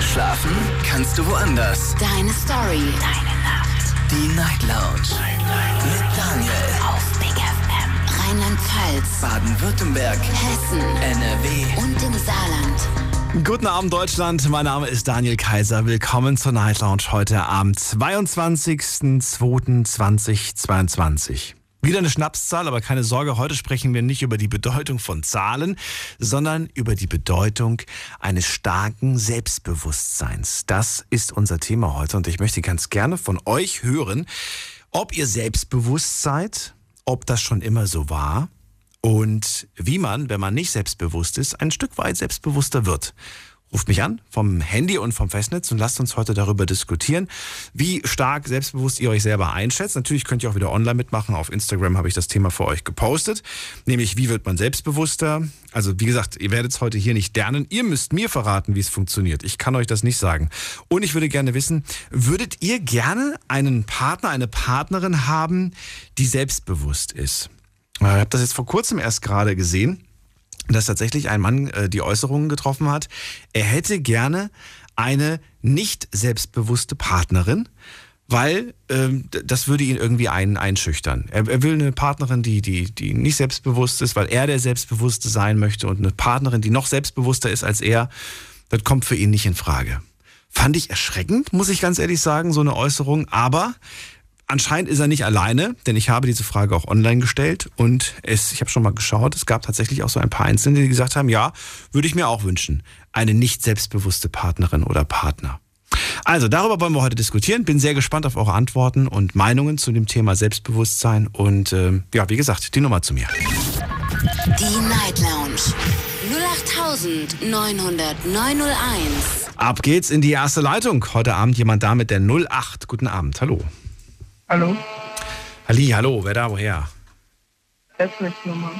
Schlafen kannst du woanders. Deine Story. Deine Nacht. Die Night Lounge. Night, Mit Daniel. Auf Big FM. Rheinland-Pfalz. Baden-Württemberg. Hessen. NRW. Und im Saarland. Guten Abend Deutschland, mein Name ist Daniel Kaiser. Willkommen zur Night Lounge heute am 22.02.2022. Wieder eine Schnapszahl, aber keine Sorge, heute sprechen wir nicht über die Bedeutung von Zahlen, sondern über die Bedeutung eines starken Selbstbewusstseins. Das ist unser Thema heute und ich möchte ganz gerne von euch hören, ob ihr selbstbewusst seid, ob das schon immer so war und wie man, wenn man nicht selbstbewusst ist, ein Stück weit selbstbewusster wird. Ruft mich an vom Handy und vom Festnetz und lasst uns heute darüber diskutieren, wie stark selbstbewusst ihr euch selber einschätzt. Natürlich könnt ihr auch wieder online mitmachen. Auf Instagram habe ich das Thema für euch gepostet, nämlich wie wird man selbstbewusster. Also wie gesagt, ihr werdet es heute hier nicht lernen. Ihr müsst mir verraten, wie es funktioniert. Ich kann euch das nicht sagen. Und ich würde gerne wissen, würdet ihr gerne einen Partner, eine Partnerin haben, die selbstbewusst ist? Ich habe das jetzt vor kurzem erst gerade gesehen dass tatsächlich ein Mann äh, die Äußerungen getroffen hat, er hätte gerne eine nicht selbstbewusste Partnerin, weil ähm, das würde ihn irgendwie ein, einschüchtern. Er, er, will eine Partnerin, die, die, die nicht selbstbewusst ist, weil er der Selbstbewusste sein möchte und eine Partnerin, die noch selbstbewusster ist als er, das kommt für ihn nicht in Frage. Fand ich erschreckend, muss ich ganz ehrlich sagen, so eine Äußerung, aber Anscheinend ist er nicht alleine, denn ich habe diese Frage auch online gestellt und es, ich habe schon mal geschaut, es gab tatsächlich auch so ein paar Einzelne, die gesagt haben, ja, würde ich mir auch wünschen, eine nicht selbstbewusste Partnerin oder Partner. Also darüber wollen wir heute diskutieren. Bin sehr gespannt auf eure Antworten und Meinungen zu dem Thema Selbstbewusstsein und äh, ja, wie gesagt, die Nummer zu mir. Die Night Lounge 0890901. Ab geht's in die erste Leitung. Heute Abend jemand da mit der 08. Guten Abend. Hallo. Hallo? Halli, hallo, wer da, woher? Festnetznummer.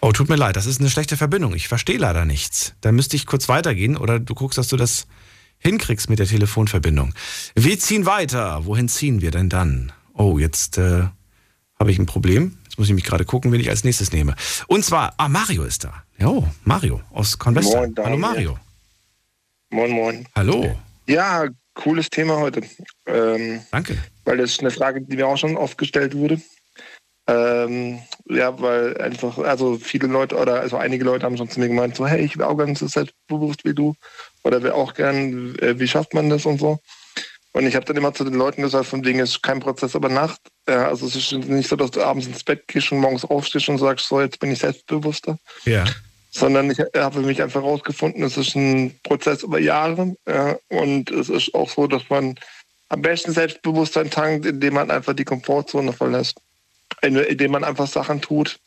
Oh, tut mir leid, das ist eine schlechte Verbindung. Ich verstehe leider nichts. Da müsste ich kurz weitergehen oder du guckst, dass du das hinkriegst mit der Telefonverbindung. Wir ziehen weiter. Wohin ziehen wir denn dann? Oh, jetzt äh, habe ich ein Problem. Jetzt muss ich mich gerade gucken, wen ich als nächstes nehme. Und zwar, ah, Mario ist da. Ja, oh, Mario aus Convestor. Moin, Hallo Mario. Moin, moin. Hallo. Ja, cooles Thema heute. Ähm, Danke weil das ist eine Frage, die mir auch schon oft gestellt wurde. Ähm, ja, weil einfach, also viele Leute oder also einige Leute haben schon zu mir gemeint, so, hey, ich will auch ganz so selbstbewusst wie du oder will auch gern, äh, wie schafft man das und so. Und ich habe dann immer zu den Leuten gesagt, von wegen ist kein Prozess über Nacht. Ja, also es ist nicht so, dass du abends ins Bett gehst und morgens aufstehst und sagst, so, jetzt bin ich selbstbewusster. Ja. Sondern ich habe für mich einfach herausgefunden, es ist ein Prozess über Jahre. Ja, und es ist auch so, dass man am besten Selbstbewusstsein tankt, indem man einfach die Komfortzone verlässt. Indem man einfach Sachen tut,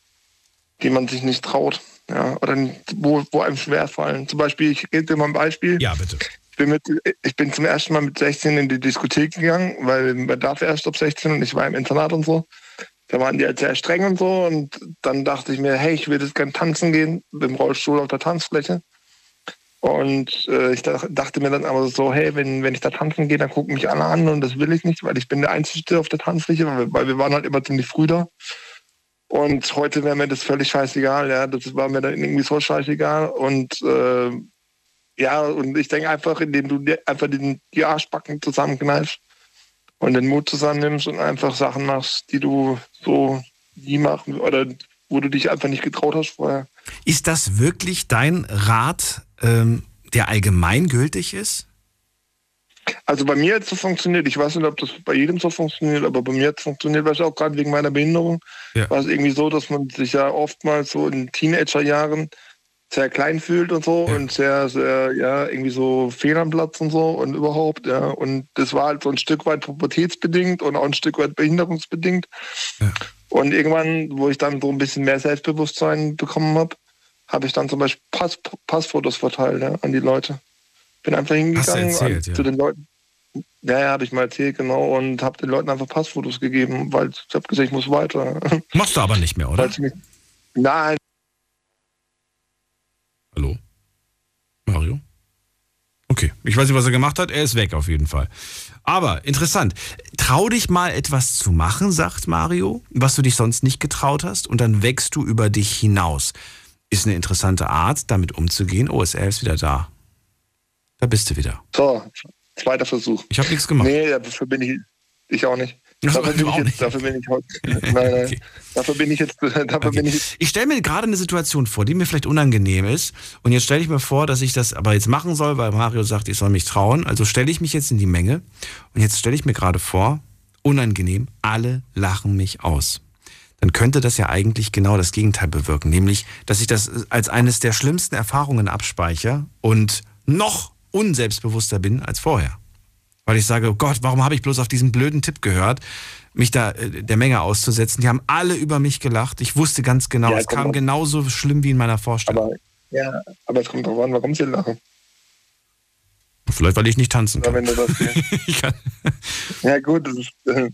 die man sich nicht traut. Ja, oder wo, wo einem schwerfallen. Zum Beispiel, ich gebe dir mal ein Beispiel. Ja, bitte. Ich bin, mit, ich bin zum ersten Mal mit 16 in die Diskothek gegangen, weil man darf erst ab 16 und ich war im Internat und so. Da waren die halt sehr streng und so. Und dann dachte ich mir, hey, ich will jetzt gerne tanzen gehen, mit dem Rollstuhl auf der Tanzfläche. Und äh, ich dachte mir dann aber so, hey, wenn, wenn ich da tanzen gehe, dann gucken mich alle an und das will ich nicht, weil ich bin der Einzige auf der Tanzfläche, weil wir, weil wir waren halt immer ziemlich früh da. Und heute wäre mir das völlig scheißegal, ja, das war mir dann irgendwie so scheißegal. Und äh, ja, und ich denke einfach, indem du dir einfach den, die Arschbacken zusammenkneifst und den Mut zusammennimmst und einfach Sachen machst, die du so nie machen oder wo du dich einfach nicht getraut hast vorher. Ist das wirklich dein Rat ähm, der allgemeingültig ist? Also bei mir hat es so funktioniert. Ich weiß nicht, ob das bei jedem so funktioniert, aber bei mir hat es funktioniert, weil ich auch gerade wegen meiner Behinderung ja. war es irgendwie so, dass man sich ja oftmals so in Teenagerjahren sehr klein fühlt und so ja. und sehr, sehr, ja, irgendwie so fehl am Platz und so und überhaupt, ja. Und das war halt so ein Stück weit pubertätsbedingt und auch ein Stück weit behinderungsbedingt. Ja. Und irgendwann, wo ich dann so ein bisschen mehr Selbstbewusstsein bekommen habe, habe ich dann zum Beispiel Pass, Passfotos verteilt ja, an die Leute. Bin einfach hingegangen erzählt, ja. zu den Leuten. Ja, ja, habe ich mal erzählt, genau. Und habe den Leuten einfach Passfotos gegeben, weil ich habe gesagt, ich muss weiter. Machst du aber nicht mehr, oder? Mich, nein. Hallo? Okay, ich weiß nicht, was er gemacht hat. Er ist weg auf jeden Fall. Aber interessant. Trau dich mal etwas zu machen, sagt Mario, was du dich sonst nicht getraut hast, und dann wächst du über dich hinaus ist eine interessante Art, damit umzugehen. Oh, ist er ist wieder da. Da bist du wieder? So, zweiter Versuch. Ich habe nichts gemacht. Nee, dafür bin ich, ich auch nicht. Dafür bin, ich jetzt, dafür bin ich heute. Nein, nein. Okay. Dafür bin ich jetzt. Dafür bin ich. Ich stelle mir gerade eine Situation vor, die mir vielleicht unangenehm ist. Und jetzt stelle ich mir vor, dass ich das aber jetzt machen soll, weil Mario sagt, ich soll mich trauen. Also stelle ich mich jetzt in die Menge. Und jetzt stelle ich mir gerade vor, unangenehm, alle lachen mich aus. Dann könnte das ja eigentlich genau das Gegenteil bewirken. Nämlich, dass ich das als eines der schlimmsten Erfahrungen abspeichere und noch unselbstbewusster bin als vorher. Weil ich sage, oh Gott, warum habe ich bloß auf diesen blöden Tipp gehört, mich da äh, der Menge auszusetzen? Die haben alle über mich gelacht. Ich wusste ganz genau, Ja, es kam auf. genauso schlimm wie in meiner Vorstellung. Aber, ja, aber es kommt darauf an, warum sie lachen. Vielleicht, weil ich nicht tanzen kann. wenn du das kann. ja, gut, das ist. Äh,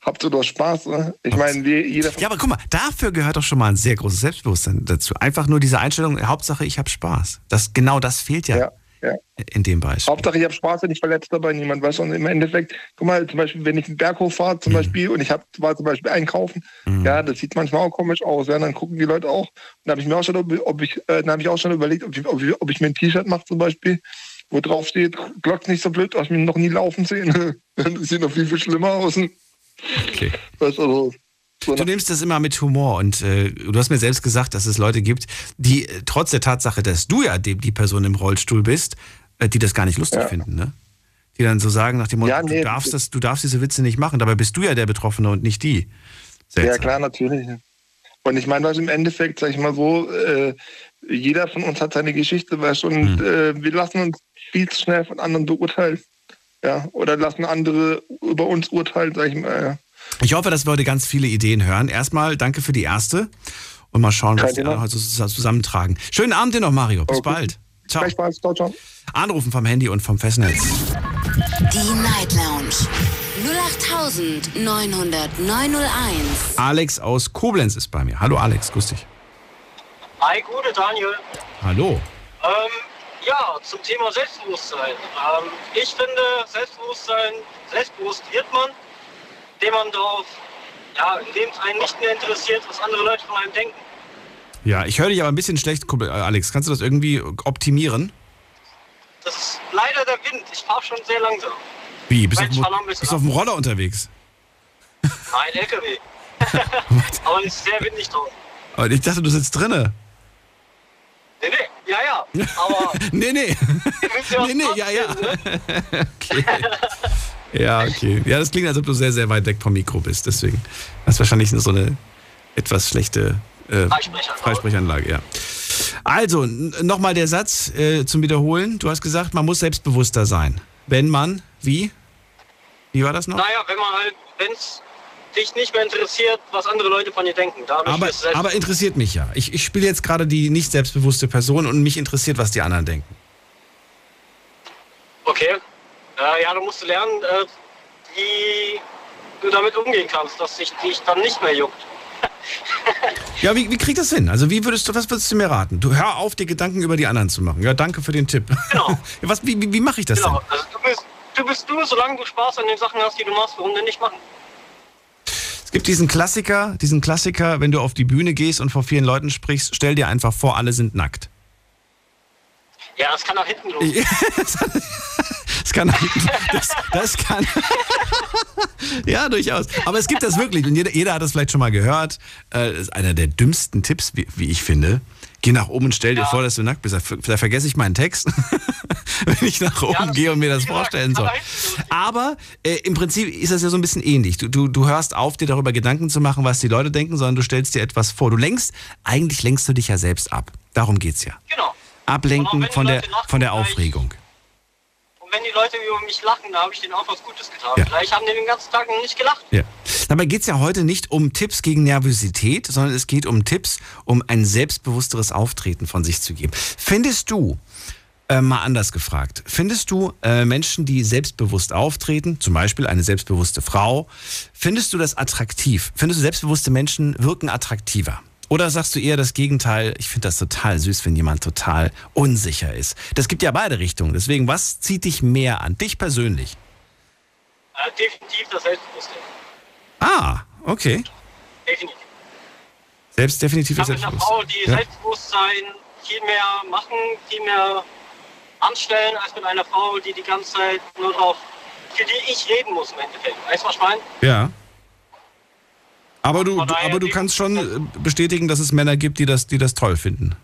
habt ihr doch Spaß, oder? Ich meine, jeder. Ja, aber guck mal, dafür gehört doch schon mal ein sehr großes Selbstbewusstsein dazu. Einfach nur diese Einstellung, Hauptsache ich habe Spaß. Das, genau das fehlt ja, Ja, ja. in dem Beispiel. Hauptsache, ich habe Spaß und ich verletze dabei niemand. Weißt du, und im Endeffekt, guck mal, zum Beispiel, wenn ich einen Berg hochfahre, zum Beispiel, und ich hab, war zum Beispiel einkaufen, ja, das sieht manchmal auch komisch aus. Ja, dann gucken die Leute auch. Und da habe ich mir auch schon, ob, ob ich, äh, dann habe ich auch schon überlegt, ob ich, ob ich, ob ich mir ein T-Shirt mache, zum Beispiel, wo drauf steht, Glocks nicht so blöd, du hast mich noch nie laufen sehen. das sieht noch viel, viel schlimmer aus. Okay. Weißt du, also, so Du nimmst das immer mit Humor und äh, du hast mir selbst gesagt, dass es Leute gibt, die äh, trotz der Tatsache, dass du ja die, die Person im Rollstuhl bist, äh, die das gar nicht lustig Ja. finden, ne? Die dann so sagen nach dem Motto, Ja, nee, du, darfst das- du darfst diese Witze nicht machen, dabei bist du ja der Betroffene und nicht die. Ja, Seltsam. klar, natürlich. Und ich meine, was im Endeffekt, sag ich mal so, äh, jeder von uns hat seine Geschichte, weißt du, und äh, wir lassen uns viel zu schnell von anderen beurteilen. Ja, oder lassen andere über uns urteilen, sag ich mal. Ja. Ich hoffe, dass wir heute ganz viele Ideen hören. Erstmal danke für die erste und mal schauen, was Kein anderen heute zusammentragen. Schönen Abend dir noch, Mario. Bis Okay. bald. Ciao. Gleich Spaß, ciao, ciao. Anrufen vom Handy und vom Festnetz. Die Night Lounge 08901. Alex aus Koblenz ist bei mir. Hallo Alex, grüß dich. Hi, gute Daniel. Hallo. Ähm, ja, zum Thema Selbstbewusstsein. Ähm, ich finde, Selbstbewusstsein, selbstbewusst wird man, indem man darauf, ja, indem es einen nicht mehr interessiert, was andere Leute von einem denken. Ja, ich höre dich aber ein bisschen schlecht, äh, Alex. Kannst du das irgendwie optimieren? Das ist leider der Wind. Ich fahre schon sehr langsam. Wie? Bist du auf, dem- bist auf dem Roller unterwegs? Nein, LKW. Aber es ist sehr windig draußen. Aber ich dachte, du sitzt drinne. Nee, nee, ja, ja. Aber Nee, nee. nee, nee, ja, ja. ne? Okay. Ja, okay. Ja, das klingt, als ob du sehr, sehr weit weg vom Mikro bist. Deswegen hast du wahrscheinlich so eine etwas schlechte äh, Freisprechanlage. Freisprechanlage. Ja. Also, nochmal der Satz äh, zum Wiederholen. Du hast gesagt, man muss selbstbewusster sein. Wenn man, wie? Wie war das noch? Naja, wenn man halt, wenn es dich nicht mehr interessiert, was andere Leute von dir denken. Aber, aber interessiert mich ja. Ich, ich spiele jetzt gerade die nicht selbstbewusste Person und mich interessiert, was die anderen denken. Okay. Äh, ja, du musst lernen, äh, wie du damit umgehen kannst, dass sich dich dann nicht mehr juckt. Ja, wie, wie kriegt das hin? Also, wie würdest du, was würdest du mir raten? Du hör auf, dir Gedanken über die anderen zu machen. Ja, danke für den Tipp. Genau. was, wie wie, wie mache ich das Genau. denn? Also du bist, du bist du, solange du Spaß an den Sachen hast, die du machst, warum denn nicht machen? Es gibt diesen Klassiker, diesen Klassiker, wenn du auf die Bühne gehst und vor vielen Leuten sprichst, stell dir einfach vor, alle sind nackt. Ja, das kann nach hinten los. Das kann, das, das kann. ja, durchaus. Aber es gibt das wirklich. Und jeder, jeder hat das vielleicht schon mal gehört. Äh, Das ist einer der dümmsten Tipps, wie, wie ich finde. Geh nach oben und stell dir vor, dass du nackt bist. Da, ver- da vergesse ich meinen Text, wenn ich nach oben das- gehe und mir das vorstellen soll. hinten losgehen. Aber äh, im Prinzip ist das ja so ein bisschen ähnlich. Du, du, du hörst auf, dir darüber Gedanken zu machen, was die Leute denken, sondern du stellst dir etwas vor. Du lenkst, eigentlich lenkst du dich ja selbst ab. Darum geht's ja. Genau. Ablenken von der, lachen, von der Aufregung. Und wenn die Leute über mich lachen, da habe ich denen auch was Gutes getan. Ja. Vielleicht haben die den ganzen Tag noch nicht gelacht. Ja. Dabei geht es ja heute nicht um Tipps gegen Nervosität, sondern es geht um Tipps, um ein selbstbewussteres Auftreten von sich zu geben. Findest du, äh, mal anders gefragt, findest du äh, Menschen, die selbstbewusst auftreten, zum Beispiel eine selbstbewusste Frau, findest du das attraktiv? Findest du selbstbewusste Menschen wirken attraktiver? Oder sagst du eher das Gegenteil? Ich finde das total süß, wenn jemand total unsicher ist. Das gibt ja beide Richtungen. Deswegen, was zieht dich mehr an? Dich persönlich? Äh, definitiv das Selbstbewusstsein. Ah, okay. Definitiv. Selbst definitiv Ich ist habe mit einer selbstbewusst. Frau, die Ja. Selbstbewusstsein viel mehr machen, viel mehr anstellen, als mit einer Frau, die die ganze Zeit nur drauf, für die ich reden muss im Endeffekt. Weißt du, was ich meine? Ja. Aber du, du, aber du kannst schon äh, bestätigen, dass es Männer gibt, die das, die das toll finden.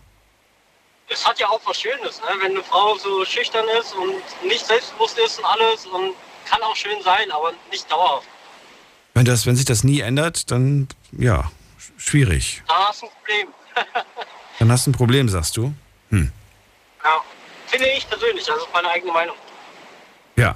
Es hat ja auch was Schönes, ne? wenn eine Frau so schüchtern ist und nicht selbstbewusst ist und alles und kann auch schön sein, aber nicht dauerhaft. Wenn, das, wenn sich das nie ändert, dann ja, sch- schwierig. Da hast du ein Problem. Dann hast du ein Problem, sagst du. Ja. Finde ich persönlich, also ist meine eigene Meinung. Ja.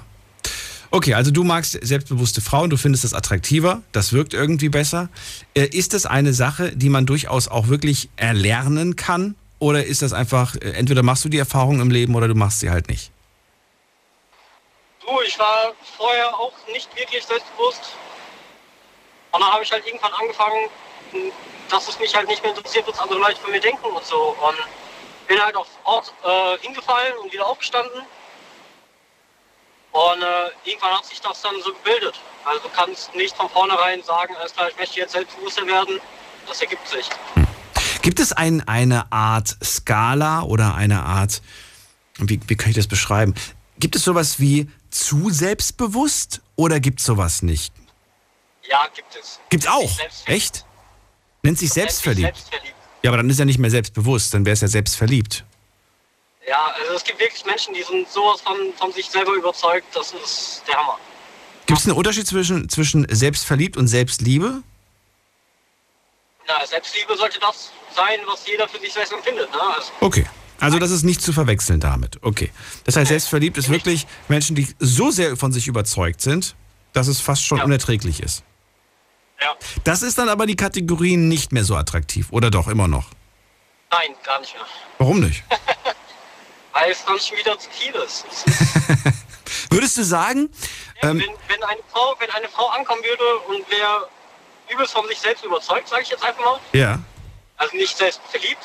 Okay, also du magst selbstbewusste Frauen, du findest das attraktiver, das wirkt irgendwie besser. Äh, Ist das eine Sache, die man durchaus auch wirklich erlernen kann? Oder ist das einfach, äh, entweder machst du die Erfahrung im Leben oder du machst sie halt nicht? Du, ich war vorher auch nicht wirklich selbstbewusst. Und dann habe ich halt irgendwann angefangen, dass es mich halt nicht mehr interessiert, was andere Leute von mir denken und so. Und bin halt auf Ort äh, hingefallen und wieder aufgestanden. Und äh, irgendwann hat sich das dann so gebildet. Also du kannst nicht von vornherein sagen, alles klar, ich möchte jetzt selbstbewusster werden. Das ergibt sich. Gibt es ein, eine Art Skala oder eine Art, wie, wie kann ich das beschreiben? Gibt es sowas wie zu selbstbewusst oder gibt es sowas nicht? Ja, gibt es. Gibt's auch. Selbstverliebt. Echt? Nennt sich Nennt sich selbstverliebt. Selbstverliebt. Ja, aber dann ist er nicht mehr selbstbewusst, dann wäre es ja selbstverliebt. Ja, also es gibt wirklich Menschen, die sind sowas von, von sich selber überzeugt, das ist der Hammer. Gibt es einen Unterschied zwischen, zwischen selbstverliebt und Selbstliebe? Na, Selbstliebe sollte das sein, was jeder für sich selbst empfindet. Ne? Also, Okay. Also das ist nicht zu verwechseln damit. Okay. Das heißt, selbstverliebt ist wirklich Menschen, die so sehr von sich überzeugt sind, dass es fast schon Ja. unerträglich ist. ja, Das ist dann aber die Kategorie nicht mehr so attraktiv. Oder doch immer noch? nein, gar nicht mehr. Warum nicht? Weil es dann schon wieder zu viel ist. Es ist Würdest du sagen, ähm, wenn, wenn, eine Frau, wenn eine Frau ankommen würde und wäre übelst von sich selbst überzeugt, sage ich jetzt einfach mal, ja, also nicht selbst verliebt,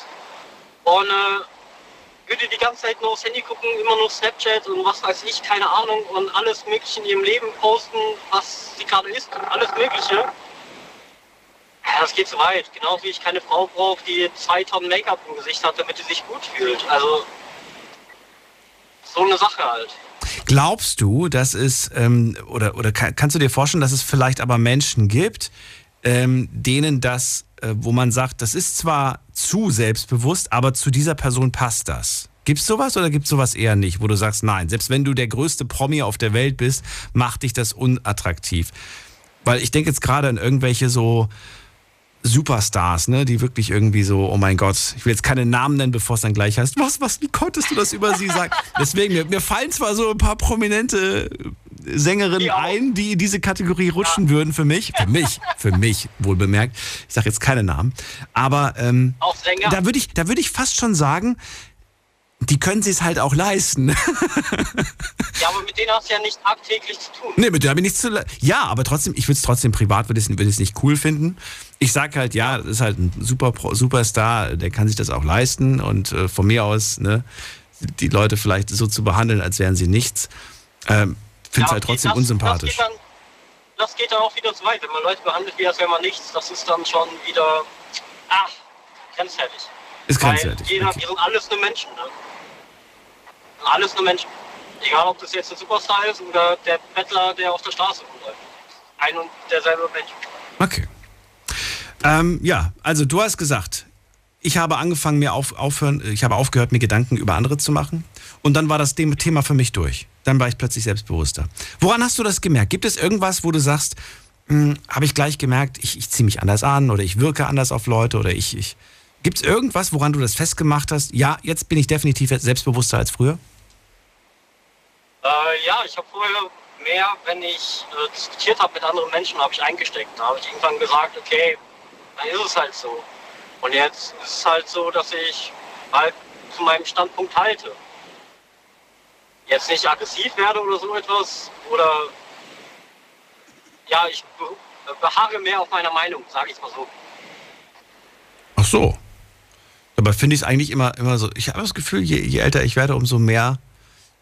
und äh, würde die ganze Zeit nur aufs Handy gucken, immer nur Snapchat und was weiß ich, keine Ahnung, und alles Mögliche in ihrem Leben posten, was sie gerade ist und alles Mögliche. Ja, das geht zu weit. Genau wie ich keine Frau brauche, die zwei Tonnen Make-up im Gesicht hat, damit sie sich gut fühlt. Also, so eine Sache halt. glaubst du, dass es, ähm, oder, oder kann, kannst du dir vorstellen, dass es vielleicht aber Menschen gibt, ähm, denen das, äh, wo man sagt, das ist zwar zu selbstbewusst, aber zu dieser Person passt das? Gibt's sowas oder gibt's sowas eher nicht, wo du sagst, nein, selbst wenn du der größte Promi auf der Welt bist, macht dich das unattraktiv? Weil ich denke jetzt gerade an irgendwelche so Superstars, ne, die wirklich irgendwie so, oh mein Gott, ich will jetzt keine Namen nennen, bevor es dann gleich heißt, was, was, wie konntest du das über sie sagen? Deswegen, mir, mir fallen zwar so ein paar prominente Sängerinnen auch. ein, die in diese Kategorie rutschen würden für mich, für mich, für mich, wohl bemerkt. Ich sage jetzt keine Namen, aber ähm, da würde ich, da würde ich fast schon sagen, die können sie es halt auch leisten. Ja, aber mit denen hast du ja nicht tagtäglich zu tun. Nee, mit der habe ich nichts zu. Ja, aber trotzdem, ich würde es trotzdem privat, würde ich es ich nicht cool finden. Ich sag halt, ja, das ist halt ein super Superstar, der kann sich das auch leisten und äh, von mir aus, ne, die Leute vielleicht so zu behandeln, als wären sie nichts, ähm, finde es Ja, halt trotzdem das- unsympathisch. Das geht, dann, das geht dann auch wieder zu weit. Wenn man Leute behandelt, wie als wäre man nichts, das ist dann schon wieder, ach, grenzwertig. ist grenzwertig. jeder, Okay. wir sind alles nur Menschen. Ne? Alles nur Menschen. Egal, ob das jetzt ein Superstar ist oder der Bettler, der auf der Straße rumläuft. Ein und derselbe Mensch. okay. Ähm, ja, also du hast gesagt, ich habe angefangen, mir auf, aufhören, ich habe aufgehört, mir Gedanken über andere zu machen. Und dann war das Thema für mich durch. Dann war ich plötzlich selbstbewusster. Woran hast du das gemerkt? Gibt es irgendwas, wo du sagst, hm, habe ich gleich gemerkt, ich, ich ziehe mich anders an oder ich wirke anders auf Leute oder ich. ich Gibt es irgendwas, woran du das festgemacht hast? Ja, jetzt bin ich definitiv selbstbewusster als früher? Äh, ja, ich habe vorher mehr, wenn ich äh, diskutiert habe mit anderen Menschen, habe ich eingesteckt. Da habe ich irgendwann gesagt, okay, dann ist es halt so. Und jetzt ist es halt so, dass ich halt zu meinem Standpunkt halte. Jetzt nicht aggressiv werde oder so etwas. Oder ja, ich be beharre mehr auf meiner Meinung, sage ich mal so. Ach so. Dabei finde ich es eigentlich immer, immer so. Ich habe das Gefühl, je, je älter ich werde, umso mehr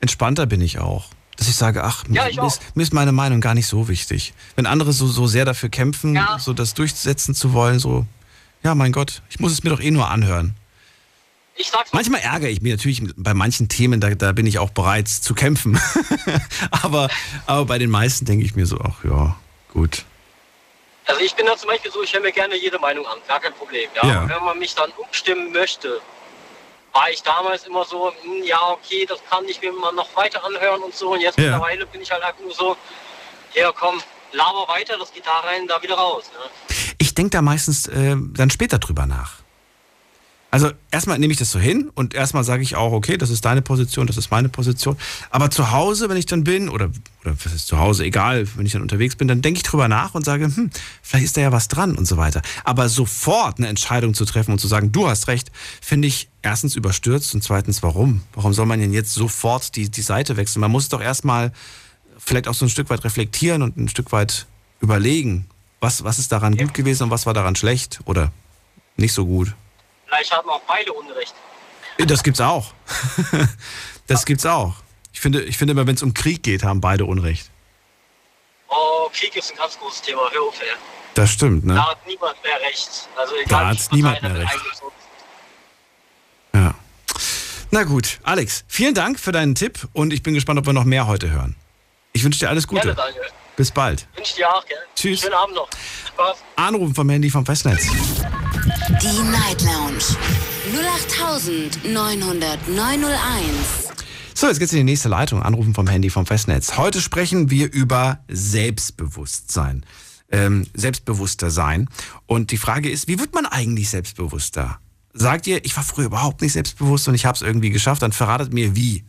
entspannter bin ich auch. Dass ich sage, ach, Ja, mir, ich mir, ist, mir ist meine Meinung gar nicht so wichtig. Wenn andere so, so sehr dafür kämpfen, Ja. so das durchsetzen zu wollen, so, ja, mein Gott, ich muss es mir doch eh nur anhören. Manchmal ärgere ich mich natürlich bei manchen Themen, da, da bin ich auch bereit zu kämpfen. aber, aber bei den meisten denke ich mir so, ach ja, gut. also ich bin da zum Beispiel so, ich höre mir gerne jede Meinung an, gar kein Problem. Ja? Ja. Wenn man mich dann umstimmen möchte, war ich damals immer so, hm, ja, okay, das kann ich mir mal noch weiter anhören und so. Und jetzt Ja. mittlerweile bin ich halt einfach nur so, ja komm, laber weiter, das geht da rein, da wieder raus. Ne? Ich denke da meistens äh, dann später drüber nach. Also erstmal nehme ich das so hin und erstmal sage ich auch, okay, das ist deine Position, das ist meine Position. Aber zu Hause, wenn ich dann bin, oder, oder was ist zu Hause, egal, wenn ich dann unterwegs bin, dann denke ich drüber nach und sage, hm, vielleicht ist da ja was dran und so weiter. Aber sofort eine Entscheidung zu treffen und zu sagen, du hast recht, finde ich erstens überstürzt und zweitens, warum? Warum soll man denn jetzt sofort die, die Seite wechseln? Man muss doch erstmal vielleicht auch so ein Stück weit reflektieren und ein Stück weit überlegen, was, was ist daran gut gewesen und was war daran schlecht oder nicht so gut. Vielleicht haben auch beide Unrecht. Das gibt's auch. das gibt's auch. Ich finde, ich finde immer, wenn es um Krieg geht, haben beide Unrecht. Oh, Krieg ist ein ganz großes Thema, hör auf, ey. Das stimmt, ne? Da hat niemand mehr recht. Also egal, Da hat niemand mehr recht. Ja. Na gut, Alex, vielen Dank für deinen Tipp und ich bin gespannt, ob wir noch mehr heute hören. Ich wünsche dir alles ist. Gerne, Gute. Daniel. Bis bald. Wünsche dir auch, gell? Tschüss. Schönen Abend noch. Spaß. Anrufen vom Handy vom Festnetz. Die Night Lounge 0890901. So, jetzt geht's in die nächste Leitung. Anrufen vom Handy vom Festnetz. Heute sprechen wir über Selbstbewusstsein. Ähm, selbstbewusster sein. Und die Frage ist, wie wird man eigentlich selbstbewusster? Sagt ihr, ich war früher überhaupt nicht selbstbewusst und ich habe es irgendwie geschafft, dann verratet mir wie.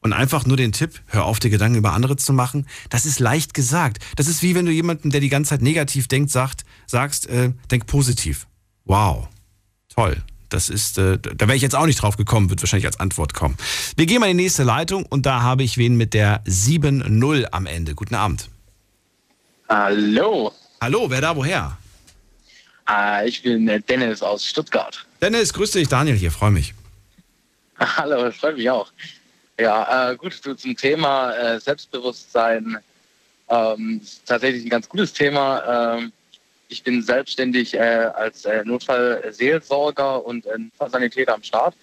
Und einfach nur den Tipp, hör auf, dir Gedanken über andere zu machen, das ist leicht gesagt. Das ist wie wenn du jemanden, der die ganze Zeit negativ denkt, sagt, sagst, äh, denk positiv. Wow, toll. Das ist, äh, da wäre ich jetzt auch nicht drauf gekommen, wird wahrscheinlich als Antwort kommen. Wir gehen mal in die nächste Leitung und da habe ich wen mit der 7-0 am Ende. Guten Abend. Hallo, Hallo, wer da woher? äh, ich bin äh, Dennis aus Stuttgart. Dennis, grüß dich, Daniel hier, freue mich. Hallo, freue mich auch. Ja, äh, gut, du, zum Thema äh, Selbstbewusstsein. Ähm, ist tatsächlich ein ganz gutes Thema. Ähm, ich bin selbstständig äh, als äh, Notfallseelsorger und äh, am Start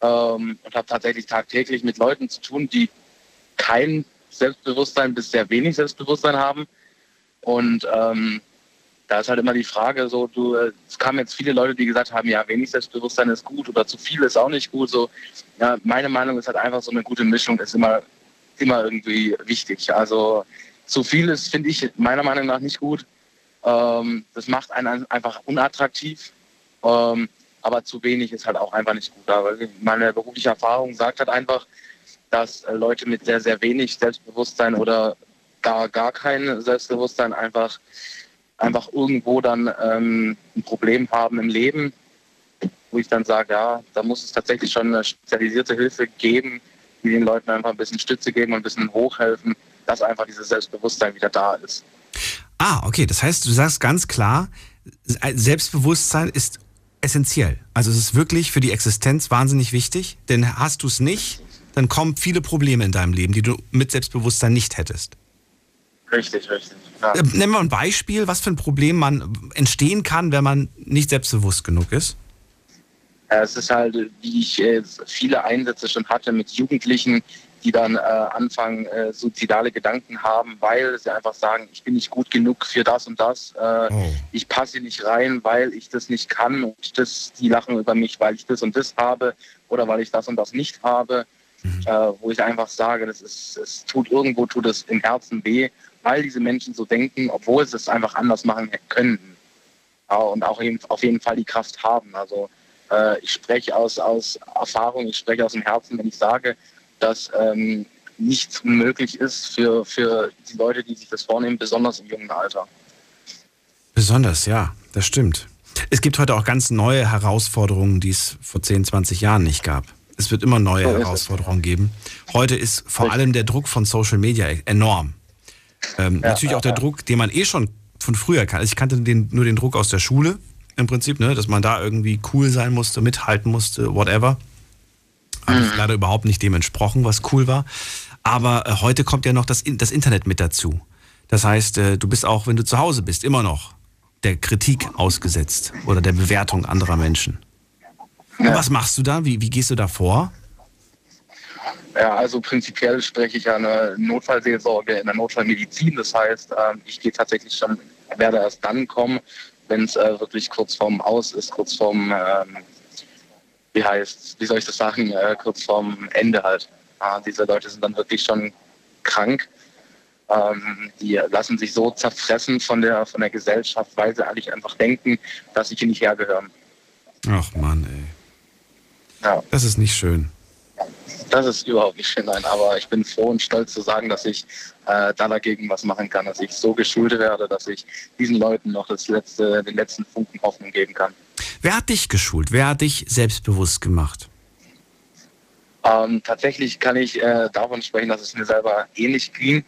ähm, und habe tatsächlich tagtäglich mit Leuten zu tun, die kein Selbstbewusstsein bis sehr wenig Selbstbewusstsein haben. Und ähm, da ist halt immer die Frage, so du, äh, es kamen jetzt viele Leute, die gesagt haben, ja, wenig Selbstbewusstsein ist gut oder zu viel ist auch nicht gut. So, ja, meine Meinung ist halt einfach so eine gute Mischung ist immer, immer irgendwie wichtig. Also zu viel ist, finde ich meiner Meinung nach nicht gut. Ähm, das macht einen einfach unattraktiv. Ähm, aber zu wenig ist halt auch einfach nicht gut. Aber meine berufliche Erfahrung sagt halt einfach, dass äh, Leute mit sehr, sehr wenig Selbstbewusstsein oder gar, gar kein Selbstbewusstsein einfach einfach irgendwo dann ähm, ein Problem haben im Leben, wo ich dann sage, ja, da muss es tatsächlich schon eine spezialisierte Hilfe geben, die den Leuten einfach ein bisschen Stütze geben und ein bisschen hochhelfen, dass einfach dieses Selbstbewusstsein wieder da ist. Ah, okay, das heißt, du sagst ganz klar, Selbstbewusstsein ist essentiell. Also es ist wirklich für die Existenz wahnsinnig wichtig, denn hast du es nicht, dann kommen viele Probleme in deinem Leben, die du mit Selbstbewusstsein nicht hättest. Richtig, richtig. Ja. Äh, Nennen wir ein Beispiel, was für ein Problem man entstehen kann, wenn man nicht selbstbewusst genug ist. Äh, Es ist halt, wie ich äh, viele Einsätze schon hatte mit Jugendlichen, die dann äh, anfangen, äh, suizidale Gedanken haben, weil sie einfach sagen, ich bin nicht gut genug für das und das. Äh, Oh. Ich passe nicht rein, weil ich das nicht kann und das, die lachen über mich, weil ich das und das habe oder weil ich das und das nicht habe. Äh, wo ich einfach sage, das ist, es tut irgendwo tut es im Herzen weh, weil diese Menschen so denken, obwohl sie es einfach anders machen könnten. Ja, und auch eben, auf jeden Fall die Kraft haben. Also äh, ich spreche aus, aus Erfahrung, ich spreche aus dem Herzen, wenn ich sage, dass ähm, nichts unmöglich ist für, für die Leute, die sich das vornehmen, besonders im jungen Alter. Besonders, ja, das stimmt. Es gibt heute auch ganz neue Herausforderungen, die es vor 10, 20 Jahren nicht gab. Es wird immer neue So. Herausforderungen geben. Heute ist vor allem der Druck von Social Media enorm. Ähm, natürlich ja, auch der ja. Druck, den man eh schon von früher kannte. Ich kannte den, nur den Druck aus der Schule im Prinzip, ne, dass man da irgendwie cool sein musste, mithalten musste, whatever. Hat Mhm. leider überhaupt nicht dem entsprochen, was cool war. Aber äh, heute kommt ja noch das, das Internet mit dazu. Das heißt, äh, du bist auch, wenn du zu Hause bist, immer noch der Kritik ausgesetzt oder der Bewertung anderer Menschen. Ja. was machst du da? Wie, wie gehst du da vor? Ja, also prinzipiell spreche ich ja eine Notfallseelsorge in der Notfallmedizin. Das heißt, ähm, ich gehe tatsächlich schon, werde erst dann kommen, wenn es äh, wirklich kurz vorm Aus ist, kurz vorm, ähm, wie heißt, wie soll ich das sagen, äh, kurz vorm Ende halt. Ja, diese Leute sind dann wirklich schon krank. Ähm, die lassen sich so zerfressen von der, von der Gesellschaft, weil sie eigentlich einfach denken, dass sie hier nicht hergehören. Ach Mann, ey. Ja. Das ist nicht schön. Das ist überhaupt nicht schön, nein. Aber ich bin froh und stolz zu sagen, dass ich äh, da dagegen was machen kann, dass ich so geschult werde, dass ich diesen Leuten noch das letzte, den letzten Funken Hoffnung geben kann. Wer hat dich geschult? Wer hat dich selbstbewusst gemacht? Ähm, tatsächlich kann ich äh, davon sprechen, dass es mir selber ähnlich ging.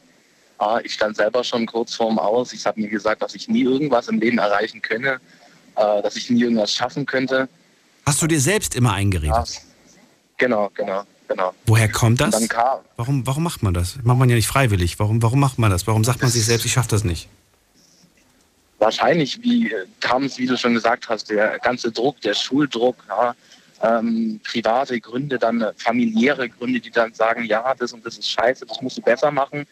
Äh, ich stand selber schon kurz vorm Aus. Ich habe mir gesagt, dass ich nie irgendwas im Leben erreichen könne, äh, dass ich nie irgendwas schaffen könnte. Hast du dir selbst immer eingeredet? Ja. Genau, genau, genau. Woher kommt das? Warum, warum macht man das? Macht man ja nicht freiwillig. Warum, warum macht man das? Warum sagt man sich selbst, ich schaffe das nicht? Wahrscheinlich, wie äh, kam es, wie du schon gesagt hast, der ganze Druck, der Schuldruck, ja, ähm, private Gründe, dann äh, familiäre Gründe, die dann sagen, ja, das und das ist scheiße, das musst du besser machen.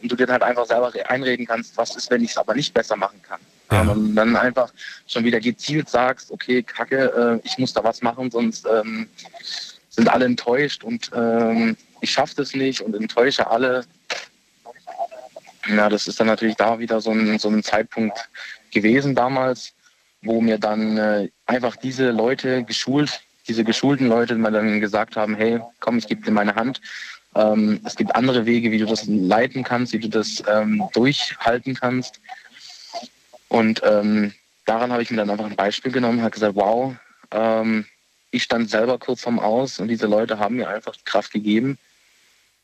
Und du dir halt einfach selber re- einreden kannst, was ist, wenn ich es aber nicht besser machen kann. Ja. Und dann einfach schon wieder gezielt sagst, okay, kacke, äh, ich muss da was machen, sonst ähm, sind alle enttäuscht und ähm, ich schaffe das nicht und enttäusche alle. Ja, das ist dann natürlich da wieder so ein, so ein Zeitpunkt gewesen damals, wo mir dann äh, einfach diese Leute geschult, diese geschulten Leute mir dann gesagt haben, hey, komm, ich gebe dir meine Hand. Ähm, es gibt andere Wege, wie du das leiten kannst, wie du das ähm, durchhalten kannst. Und ähm, daran habe ich mir dann einfach ein Beispiel genommen, habe gesagt, wow, ähm, ich stand selber kurz vorm Aus und diese Leute haben mir einfach Kraft gegeben.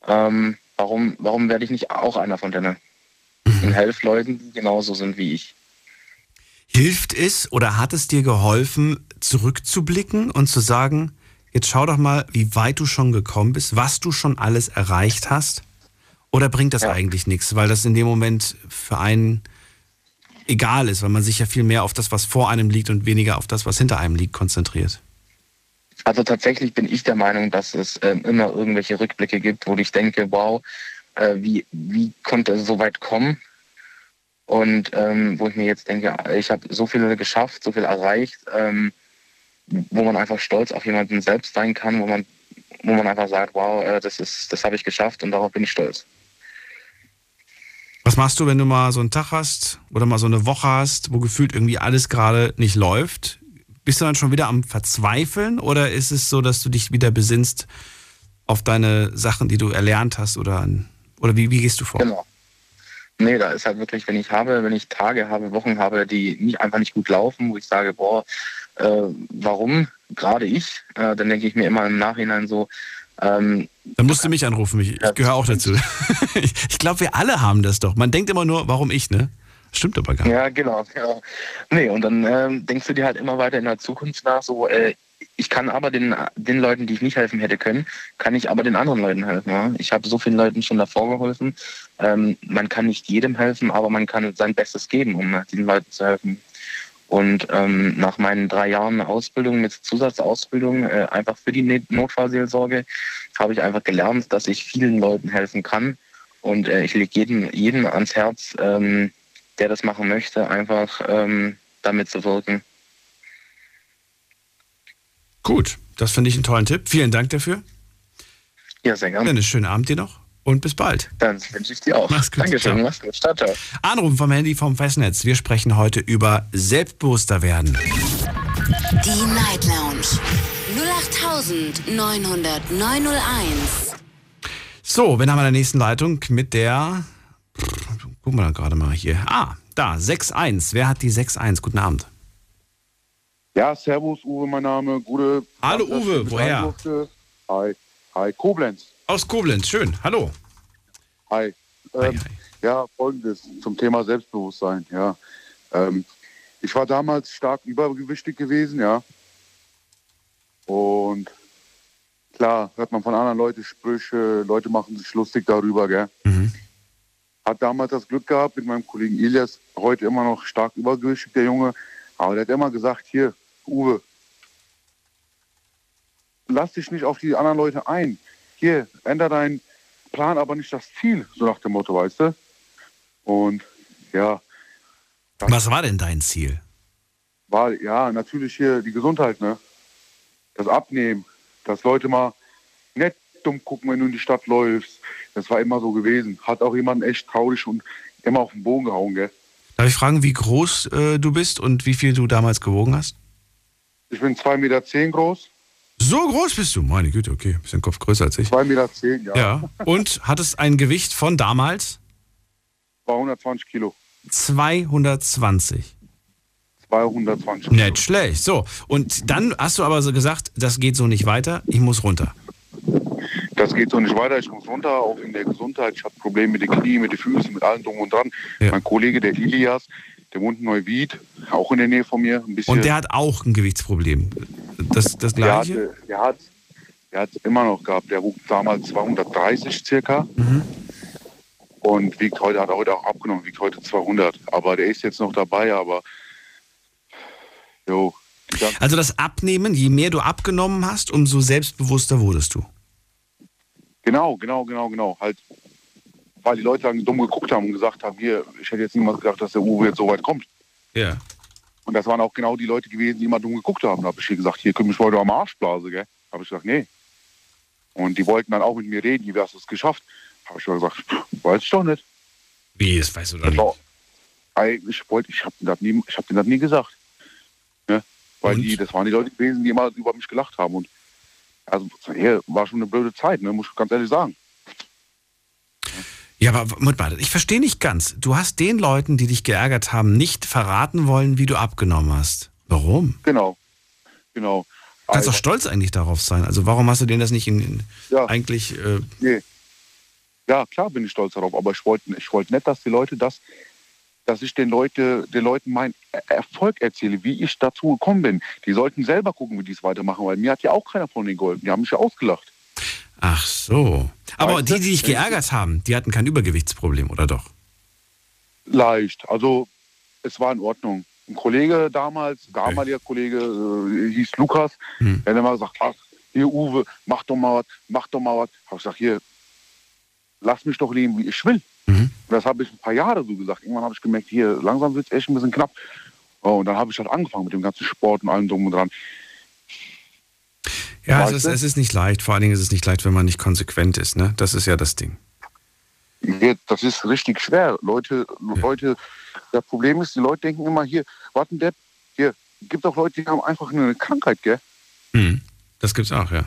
Ähm, warum, warum werde ich nicht auch einer von denen? Und helfe Leuten, die genauso sind wie ich. Hilft es oder hat es dir geholfen, zurückzublicken und zu sagen, jetzt schau doch mal, wie weit du schon gekommen bist, was du schon alles erreicht hast? Oder bringt das Ja. eigentlich nichts, weil das in dem Moment für einen egal ist, weil man sich ja viel mehr auf das, was vor einem liegt und weniger auf das, was hinter einem liegt, konzentriert? Also tatsächlich bin ich der Meinung, dass es ähm, immer irgendwelche Rückblicke gibt, wo ich denke, wow, äh, wie, wie konnte es so weit kommen? Und ähm, wo ich mir jetzt denke, ich habe so viel geschafft, so viel erreicht, ähm, wo man einfach stolz auf jemanden selbst sein kann, wo man, wo man einfach sagt, wow, äh, das ist, das habe ich geschafft und darauf bin ich stolz. Was machst du, wenn du mal so einen Tag hast oder mal so eine Woche hast, wo gefühlt irgendwie alles gerade nicht läuft? Bist du dann schon wieder am Verzweifeln oder ist es so, dass du dich wieder besinnst auf deine Sachen, die du erlernt hast oder, an, oder wie, wie gehst du vor? Genau. Nee, da ist halt wirklich, wenn ich habe, wenn ich Tage habe, Wochen habe, die nicht einfach nicht gut laufen, wo ich sage, boah, äh, warum gerade ich? Äh, dann denke ich mir immer im Nachhinein so, ähm, Dann musst du mich anrufen, ich, ich gehöre auch dazu. ich glaube, wir alle haben das doch. Man denkt immer nur, warum ich, ne? Stimmt aber gar nicht. ja, genau, genau. Nee, und dann ähm, denkst du dir halt immer weiter in der Zukunft nach, so, äh, ich kann aber den, den Leuten, die ich nicht helfen hätte können, kann ich aber den anderen Leuten helfen. Ja? Ich habe so vielen Leuten schon davor geholfen. Ähm, man kann nicht jedem helfen, aber man kann sein Bestes geben, um diesen Leuten zu helfen. Und ähm, nach meinen drei Jahren Ausbildung mit Zusatzausbildung äh, einfach für die Notfallseelsorge habe ich einfach gelernt, dass ich vielen Leuten helfen kann. Und äh, ich lege jedem, jedem ans Herz, ähm, der das machen möchte, einfach ähm, damit zu wirken. Gut, das finde ich einen tollen Tipp. Vielen Dank dafür. Ja, sehr gerne. Einen schönen Abend dir noch und bis bald. Dann wünsche ich dir auch. Mach's gut. Dankeschön. Ciao. Mach's gut. Ciao, ciao. Anrufen vom Handy vom Festnetz. Wir sprechen heute über selbstbewusster werden. Die Night Lounge 0890901. So, wen haben wir in der nächsten Leitung mit der. Gucken wir dann gerade mal hier. Ah, da, 6-1. Wer hat die 6-1? Guten Abend. Ja, Servus, Uwe, mein Name. Gute. Hallo, dass Uwe, woher? durfte. Hi. Hi, Koblenz. Aus Koblenz, schön. Hallo. Hi. Hi, Ähm, hi. Ja, folgendes zum Thema Selbstbewusstsein. Ja. Ähm, ich war damals stark übergewichtig gewesen, ja. Und klar, hört man von anderen Leuten Sprüche, Leute machen sich lustig darüber, gell. Mhm. Hat damals das Glück gehabt mit meinem Kollegen Ilias, heute immer noch stark übergewichtig, der Junge. Aber der hat immer gesagt, hier, Uwe, lass dich nicht auf die anderen Leute ein. Hier, änder deinen Plan, aber nicht das Ziel, so nach dem Motto, weißt du? Und ja, Was war denn dein Ziel? war ja natürlich hier die Gesundheit, ne? Das Abnehmen, dass Leute mal nicht dumm gucken, wenn du in die Stadt läufst. Das war immer so gewesen. Hat auch jemanden echt traurig und immer auf den Bogen gehauen, gell? Darf ich fragen, wie groß äh, du bist und wie viel du damals gewogen hast? Ich bin 2,10 Meter zehn groß. So groß bist du, meine Güte, okay, bisschen Kopf größer als ich. 2,10 Meter, zehn, ja. Ja. Und hattest ein Gewicht von damals? War 120 Kilo. 220. 220 Kilo. Nicht schlecht. So, und dann hast du aber so gesagt, das geht so nicht weiter, ich muss runter. Das geht so nicht weiter. Ich muss runter, auch in der Gesundheit. Ich habe Probleme mit den Knien, mit den Füßen, mit allem drum und dran. Ja. Mein Kollege, der Ilias, der wohnt in Neuwied, auch in der Nähe von mir. Und der hat auch ein Gewichtsproblem. Das, das der, gleiche? hatte, der hat der hat immer noch gehabt. Der wog damals 230 circa. Mhm. Und wiegt heute, hat er heute auch abgenommen, wiegt heute 200. Aber der ist jetzt noch dabei, aber jo, Also das Abnehmen, je mehr du abgenommen hast, umso selbstbewusster wurdest du. Genau, genau, genau, genau. Halt, weil die Leute dann dumm geguckt haben und gesagt haben, hier, ich hätte jetzt niemals gedacht, dass der Uwe jetzt so weit kommt. Ja. Und das waren auch genau die Leute gewesen, die immer dumm geguckt haben. Da habe ich hier gesagt, hier können mich heute am Arschblase, gell? Habe ich gesagt, nee. Und die wollten dann auch mit mir reden, wie hast du es geschafft? Habe ich mal gesagt, weiß ich doch nicht. Wie, das weißt du doch nicht. eigentlich wollte ich, habe habe denen das nie gesagt. Ne? Weil Und? die, das waren die Leute gewesen, die immer über mich gelacht haben. Und also, hier war schon eine blöde Zeit, ne? muss ich ganz ehrlich sagen. Ja, aber mal, ich verstehe nicht ganz. Du hast den Leuten, die dich geärgert haben, nicht verraten wollen, wie du abgenommen hast. Warum? Genau, genau. Du kannst doch Also, stolz eigentlich darauf sein. Also warum hast du denen das nicht in, in Ja. eigentlich... Äh, Nee. Ja, klar bin ich stolz darauf, aber ich wollte ich wollte nicht, dass die Leute das, dass ich den, Leute, den Leuten meinen Erfolg erzähle, wie ich dazu gekommen bin. Die sollten selber gucken, wie die es weitermachen, weil mir hat ja auch keiner von denen geholfen. Die haben mich ja ausgelacht. Ach so. Aber die, die dich geärgert haben, die hatten kein Übergewichtsproblem, oder doch? Leicht. Also es war in Ordnung. Ein Kollege damals, damaliger Kollege, äh, hieß Lukas, Hm. der hat immer gesagt, ach, hier Uwe, mach doch mal was, mach doch mal was. Hab ich gesagt, hier, lass mich doch leben, wie ich will. Mhm. Das habe ich ein paar Jahre so gesagt. Irgendwann habe ich gemerkt, hier, langsam wird es echt ein bisschen knapp. Oh, und dann habe ich halt angefangen mit dem ganzen Sport und allem drum und dran. Ja, es ist, es ist nicht leicht. Vor allen Dingen ist es nicht leicht, wenn man nicht konsequent ist. Ne? Das ist ja das Ding. Hier, Das ist richtig schwer. Leute, Leute, das Problem ist, die Leute denken immer, hier, warten, Depp, hier, gibt auch Leute, die haben einfach nur eine Krankheit, gell? Hm. Das gibt's auch, ja.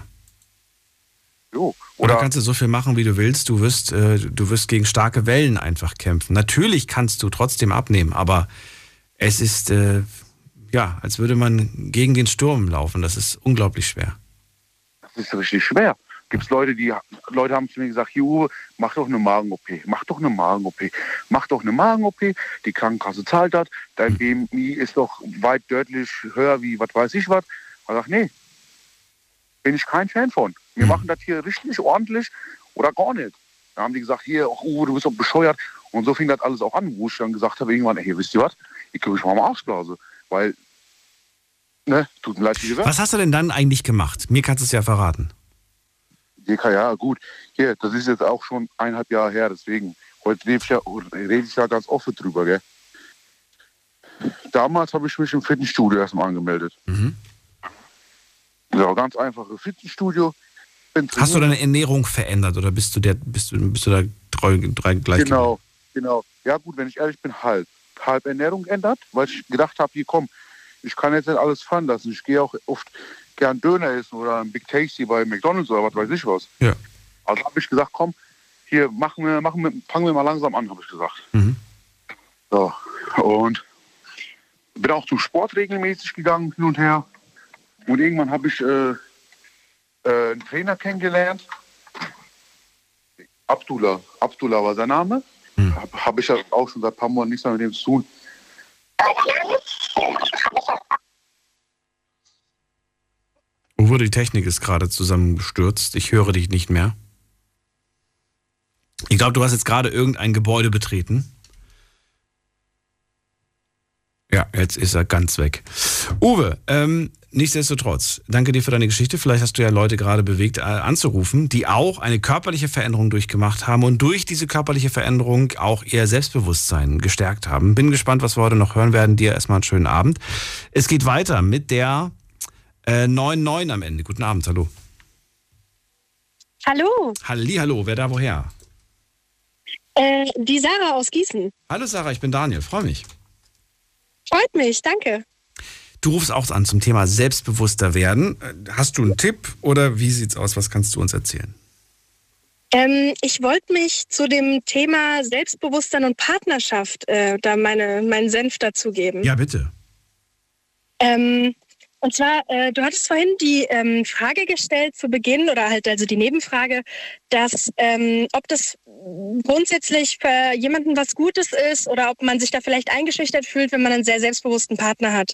Jo. Oder Oder, kannst du so viel machen, wie du willst. Du wirst, äh, du wirst gegen starke Wellen einfach kämpfen. Natürlich kannst du trotzdem abnehmen, aber es ist, äh, ja, als würde man gegen den Sturm laufen. Das ist unglaublich schwer. Ist richtig schwer. Gibt es Leute, die Leute haben zu mir gesagt, hier Uwe, mach doch eine Magen-OP, mach doch eine Magen-OP, mach doch eine Magen-OP, die Krankenkasse zahlt das, dein BMI ist doch weit deutlich höher wie was weiß ich was. Ich sag, nee, bin ich kein Fan von. Wir machen das hier richtig ordentlich oder gar nicht. Da haben die gesagt, hier, ach, Uwe, du bist doch bescheuert. Und so fing das alles auch an, wo ich dann gesagt habe, irgendwann, hey, wisst ihr was, ich kriege mich mal am Arschblase. Weil, ne, tut mir leid, wie gesagt. Was hast du denn dann eigentlich gemacht? Mir kannst du es ja verraten. DK, ja, gut. Hier, das ist jetzt auch schon eineinhalb Jahre her, deswegen. Heute rede ich ja, rede ich ja ganz offen drüber, gell? Damals habe ich mich im Fitnessstudio erstmal angemeldet. Mhm. Ja, ganz einfaches Fitnessstudio. Hast du deine Ernährung verändert oder bist du der, bist du, bist du da treu, treu gleich? Genau, genau. Ja, gut, wenn ich ehrlich bin, halb. Halb Ernährung ändert, weil ich gedacht habe, hier komm, ich kann jetzt nicht alles fahren lassen. Ich gehe auch oft gern Döner essen oder ein Big Tasty bei McDonalds oder was weiß ich was. Ja. Also habe ich gesagt, komm, hier machen wir, machen wir, fangen wir mal langsam an, habe ich gesagt. Mhm. So. Und bin auch zum Sport regelmäßig gegangen, hin und her. Und irgendwann habe ich äh, äh, einen Trainer kennengelernt. Abdullah. Abdullah war sein Name. Hm. Habe hab ich ja auch schon seit ein paar Monaten nichts mehr mit dem zu tun. Uwe, die Technik ist gerade zusammengestürzt. Ich höre dich nicht mehr. Ich glaube, du hast jetzt gerade irgendein Gebäude betreten. Ja, Ja, jetzt ist er ganz weg. Uwe, ähm, nichtsdestotrotz, danke dir für deine Geschichte. Vielleicht hast du ja Leute gerade bewegt, äh, anzurufen, die auch eine körperliche Veränderung durchgemacht haben und durch diese körperliche Veränderung auch ihr Selbstbewusstsein gestärkt haben. Bin gespannt, was wir heute noch hören werden. Dir erstmal einen schönen Abend. Es geht weiter mit der äh, 9-9 am Ende. Guten Abend, hallo. Hallo, Halli, hallo, wer da woher? äh, die Sarah aus Gießen. Hallo Sarah, ich bin Daniel, freue mich. Freut mich, danke. Du rufst auch an zum Thema selbstbewusster werden. Hast du einen Tipp oder wie sieht's aus? Was kannst du uns erzählen? Ähm, ich wollte mich zu dem Thema Selbstbewusstsein und Partnerschaft äh, da meine, meinen Senf dazugeben. Ja, bitte. Ähm, und zwar, äh, du hattest vorhin die ähm, Frage gestellt zu Beginn oder halt also die Nebenfrage, dass ähm, ob das grundsätzlich für jemanden was Gutes ist oder ob man sich da vielleicht eingeschüchtert fühlt, wenn man einen sehr selbstbewussten Partner hat.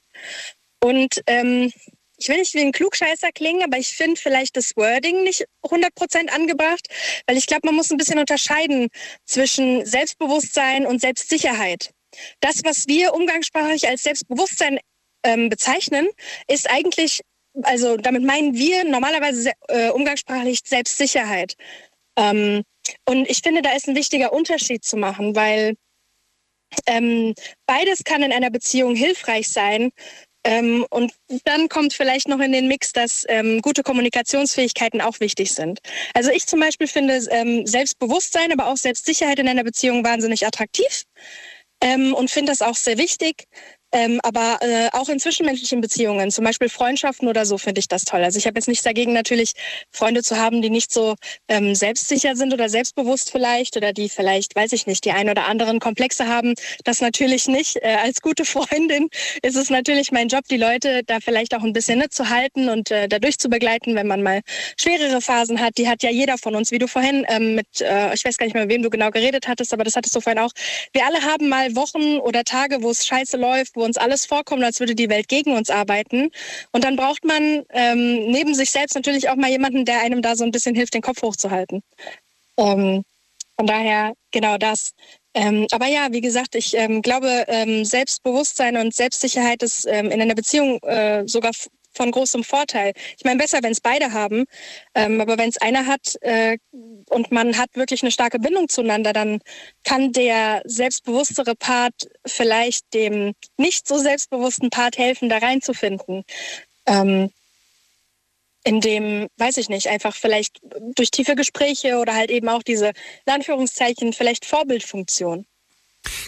Und ähm, ich will nicht wie ein Klugscheißer klingen, aber ich finde vielleicht das Wording nicht 100% angebracht, weil ich glaube, man muss ein bisschen unterscheiden zwischen Selbstbewusstsein und Selbstsicherheit. Das, was wir umgangssprachlich als Selbstbewusstsein ähm, bezeichnen, ist eigentlich, also damit meinen wir normalerweise se- äh, umgangssprachlich Selbstsicherheit. Ähm, und ich finde, da ist ein wichtiger Unterschied zu machen, weil ähm, beides kann in einer Beziehung hilfreich sein. Ähm, und dann kommt vielleicht noch in den Mix, dass ähm, gute Kommunikationsfähigkeiten auch wichtig sind. Also ich zum Beispiel finde ähm, Selbstbewusstsein, aber auch Selbstsicherheit in einer Beziehung wahnsinnig attraktiv ähm, und finde das auch sehr wichtig. Ähm, aber äh, auch in zwischenmenschlichen Beziehungen, zum Beispiel Freundschaften oder so, finde ich das toll. Also ich habe jetzt nichts dagegen, natürlich Freunde zu haben, die nicht so ähm, selbstsicher sind oder selbstbewusst vielleicht oder die vielleicht, weiß ich nicht, die ein oder anderen Komplexe haben. Das natürlich nicht. Äh, als gute Freundin ist es natürlich mein Job, die Leute da vielleicht auch ein bisschen nett zu halten und äh, dadurch zu begleiten, wenn man mal schwerere Phasen hat. Die hat ja jeder von uns, wie du vorhin ähm, mit, äh, ich weiß gar nicht mehr, mit wem du genau geredet hattest, aber das hattest du vorhin auch. Wir alle haben mal Wochen oder Tage, wo es scheiße läuft, wo uns alles vorkommt, als würde die Welt gegen uns arbeiten. Und dann braucht man ähm, neben sich selbst natürlich auch mal jemanden, der einem da so ein bisschen hilft, den Kopf hochzuhalten. Ähm, von daher genau das. Ähm, aber ja, wie gesagt, ich ähm, glaube, ähm, Selbstbewusstsein und Selbstsicherheit ist ähm, in einer Beziehung äh, sogar von großem Vorteil. Ich meine, besser, wenn es beide haben, ähm, aber wenn es einer hat äh, und man hat wirklich eine starke Bindung zueinander, dann kann der selbstbewusstere Part vielleicht dem nicht so selbstbewussten Part helfen, da reinzufinden. Ähm, indem, weiß ich nicht, einfach vielleicht durch tiefe Gespräche oder halt eben auch diese, in Anführungszeichen, vielleicht Vorbildfunktion.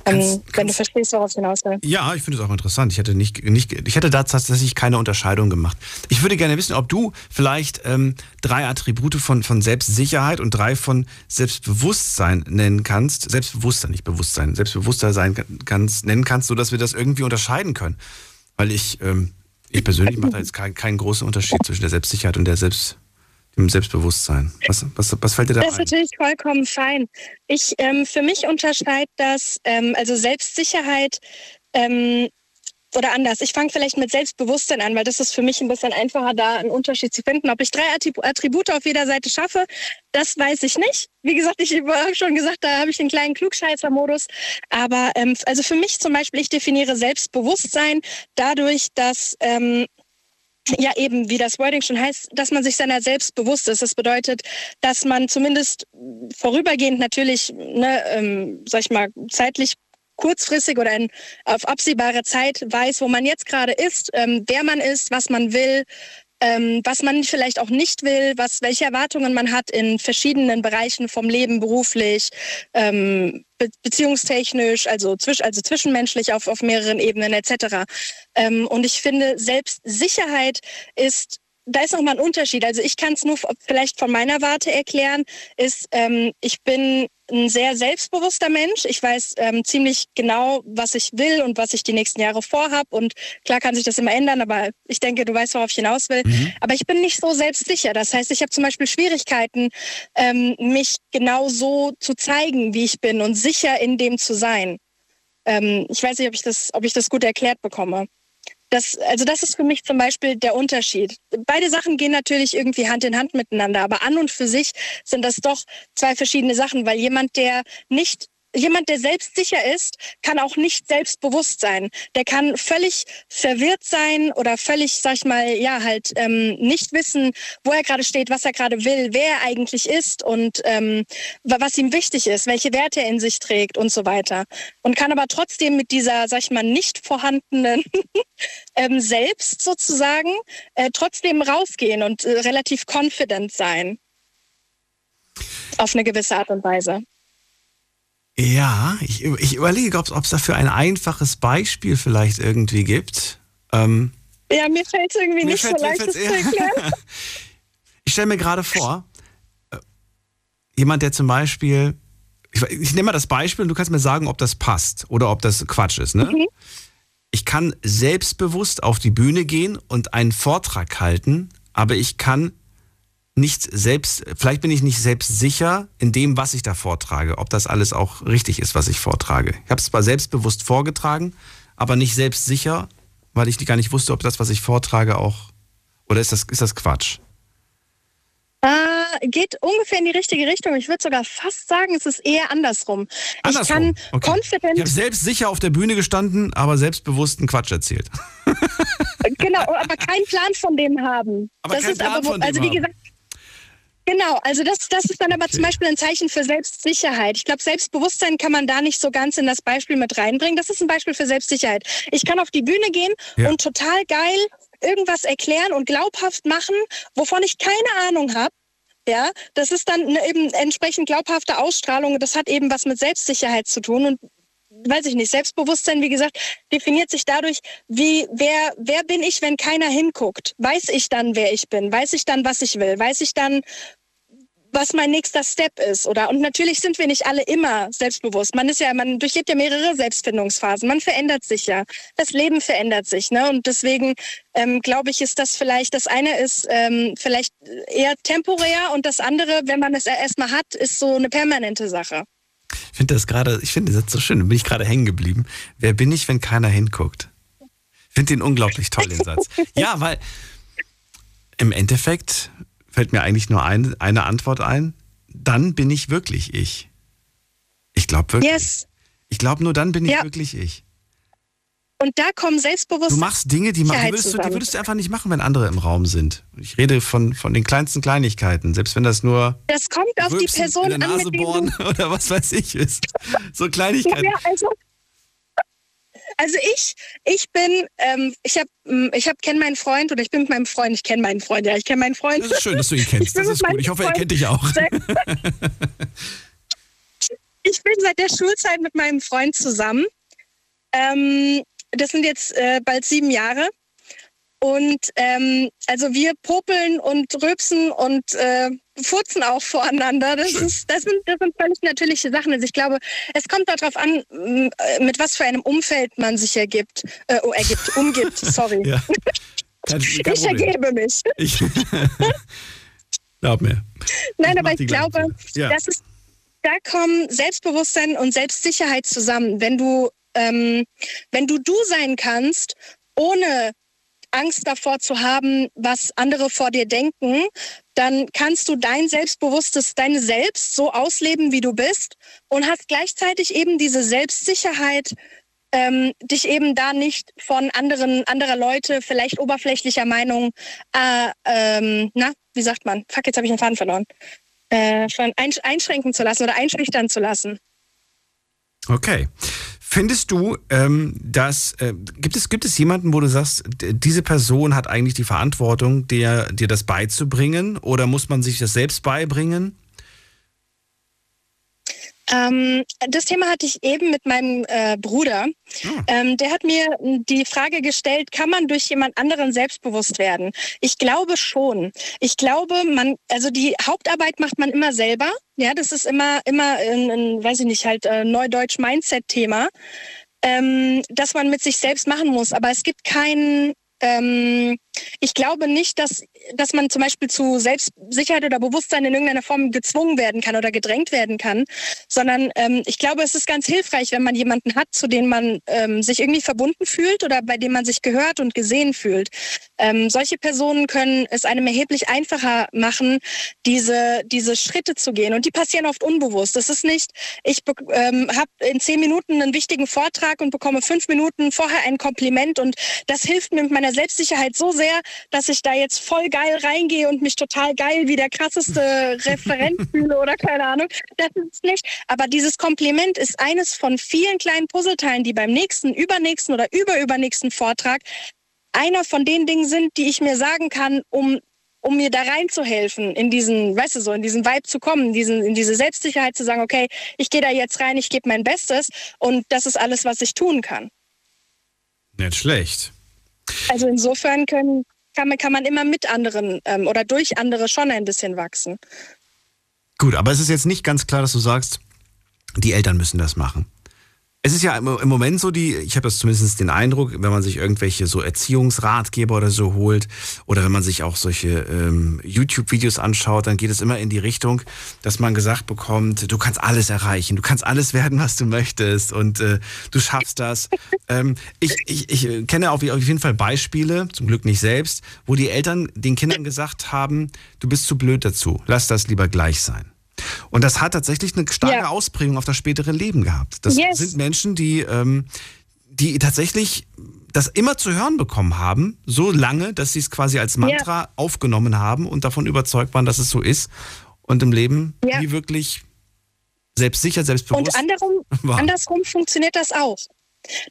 Ähm, Kannst- wenn du kannst- verstehst, worauf ich hinaus will. Ja, ich finde es auch interessant. Ich hätte nicht, nicht, ich hätte da tatsächlich keine Unterscheidung gemacht. Ich würde gerne wissen, ob du vielleicht ähm, drei Attribute von, von Selbstsicherheit und drei von Selbstbewusstsein nennen kannst. Selbstbewusstsein, nicht Bewusstsein. Selbstbewusster sein kannst, nennen kannst, sodass wir das irgendwie unterscheiden können. Weil ich, ähm, ich persönlich mache da jetzt keinen, keinen großen Unterschied zwischen der Selbstsicherheit und der Selbst, dem Selbstbewusstsein. Was, was, was fällt dir da Das ist ein? natürlich vollkommen fein. Ich, ähm, für mich unterscheidet das, ähm, also Selbstsicherheit ähm, oder anders. Ich fange vielleicht mit Selbstbewusstsein an, weil das ist für mich ein bisschen einfacher, da einen Unterschied zu finden. Ob ich drei Attrib- Attribute auf jeder Seite schaffe, das weiß ich nicht. Wie gesagt, ich habe schon gesagt, da habe ich den kleinen Klugscheißer-Modus. Aber ähm, also für mich zum Beispiel, ich definiere Selbstbewusstsein dadurch, dass ähm, ja eben, wie das Wording schon heißt, dass man sich seiner selbst bewusst ist. Das bedeutet, dass man zumindest vorübergehend natürlich, ne, ähm, sag ich mal, zeitlich kurzfristig oder in, auf absehbare Zeit weiß, wo man jetzt gerade ist, ähm, wer man ist, was man will, ähm, was man vielleicht auch nicht will, was, welche Erwartungen man hat in verschiedenen Bereichen vom Leben, beruflich, ähm, be beziehungstechnisch, also, zwisch also zwischenmenschlich auf, auf mehreren Ebenen etc. Ähm, und ich finde, Selbstsicherheit ist da ist nochmal ein Unterschied. Also ich kann es nur vielleicht von meiner Warte erklären, ist, ähm, ich bin ein sehr selbstbewusster Mensch. Ich weiß ähm, ziemlich genau, was ich will und was ich die nächsten Jahre vorhab. Und klar kann sich das immer ändern, aber ich denke, du weißt, worauf ich hinaus will. Aber ich bin nicht so selbstsicher. Das heißt, ich habe zum Beispiel Schwierigkeiten, ähm, mich genau so zu zeigen, wie ich bin und sicher in dem zu sein. Ähm, ich weiß nicht, ob ich das, ob ich das gut erklärt bekomme. Das, also das ist für mich zum Beispiel der Unterschied. Beide Sachen gehen natürlich irgendwie Hand in Hand miteinander, aber an und für sich sind das doch zwei verschiedene Sachen, weil jemand, der nicht jemand, der selbstsicher ist, kann auch nicht selbstbewusst sein. Der kann völlig verwirrt sein oder völlig, sag ich mal, ja, halt ähm, nicht wissen, wo er gerade steht, was er gerade will, wer er eigentlich ist und ähm, was ihm wichtig ist, welche Werte er in sich trägt und so weiter. Und kann aber trotzdem mit dieser, sag ich mal, nicht vorhandenen ähm, Selbst sozusagen äh, trotzdem rausgehen und äh, relativ confident sein. Auf eine gewisse Art und Weise. Ja, ich, ich überlege, ob es dafür ein einfaches Beispiel vielleicht irgendwie gibt. Ähm, ja, mir fällt es irgendwie nicht fällt, so leicht, das zu erklären. ich stelle mir gerade vor, äh, jemand, der zum Beispiel, ich, ich nehme mal das Beispiel und du kannst mir sagen, ob das passt oder ob das Quatsch ist. Ne? Mhm. Ich kann selbstbewusst auf die Bühne gehen und einen Vortrag halten, aber ich kann nicht selbst, vielleicht bin ich nicht selbst sicher in dem, was ich da vortrage, ob das alles auch richtig ist, was ich vortrage. Ich habe es zwar selbstbewusst vorgetragen, aber nicht selbst sicher, weil ich gar nicht wusste, ob das, was ich vortrage, auch. Oder ist das, ist das Quatsch? Äh, geht ungefähr in die richtige Richtung. Ich würde sogar fast sagen, es ist eher andersrum. andersrum. Ich kann okay. confident. Ich habe selbst sicher auf der Bühne gestanden, aber selbstbewusst einen Quatsch erzählt. genau, aber keinen Plan von dem haben. Aber das ist Plan aber, von dem also wie gesagt, Genau, also das, das ist dann aber okay. zum Beispiel ein Zeichen für Selbstsicherheit. Ich glaube, Selbstbewusstsein kann man da nicht so ganz in das Beispiel mit reinbringen. Das ist ein Beispiel für Selbstsicherheit. Ich kann auf die Bühne gehen ja. und total geil irgendwas erklären und glaubhaft machen, wovon ich keine Ahnung habe. Ja, das ist dann eine eben entsprechend glaubhafte Ausstrahlung. Das hat eben was mit Selbstsicherheit zu tun. Und weiß ich nicht, Selbstbewusstsein, wie gesagt, definiert sich dadurch, wie, wer, wer bin ich, wenn keiner hinguckt? Weiß ich dann, wer ich bin? Weiß ich dann, was ich will? Weiß ich dann, was mein nächster Step ist, oder? Und natürlich sind wir nicht alle immer selbstbewusst. Man ist ja, man durchlebt ja mehrere Selbstfindungsphasen. Man verändert sich ja. Das Leben verändert sich, ne? Und deswegen ähm, glaube ich, ist das vielleicht, das eine ist ähm, vielleicht eher temporär und das andere, wenn man es erstmal hat, ist so eine permanente Sache. Ich finde das gerade, ich finde das so schön, da bin ich gerade hängen geblieben. Wer bin ich, wenn keiner hinguckt? Ich finde den unglaublich toll, den Satz. Ja, weil im Endeffekt fällt mir eigentlich nur ein, eine Antwort ein. Dann bin ich wirklich ich. Ich glaube wirklich. Yes. Ich glaube, nur dann bin ich ja. wirklich ich. Und da kommen selbstbewusst. Du machst Dinge, die, die, würdest du, die würdest du einfach nicht machen, wenn andere im Raum sind. Ich rede von, von den kleinsten Kleinigkeiten, selbst wenn das nur. Das kommt auf die Person an. bohren oder was weiß ich ist. So Kleinigkeiten. Ja, also, also ich, ich bin, ähm, ich habe, mm, ich habe kenne meinen Freund oder ich bin mit meinem Freund. Ich kenne meinen Freund, ja, ich kenne meinen Freund. Das ist schön, dass du ihn kennst. Das ist gut. Ich hoffe, er kennt dich auch. ich bin seit der Schulzeit mit meinem Freund zusammen. Ähm, das sind jetzt äh, bald sieben Jahre. Und ähm, also wir popeln und röpsen und äh, furzen auch voreinander. Das, ist, das, sind, das sind völlig natürliche Sachen. Also ich glaube, es kommt darauf an, äh, mit was für einem Umfeld man sich ergibt, äh, oh, ergibt, umgibt, sorry. Ja. Kein, kein ich ergebe mich. Ich glaub mir. Nein, ich aber ich glaube, ja. das ist, da kommen Selbstbewusstsein und Selbstsicherheit zusammen. Wenn du, ähm, wenn du du sein kannst, ohne Angst davor zu haben, was andere vor dir denken, dann kannst du dein selbstbewusstes, deine Selbst so ausleben, wie du bist und hast gleichzeitig eben diese Selbstsicherheit, ähm, dich eben da nicht von anderen, anderer Leute, vielleicht oberflächlicher Meinung, äh, ähm, na, wie sagt man? Fuck, jetzt habe ich den Faden verloren. Äh, von einschränken zu lassen oder einschüchtern zu lassen. Okay. Findest du, ähm, dass äh, gibt es gibt es jemanden, wo du sagst, diese Person hat eigentlich die Verantwortung, dir dir das beizubringen, oder muss man sich das selbst beibringen? Ähm, das Thema hatte ich eben mit meinem äh, Bruder. Ah. Ähm, der hat mir die Frage gestellt, kann man durch jemand anderen selbstbewusst werden? Ich glaube schon. Ich glaube, man, also die Hauptarbeit macht man immer selber. Ja, das ist immer, immer ein, ein weiß ich nicht, halt äh, Neudeutsch Mindset-Thema, ähm, dass man mit sich selbst machen muss. Aber es gibt keinen ähm, ich glaube nicht, dass dass man zum Beispiel zu Selbstsicherheit oder Bewusstsein in irgendeiner Form gezwungen werden kann oder gedrängt werden kann, sondern ähm, ich glaube, es ist ganz hilfreich, wenn man jemanden hat, zu dem man ähm, sich irgendwie verbunden fühlt oder bei dem man sich gehört und gesehen fühlt. Ähm, solche Personen können es einem erheblich einfacher machen, diese, diese Schritte zu gehen. Und die passieren oft unbewusst. Das ist nicht, ich ähm, habe in zehn Minuten einen wichtigen Vortrag und bekomme fünf Minuten vorher ein Kompliment und das hilft mir mit meiner Selbstsicherheit so sehr, dass ich da jetzt voll geil reingehe und mich total geil wie der krasseste Referent fühle oder keine Ahnung. Das ist nicht. Aber dieses Kompliment ist eines von vielen kleinen Puzzleteilen, die beim nächsten, übernächsten oder überübernächsten Vortrag einer von den Dingen sind, die ich mir sagen kann, um um mir da reinzuhelfen, in diesen, weißt du, so in diesen Vibe zu kommen, diesen, in diese Selbstsicherheit zu sagen, okay, ich gehe da jetzt rein, ich gebe mein Bestes und das ist alles, was ich tun kann. Nicht schlecht. Also insofern können, kann, man, kann man immer mit anderen ähm, oder durch andere schon ein bisschen wachsen. Gut, aber es ist jetzt nicht ganz klar, dass du sagst, die Eltern müssen das machen. Es ist ja im Moment so, die, ich habe das zumindest den Eindruck, wenn man sich irgendwelche so Erziehungsratgeber oder so holt oder wenn man sich auch solche ähm, YouTube-Videos anschaut, dann geht es immer in die Richtung, dass man gesagt bekommt, du kannst alles erreichen, du kannst alles werden, was du möchtest und äh, du schaffst das. ähm, ich, ich, ich kenne auf jeden Fall Beispiele, zum Glück nicht selbst, wo die Eltern den Kindern gesagt haben, du bist zu blöd dazu, lass das lieber gleich sein. Und das hat tatsächlich eine starke ja. Ausprägung auf das spätere Leben gehabt. Das yes. sind Menschen, die, ähm, die tatsächlich das immer zu hören bekommen haben, so lange, dass sie es quasi als Mantra ja. aufgenommen haben und davon überzeugt waren, dass es so ist und im Leben ja. nie wirklich selbstsicher, selbstbewusst. Und andersrum, andersrum funktioniert das auch.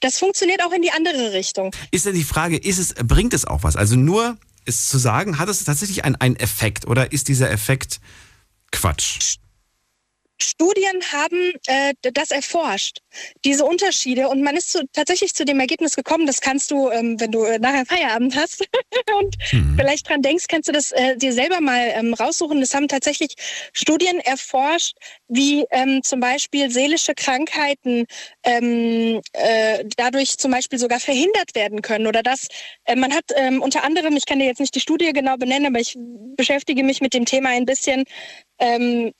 Das funktioniert auch in die andere Richtung. Ist ja die Frage, ist es, bringt es auch was? Also nur es zu sagen, hat es tatsächlich einen Effekt oder ist dieser Effekt Quatsch. Studien haben äh, das erforscht, diese Unterschiede. Und man ist zu, tatsächlich zu dem Ergebnis gekommen, das kannst du, ähm, wenn du äh, nachher Feierabend hast und mhm. vielleicht dran denkst, kannst du das äh, dir selber mal ähm, raussuchen. Das haben tatsächlich Studien erforscht, wie ähm, zum Beispiel seelische Krankheiten ähm, äh, dadurch zum Beispiel sogar verhindert werden können. Oder dass äh, man hat ähm, unter anderem, ich kann dir jetzt nicht die Studie genau benennen, aber ich beschäftige mich mit dem Thema ein bisschen, ähm,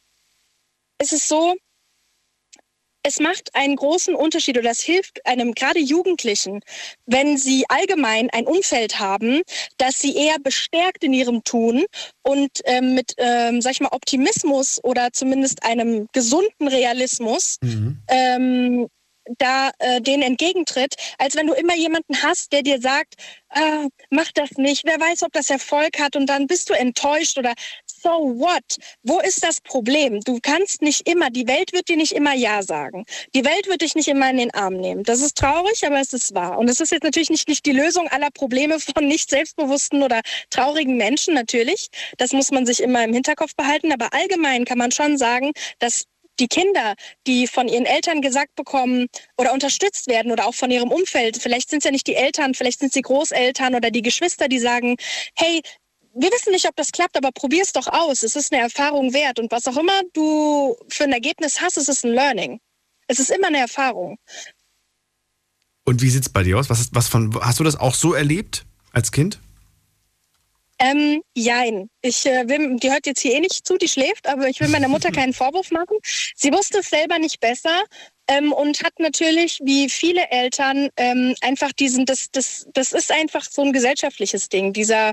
es ist so, es macht einen großen Unterschied oder das hilft einem gerade Jugendlichen, wenn sie allgemein ein Umfeld haben, dass sie eher bestärkt in ihrem Tun und ähm, mit, ähm, sag ich mal, Optimismus oder zumindest einem gesunden Realismus mhm. ähm, da äh, denen entgegentritt, als wenn du immer jemanden hast, der dir sagt, ah, mach das nicht, wer weiß, ob das Erfolg hat und dann bist du enttäuscht oder so what? Wo ist das Problem? Du kannst nicht immer, die Welt wird dir nicht immer Ja sagen. Die Welt wird dich nicht immer in den Arm nehmen. Das ist traurig, aber es ist wahr. Und es ist jetzt natürlich nicht, nicht die Lösung aller Probleme von nicht selbstbewussten oder traurigen Menschen, natürlich. Das muss man sich immer im Hinterkopf behalten. Aber allgemein kann man schon sagen, dass die Kinder, die von ihren Eltern gesagt bekommen oder unterstützt werden oder auch von ihrem Umfeld, vielleicht sind es ja nicht die Eltern, vielleicht sind es die Großeltern oder die Geschwister, die sagen, hey, wir wissen nicht, ob das klappt, aber probier es doch aus. Es ist eine Erfahrung wert. Und was auch immer du für ein Ergebnis hast, es ist ein Learning. Es ist immer eine Erfahrung. Und wie sieht es bei dir aus? Was, was von, hast du das auch so erlebt als Kind? Ähm, jein. Ich äh, will, die hört jetzt hier eh nicht zu, die schläft, aber ich will meiner Mutter keinen Vorwurf machen. Sie wusste es selber nicht besser ähm, und hat natürlich, wie viele Eltern, ähm, einfach diesen, das, das, das ist einfach so ein gesellschaftliches Ding, dieser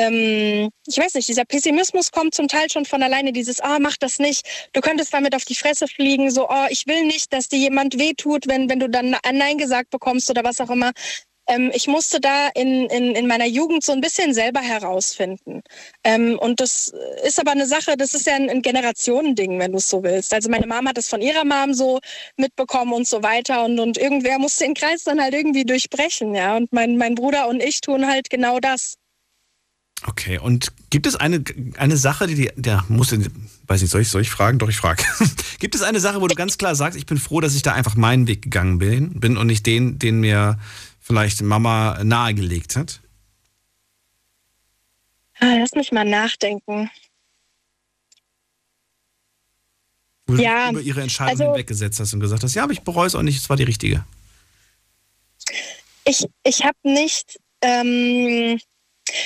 ähm, ich weiß nicht, dieser Pessimismus kommt zum Teil schon von alleine, dieses, ah, oh, mach das nicht, du könntest damit auf die Fresse fliegen, so, oh, ich will nicht, dass dir jemand wehtut, wenn, wenn du dann ein Nein gesagt bekommst oder was auch immer. Ähm, ich musste da in, in, in meiner Jugend so ein bisschen selber herausfinden. Ähm, und das ist aber eine Sache, das ist ja ein, ein Generationending, wenn du es so willst. Also meine Mama hat das von ihrer Mom so mitbekommen und so weiter. Und, und irgendwer musste den Kreis dann halt irgendwie durchbrechen, ja. Und mein, mein Bruder und ich tun halt genau das. Okay, und gibt es eine, eine Sache, die, die der muss, weiß nicht, soll ich, soll ich fragen? Doch, ich frage. gibt es eine Sache, wo du ganz klar sagst, ich bin froh, dass ich da einfach meinen Weg gegangen bin, bin und nicht den, den mir vielleicht Mama nahegelegt hat? Ah, lass mich mal nachdenken. Wo ja, du über ihre Entscheidung also, hinweggesetzt hast und gesagt hast, ja, aber ich bereue es auch nicht, es war die richtige. Ich, ich habe nicht, ähm,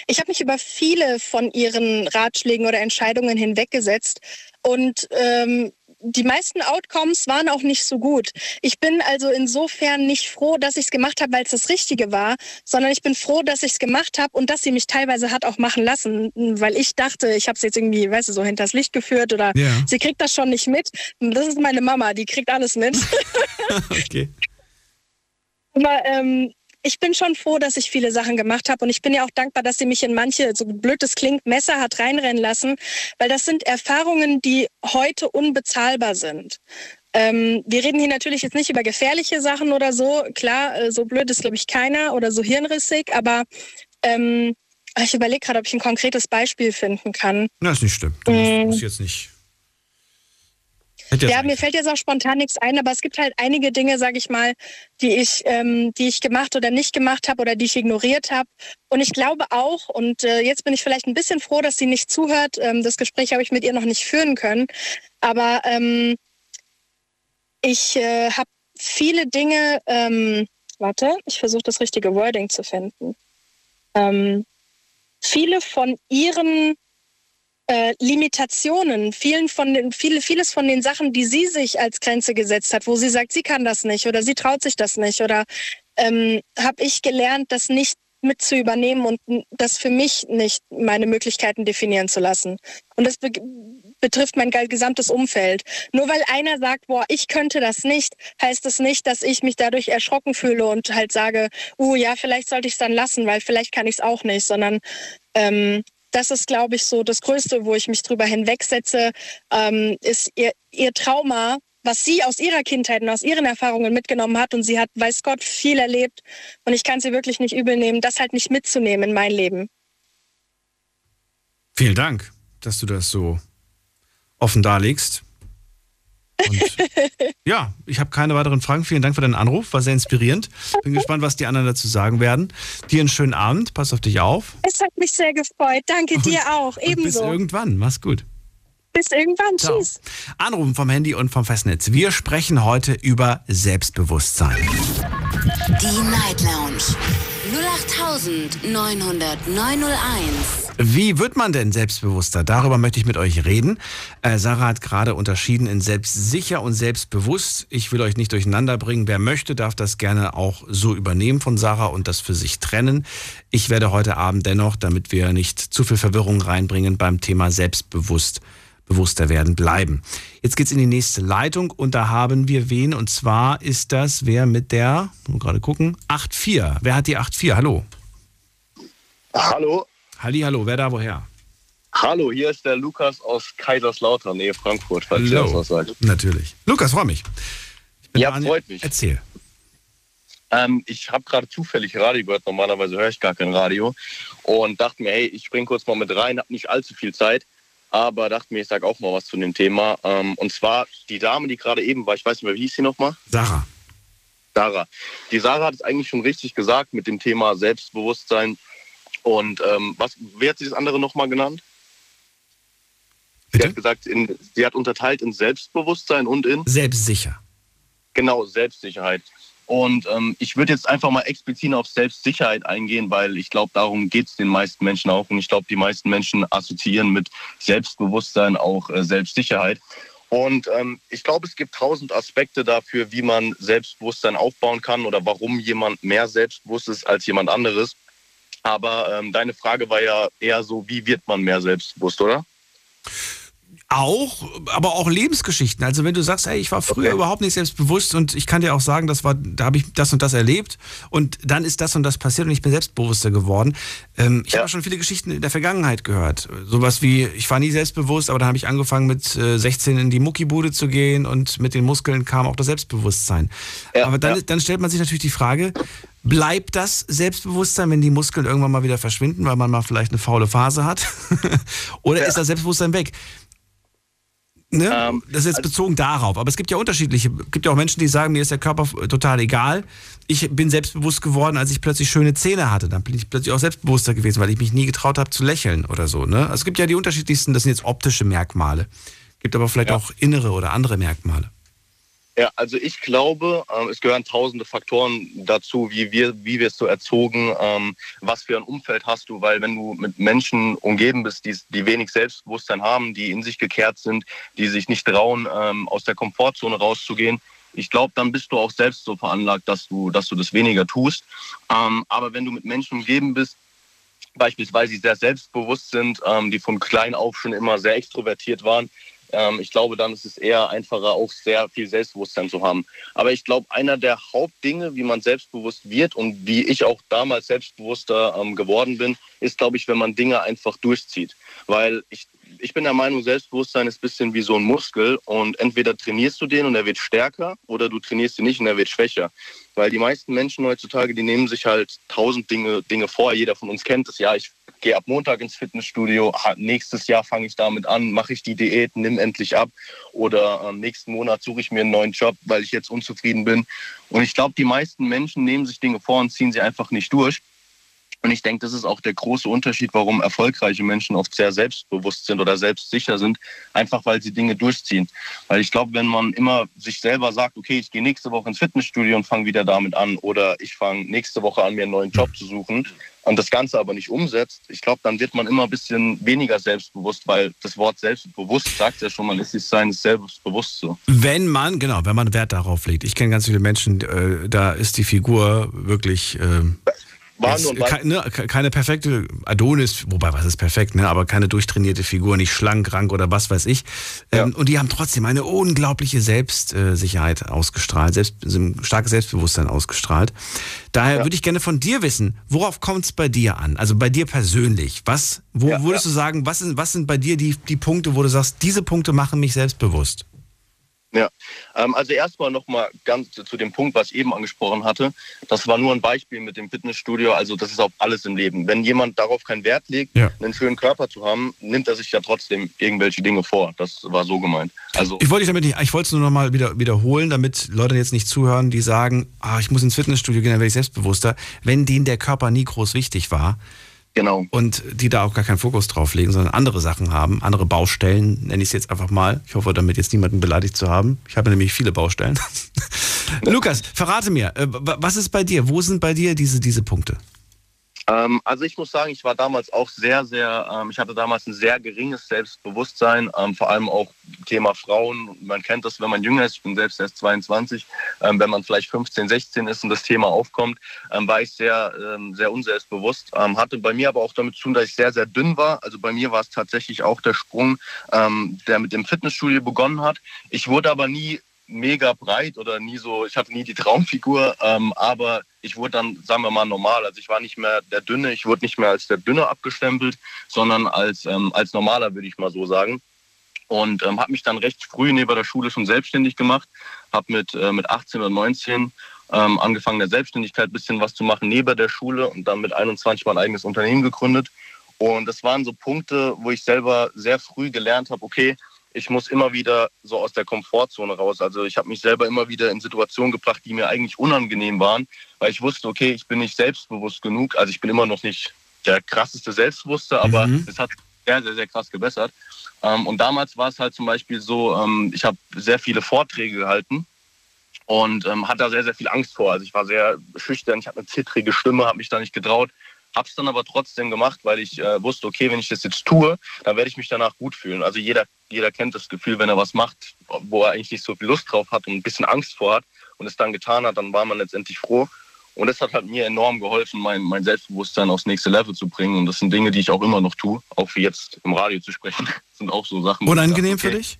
ich habe mich über viele von ihren Ratschlägen oder Entscheidungen hinweggesetzt und ähm, die meisten Outcomes waren auch nicht so gut. Ich bin also insofern nicht froh, dass ich es gemacht habe, weil es das Richtige war, sondern ich bin froh, dass ich es gemacht habe und dass sie mich teilweise hat auch machen lassen, weil ich dachte, ich habe es jetzt irgendwie, weißt du, so hinters Licht geführt oder Ja. sie kriegt das schon nicht mit. Das ist meine Mama, die kriegt alles mit. okay. Aber ähm, ich bin schon froh, dass ich viele Sachen gemacht habe und ich bin ja auch dankbar, dass sie mich in manche, so blöd es klingt, Messer hat reinrennen lassen, weil das sind Erfahrungen, die heute unbezahlbar sind. Ähm, wir reden hier natürlich jetzt nicht über gefährliche Sachen oder so. Klar, äh, so blöd ist, glaube ich, keiner oder so hirnrissig, aber ähm, ich überlege gerade, ob ich ein konkretes Beispiel finden kann. Na, ist nicht schlimm. Du musst, Mm. musst jetzt nicht. Hätte Ja, mir fällt jetzt auch spontan nichts ein, aber es gibt halt einige Dinge, sage ich mal, die ich, ähm, die ich gemacht oder nicht gemacht habe oder die ich ignoriert habe. Und ich glaube auch, und äh, jetzt bin ich vielleicht ein bisschen froh, dass sie nicht zuhört. Ähm, das Gespräch habe ich mit ihr noch nicht führen können. Aber ähm, ich äh, habe viele Dinge, ähm, warte, ich versuche das richtige Wording zu finden. Ähm, viele von ihren äh, Limitationen, vielen von den, viele, vieles von den Sachen, die sie sich als Grenze gesetzt hat, wo sie sagt, sie kann das nicht oder sie traut sich das nicht oder ähm, habe ich gelernt, das nicht mit zu übernehmen und das für mich nicht meine Möglichkeiten definieren zu lassen. Und das be betrifft mein ge- gesamtes Umfeld. Nur weil einer sagt, boah, ich könnte das nicht, heißt es nicht, dass ich mich dadurch erschrocken fühle und halt sage, uh, ja, vielleicht sollte ich es dann lassen, weil vielleicht kann ich es auch nicht, sondern ähm, das ist, glaube ich, so das Größte, wo ich mich drüber hinwegsetze, ähm, ist ihr, ihr Trauma, was sie aus ihrer Kindheit und aus ihren Erfahrungen mitgenommen hat. Und sie hat, weiß Gott, viel erlebt. Und ich kann sie wirklich nicht übel nehmen, das halt nicht mitzunehmen in mein Leben. Vielen Dank, dass du das so offen darlegst. Und ja, ich habe keine weiteren Fragen. Vielen Dank für deinen Anruf, war sehr inspirierend. Bin gespannt, was die anderen dazu sagen werden. Dir einen schönen Abend, pass auf dich auf. Es hat mich sehr gefreut. Danke dir auch. Und bis Ebenso. irgendwann, mach's gut. Bis irgendwann. Ciao. Tschüss. Anrufen vom Handy und vom Festnetz. Wir sprechen heute über Selbstbewusstsein. Die Night Lounge 08901. Wie wird man denn selbstbewusster? Darüber möchte ich mit euch reden. Äh, Sarah hat gerade unterschieden in selbstsicher und selbstbewusst. Ich will euch nicht durcheinander bringen. Wer möchte, darf das gerne auch so übernehmen von Sarah und das für sich trennen. Ich werde heute Abend dennoch, damit wir nicht zu viel Verwirrung reinbringen, beim Thema selbstbewusst bewusster werden bleiben. Jetzt geht's in die nächste Leitung und da haben wir wen und zwar ist das wer mit der, mal gerade gucken, 84. Wer hat die 84? Hallo. Hallo. Halli, hallo, wer da woher? Hallo, hier ist der Lukas aus Kaiserslautern, Nähe Frankfurt, falls ihr das was sagt. Natürlich. Lukas, freue mich. Ich bin Ja, Daniel. freut mich. Erzähl. Ähm, ich habe gerade zufällig Radio gehört, normalerweise höre ich gar kein Radio und dachte mir, hey, ich spring kurz mal mit rein, habe nicht allzu viel Zeit, aber dachte mir, ich sage auch mal was zu dem Thema. Ähm, und zwar die Dame, die gerade eben war, ich weiß nicht mehr, wie hieß sie nochmal? Sarah. Sarah. Die Sarah hat es eigentlich schon richtig gesagt mit dem Thema Selbstbewusstsein. Und ähm, was, wer hat sie das andere nochmal genannt? Sie hat gesagt, in, sie hat unterteilt in Selbstbewusstsein und in Selbstsicher. Genau, Selbstsicherheit. Und ähm, ich würde jetzt einfach mal explizit auf Selbstsicherheit eingehen, weil ich glaube, darum geht es den meisten Menschen auch. Und ich glaube, die meisten Menschen assoziieren mit Selbstbewusstsein auch äh, Selbstsicherheit. Und ähm, ich glaube, es gibt tausend Aspekte dafür, wie man Selbstbewusstsein aufbauen kann oder warum jemand mehr selbstbewusst ist als jemand anderes. Aber ähm, deine Frage war ja eher so, wie wird man mehr selbstbewusst, oder? Auch, aber auch Lebensgeschichten. Also wenn du sagst, hey, ich war früher überhaupt nicht selbstbewusst und ich kann dir auch sagen, das war, da habe ich das und das erlebt und dann ist das und das passiert und ich bin selbstbewusster geworden. Ähm, ich habe auch schon viele Geschichten in der Vergangenheit gehört. Sowas wie, ich war nie selbstbewusst, aber dann habe ich angefangen mit äh, 16 in die Muckibude zu gehen und mit den Muskeln kam auch das Selbstbewusstsein. aber dann, dann stellt man sich natürlich die Frage, Bleibt das Selbstbewusstsein, wenn die Muskeln irgendwann mal wieder verschwinden, weil man mal vielleicht eine faule Phase hat? Oder ist das Selbstbewusstsein weg? Ne? das ist jetzt bezogen darauf. Aber es gibt ja unterschiedliche. Es gibt ja auch Menschen, die sagen, mir ist der Körper total egal. Ich bin selbstbewusst geworden, als ich plötzlich schöne Zähne hatte. Dann bin ich plötzlich auch selbstbewusster gewesen, weil ich mich nie getraut habe zu lächeln oder so. Ne? Also es gibt ja die unterschiedlichsten, das sind jetzt optische Merkmale. Gibt aber vielleicht auch innere oder andere Merkmale. Ja, also ich glaube, ähm, es gehören tausende Faktoren dazu, wie wir, wie wirst du erzogen, ähm, was für ein Umfeld hast du, weil wenn du mit Menschen umgeben bist, die, die wenig Selbstbewusstsein haben, die in sich gekehrt sind, die sich nicht trauen, ähm, aus der Komfortzone rauszugehen, ich glaube, dann bist du auch selbst so veranlagt, dass du, dass du das weniger tust. Aber wenn du mit Menschen umgeben bist, beispielsweise die sehr selbstbewusst sind, die von klein auf schon immer sehr extrovertiert waren, ähm, ich glaube, dann ist es eher einfacher, auch sehr viel Selbstbewusstsein zu haben. Aber ich glaube, einer der Hauptdinge, wie man selbstbewusst wird und wie ich auch damals selbstbewusster ähm, geworden bin, ist, glaube ich, wenn man Dinge einfach durchzieht. Weil ich, ich bin der Meinung, Selbstbewusstsein ist ein bisschen wie so ein Muskel und entweder trainierst du den und er wird stärker oder du trainierst ihn nicht und er wird schwächer. Weil die meisten Menschen heutzutage, die nehmen sich halt tausend Dinge, Dinge vor. Jeder von uns kennt das. Ja, ich gehe ab Montag ins Fitnessstudio. Nächstes Jahr fange ich damit an, mache ich die Diät, nimm endlich ab. Oder äh, nächsten Monat suche ich mir einen neuen Job, weil ich jetzt unzufrieden bin. Und ich glaube, die meisten Menschen nehmen sich Dinge vor und ziehen sie einfach nicht durch. Und ich denke, das ist auch der große Unterschied, warum erfolgreiche Menschen oft sehr selbstbewusst sind oder selbstsicher sind, einfach weil sie Dinge durchziehen. Weil ich glaube, wenn man immer sich selber sagt, okay, ich gehe nächste Woche ins Fitnessstudio und fange wieder damit an oder ich fange nächste Woche an, mir einen neuen Job zu suchen und das Ganze aber nicht umsetzt, ich glaube, dann wird man immer ein bisschen weniger selbstbewusst, weil das Wort selbstbewusst sagt ja schon, man ist sich seines selbstbewusst so. Wenn man, genau, wenn man Wert darauf legt. Ich kenne ganz viele Menschen, äh, da ist die Figur wirklich... Äh war nur keine, ne, keine perfekte Adonis, wobei was ist perfekt, ne? aber keine durchtrainierte Figur, nicht schlank, rank oder was weiß ich. Ja. Ähm, und die haben trotzdem eine unglaubliche Selbstsicherheit ausgestrahlt, selbst, starkes Selbstbewusstsein ausgestrahlt. Daher ja. würde ich gerne von dir wissen, worauf kommt es bei dir an? Also bei dir persönlich. Was, wo ja, würdest du sagen, was sind, was sind bei dir die, die Punkte, wo du sagst, diese Punkte machen mich selbstbewusst? Ja, ähm, also erstmal nochmal ganz zu dem Punkt, was ich eben angesprochen hatte. Das war nur ein Beispiel mit dem Fitnessstudio. Also das ist auf alles im Leben. Wenn jemand darauf keinen Wert legt, ja. einen schönen Körper zu haben, nimmt er sich ja trotzdem irgendwelche Dinge vor. Das war so gemeint. Also ich wollte damit nicht, ich wollte es nur nochmal wieder wiederholen, damit Leute jetzt nicht zuhören, die sagen, ah, ich muss ins Fitnessstudio gehen, dann werde ich selbstbewusster. Wenn denen der Körper nie groß wichtig war, Genau. Und die da auch gar keinen Fokus drauf legen, sondern andere Sachen haben, andere Baustellen, nenne ich es jetzt einfach mal. Ich hoffe, damit jetzt niemanden beleidigt zu haben. Ich habe nämlich viele Baustellen. Lukas, verrate mir, äh, was ist bei dir? Wo sind bei dir diese, diese Punkte? Ähm, also ich muss sagen, ich war damals auch sehr, sehr, ähm, ich hatte damals ein sehr geringes Selbstbewusstsein, ähm, vor allem auch Thema Frauen. Man kennt das, wenn man jünger ist, ich bin selbst erst 22, ähm, wenn man vielleicht 15, 16 ist und das Thema aufkommt, ähm, war ich sehr, ähm, sehr unselbstbewusst. hatte bei mir aber auch damit zu tun, dass ich sehr, sehr dünn war. Also bei mir war es tatsächlich auch der Sprung, der mit dem Fitnessstudio begonnen hat. Ich wurde aber nie mega breit oder nie so, ich hatte nie die Traumfigur, ähm, aber ich wurde dann, sagen wir mal, normal. Also ich war nicht mehr der Dünne, ich wurde nicht mehr als der Dünne abgestempelt, sondern als, ähm, als normaler, würde ich mal so sagen. Und ähm, habe mich dann recht früh neben der Schule schon selbstständig gemacht, habe mit, äh, mit 18 oder 19 ähm, angefangen, der Selbstständigkeit ein bisschen was zu machen neben der Schule und dann mit 21 mein eigenes Unternehmen gegründet. Und das waren so Punkte, wo ich selber sehr früh gelernt habe, okay, ich muss immer wieder so aus der Komfortzone raus. Also ich habe mich selber immer wieder in Situationen gebracht, die mir eigentlich unangenehm waren, weil ich wusste, okay, ich bin nicht selbstbewusst genug. Also ich bin immer noch nicht der krasseste Selbstbewusste, aber mhm. es hat sehr, sehr, sehr krass gebessert. Ähm, und damals war es halt zum Beispiel so, ähm, ich habe sehr viele Vorträge gehalten und ähm, hatte da sehr, sehr viel Angst vor. Also ich war sehr schüchtern, ich hatte eine zittrige Stimme, habe mich da nicht getraut. Hab's dann aber trotzdem gemacht, weil ich äh, wusste, okay, wenn ich das jetzt tue, dann werde ich mich danach gut fühlen. Also jeder, jeder kennt das Gefühl, wenn er was macht, wo er eigentlich nicht so viel Lust drauf hat und ein bisschen Angst vor hat und es dann getan hat, dann war man letztendlich froh. Und das hat halt mir enorm geholfen, mein, mein Selbstbewusstsein aufs nächste Level zu bringen. Und das sind Dinge, die ich auch immer noch tue. Auch wie jetzt im Radio zu sprechen, das sind auch so Sachen. Unangenehm sage, okay, für dich?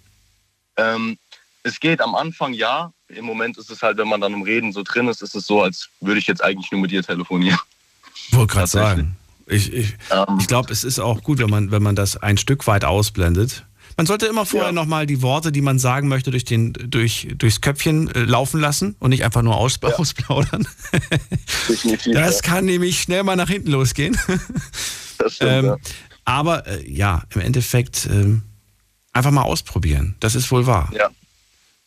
Ähm, es geht am Anfang ja. Im Moment ist es halt, wenn man dann im Reden so drin ist, ist es so, als würde ich jetzt eigentlich nur mit dir telefonieren. Wollte gerade sagen. Ich, ich, ähm, ich glaube, es ist auch gut, wenn man, wenn man das ein Stück weit ausblendet. Man sollte immer vorher ja. nochmal die Worte, die man sagen möchte, durch den, durch, durchs Köpfchen äh, laufen lassen und nicht einfach nur aus, ja. ausplaudern. Das kann nämlich schnell mal nach hinten losgehen. Das stimmt, ähm, ja. Aber äh, ja, im Endeffekt äh, einfach mal ausprobieren. Das ist wohl wahr. Ja.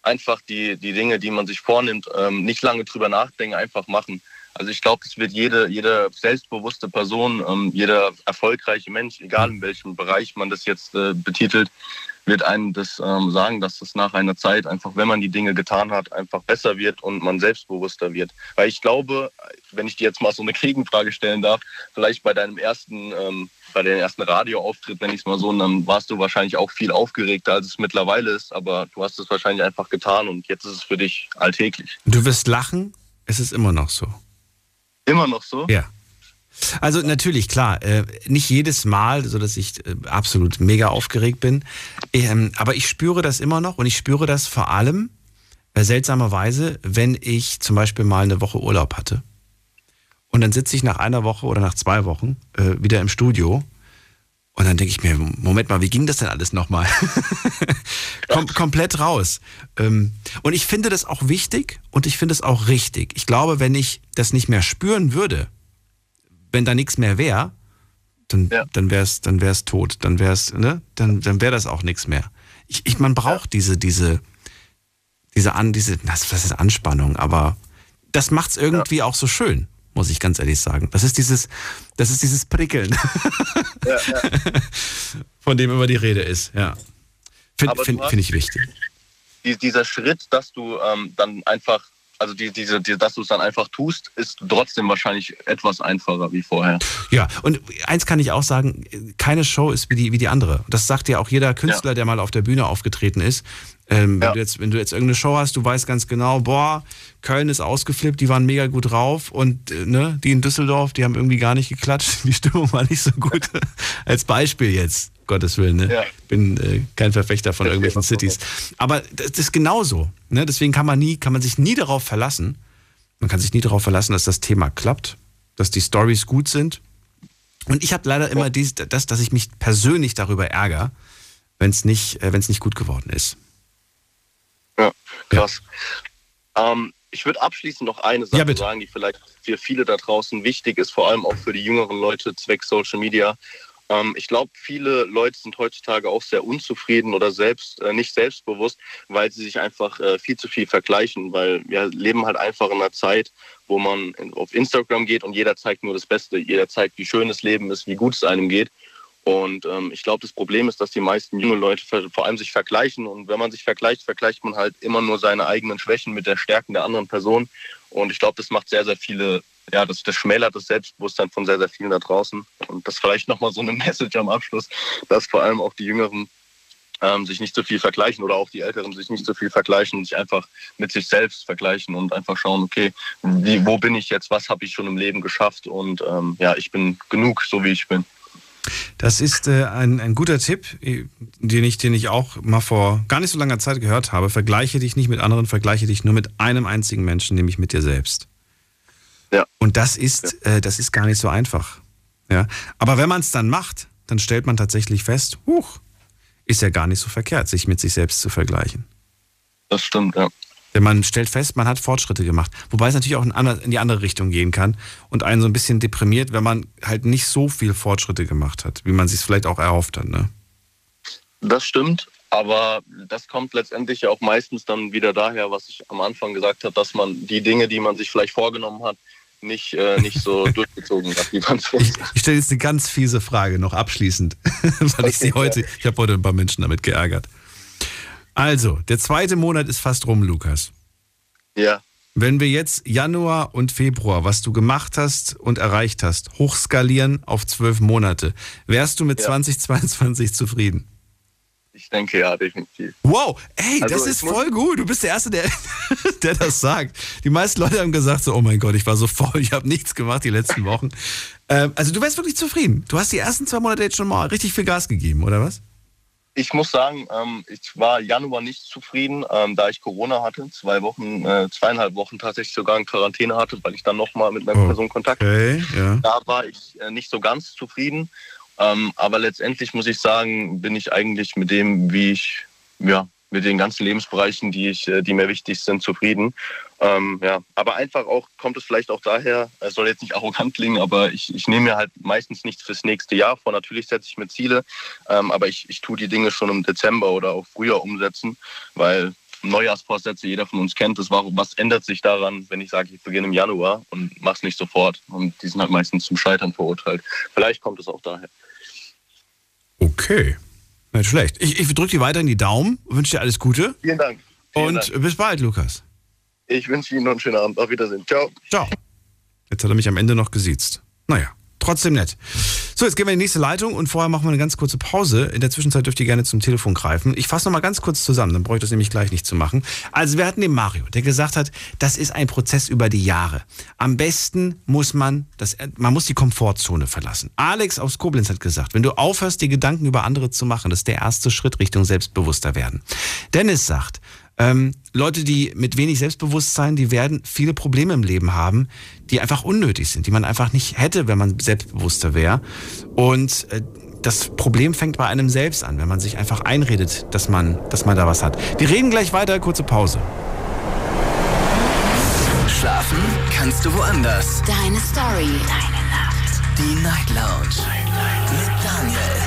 Einfach die, die Dinge, die man sich vornimmt, ähm, nicht lange drüber nachdenken, einfach machen. Also ich glaube, es wird jede, jede selbstbewusste Person, ähm, jeder erfolgreiche Mensch, egal in welchem Bereich man das jetzt äh, betitelt, wird einem das ähm, sagen, dass das nach einer Zeit einfach, wenn man die Dinge getan hat, einfach besser wird und man selbstbewusster wird. Weil ich glaube, wenn ich dir jetzt mal so eine Gegenfrage stellen darf, vielleicht bei deinem ersten, ähm, bei deinem ersten Radioauftritt, wenn ich es mal so, dann warst du wahrscheinlich auch viel aufgeregter, als es mittlerweile ist, aber du hast es wahrscheinlich einfach getan und jetzt ist es für dich alltäglich. Du wirst lachen, es ist immer noch so. Immer noch so? Ja. Also natürlich, klar, äh, nicht jedes Mal, so dass ich äh, absolut mega aufgeregt bin, ähm, aber ich spüre das immer noch und ich spüre das vor allem äh, seltsamerweise, wenn ich zum Beispiel mal eine Woche Urlaub hatte und dann sitze ich nach einer Woche oder nach zwei Wochen wieder im Studio und dann denke ich mir, Moment mal, wie ging das denn alles nochmal? Kom komplett raus. Ähm, und ich finde das auch wichtig und ich finde es auch richtig. Ich glaube, wenn ich das nicht mehr spüren würde, wenn da nichts mehr wäre, dann, ja. dann wäre es dann wär's tot. Dann wäre ne? dann, dann wäre das auch nichts mehr. Ich, ich, man braucht diese, diese, diese, an, diese, was ist Anspannung, aber das macht es irgendwie ja. auch so schön, muss ich ganz ehrlich sagen. Das ist dieses, das ist dieses Prickeln, von dem immer die Rede ist, ja. Finde find, find ich wichtig. Dieser Schritt, dass du ähm, dann einfach also die, diese, die, dass du es dann einfach tust, ist trotzdem wahrscheinlich etwas einfacher wie vorher. Ja, und eins kann ich auch sagen, keine Show ist wie die, wie die andere. Das sagt ja auch jeder Künstler, ja. der mal auf der Bühne aufgetreten ist. Ähm, ja. wenn, du jetzt, wenn du jetzt irgendeine Show hast, du weißt ganz genau, boah, Köln ist ausgeflippt, die waren mega gut drauf und äh, ne, die in Düsseldorf, die haben irgendwie gar nicht geklatscht, die Stimmung war nicht so gut. Als Beispiel jetzt. Gottes Willen. Ne? Ja. Bin äh, kein Verfechter von irgendwelchen Cities. Aber das ist genauso. Ne? Deswegen kann man nie, kann man sich nie darauf verlassen. Man kann sich nie darauf verlassen, dass das Thema klappt, dass die Stories gut sind. Und ich habe leider immer dies, das, dass ich mich persönlich darüber ärgere, wenn es nicht, äh, nicht gut geworden ist. Ja, krass. Ja. Ähm, ich würde abschließend noch eine Sache ja, sagen, die vielleicht für viele da draußen wichtig ist, vor allem auch für die jüngeren Leute zwecks Social Media. Ähm, ich glaube, viele Leute sind heutzutage auch sehr unzufrieden oder selbst äh, nicht selbstbewusst, weil sie sich einfach äh, viel zu viel vergleichen, weil wir leben halt einfach in einer Zeit, wo man auf Instagram geht und jeder zeigt nur das Beste, jeder zeigt, wie schön das Leben ist, wie gut es einem geht. Und ähm, ich glaube, das Problem ist, dass die meisten junge Leute vor allem sich vergleichen. Und wenn man sich vergleicht, vergleicht man halt immer nur seine eigenen Schwächen mit der Stärken der anderen Person. Und ich glaube, das macht sehr, sehr viele ja, das, das schmälert das Selbstbewusstsein von sehr, sehr vielen da draußen. Und das vielleicht nochmal so eine Message am Abschluss, dass vor allem auch die Jüngeren ähm, sich nicht so viel vergleichen oder auch die Älteren sich nicht so viel vergleichen, sich einfach mit sich selbst vergleichen und einfach schauen, okay, wie, wo bin ich jetzt, was habe ich schon im Leben geschafft und ähm, ja, ich bin genug, so wie ich bin. Das ist äh, ein, ein guter Tipp, den ich, den ich auch mal vor gar nicht so langer Zeit gehört habe. Vergleiche dich nicht mit anderen, vergleiche dich nur mit einem einzigen Menschen, nämlich mit dir selbst. Ja. Und das ist, ja. äh, das ist gar nicht so einfach. Ja. Aber wenn man es dann macht, dann stellt man tatsächlich fest, huch, ist ja gar nicht so verkehrt, sich mit sich selbst zu vergleichen. Das stimmt, ja. Denn man stellt fest, man hat Fortschritte gemacht. Wobei es natürlich auch in die andere Richtung gehen kann und einen so ein bisschen deprimiert, wenn man halt nicht so viel Fortschritte gemacht hat, wie man sich vielleicht auch erhofft hat. Ne? Das stimmt. Aber das kommt letztendlich ja auch meistens dann wieder daher, was ich am Anfang gesagt habe, dass man die Dinge, die man sich vielleicht vorgenommen hat, nicht, äh, nicht so durchgezogen hat, wie man es Ich, ich stelle jetzt eine ganz fiese Frage noch abschließend, weil ich sie heute, ich habe heute ein paar Menschen damit geärgert. Also, der zweite Monat ist fast rum, Lukas. Ja. Wenn wir jetzt Januar und Februar, was du gemacht hast und erreicht hast, hochskalieren auf zwölf Monate, wärst du mit ja. 2022 zufrieden? Ich denke ja, definitiv. Wow, ey, also das ist voll gut. Du bist der Erste, der, der das sagt. Die meisten Leute haben gesagt so, oh mein Gott, ich war so voll, ich habe nichts gemacht die letzten Wochen. ähm, also du wärst wirklich zufrieden. Du hast die ersten zwei Monate jetzt schon mal richtig viel Gas gegeben, oder was? Ich muss sagen, ähm, ich war Januar nicht zufrieden, ähm, da ich Corona hatte, zwei Wochen, äh, zweieinhalb Wochen tatsächlich sogar in Quarantäne hatte, weil ich dann nochmal mit einer oh, Person Kontakt hatte. Ja. Da war ich äh, nicht so ganz zufrieden. Ähm, aber letztendlich muss ich sagen, bin ich eigentlich mit dem, wie ich, ja, mit den ganzen Lebensbereichen, die ich, äh, die mir wichtig sind, zufrieden. Ähm, ja, aber einfach auch kommt es vielleicht auch daher, es soll jetzt nicht arrogant klingen, aber ich, ich nehme mir halt meistens nichts fürs nächste Jahr vor. Natürlich setze ich mir Ziele, ähm, aber ich, ich tue die Dinge schon im Dezember oder auch früher umsetzen, weil Neujahrsvorsätze, jeder von uns kennt das. Warum, was ändert sich daran, wenn ich sage, ich beginne im Januar und mach's nicht sofort? Und die sind halt meistens zum Scheitern verurteilt. Vielleicht kommt es auch daher. Okay. Nicht schlecht. Ich, ich drücke dir weiterhin die Daumen, wünsche dir alles Gute. Vielen Dank. Vielen und Dank. bis bald, Lukas. Ich wünsche Ihnen noch einen schönen Abend. Auf Wiedersehen. Ciao. Ciao. Jetzt hat er mich am Ende noch gesiezt. Naja, trotzdem nett. So, jetzt gehen wir in die nächste Leitung und vorher machen wir eine ganz kurze Pause. In der Zwischenzeit dürft ihr gerne zum Telefon greifen. Ich fasse nochmal ganz kurz zusammen, dann brauche ich das nämlich gleich nicht zu machen. Also wir hatten den Mario, der gesagt hat, das ist ein Prozess über die Jahre. Am besten muss man, das, man muss die Komfortzone verlassen. Alex aus Koblenz hat gesagt, wenn du aufhörst, dir Gedanken über andere zu machen, das ist der erste Schritt Richtung selbstbewusster werden. Dennis sagt, ähm, Leute, die mit wenig Selbstbewusstsein, die werden viele Probleme im Leben haben, die einfach unnötig sind, die man einfach nicht hätte, wenn man selbstbewusster wäre. Und äh, das Problem fängt bei einem selbst an, wenn man sich einfach einredet, dass man, dass man da was hat. Wir reden gleich weiter, kurze Pause. Schlafen kannst du woanders. Deine Story. Deine Nacht. Die Night Lounge. Mit Daniel.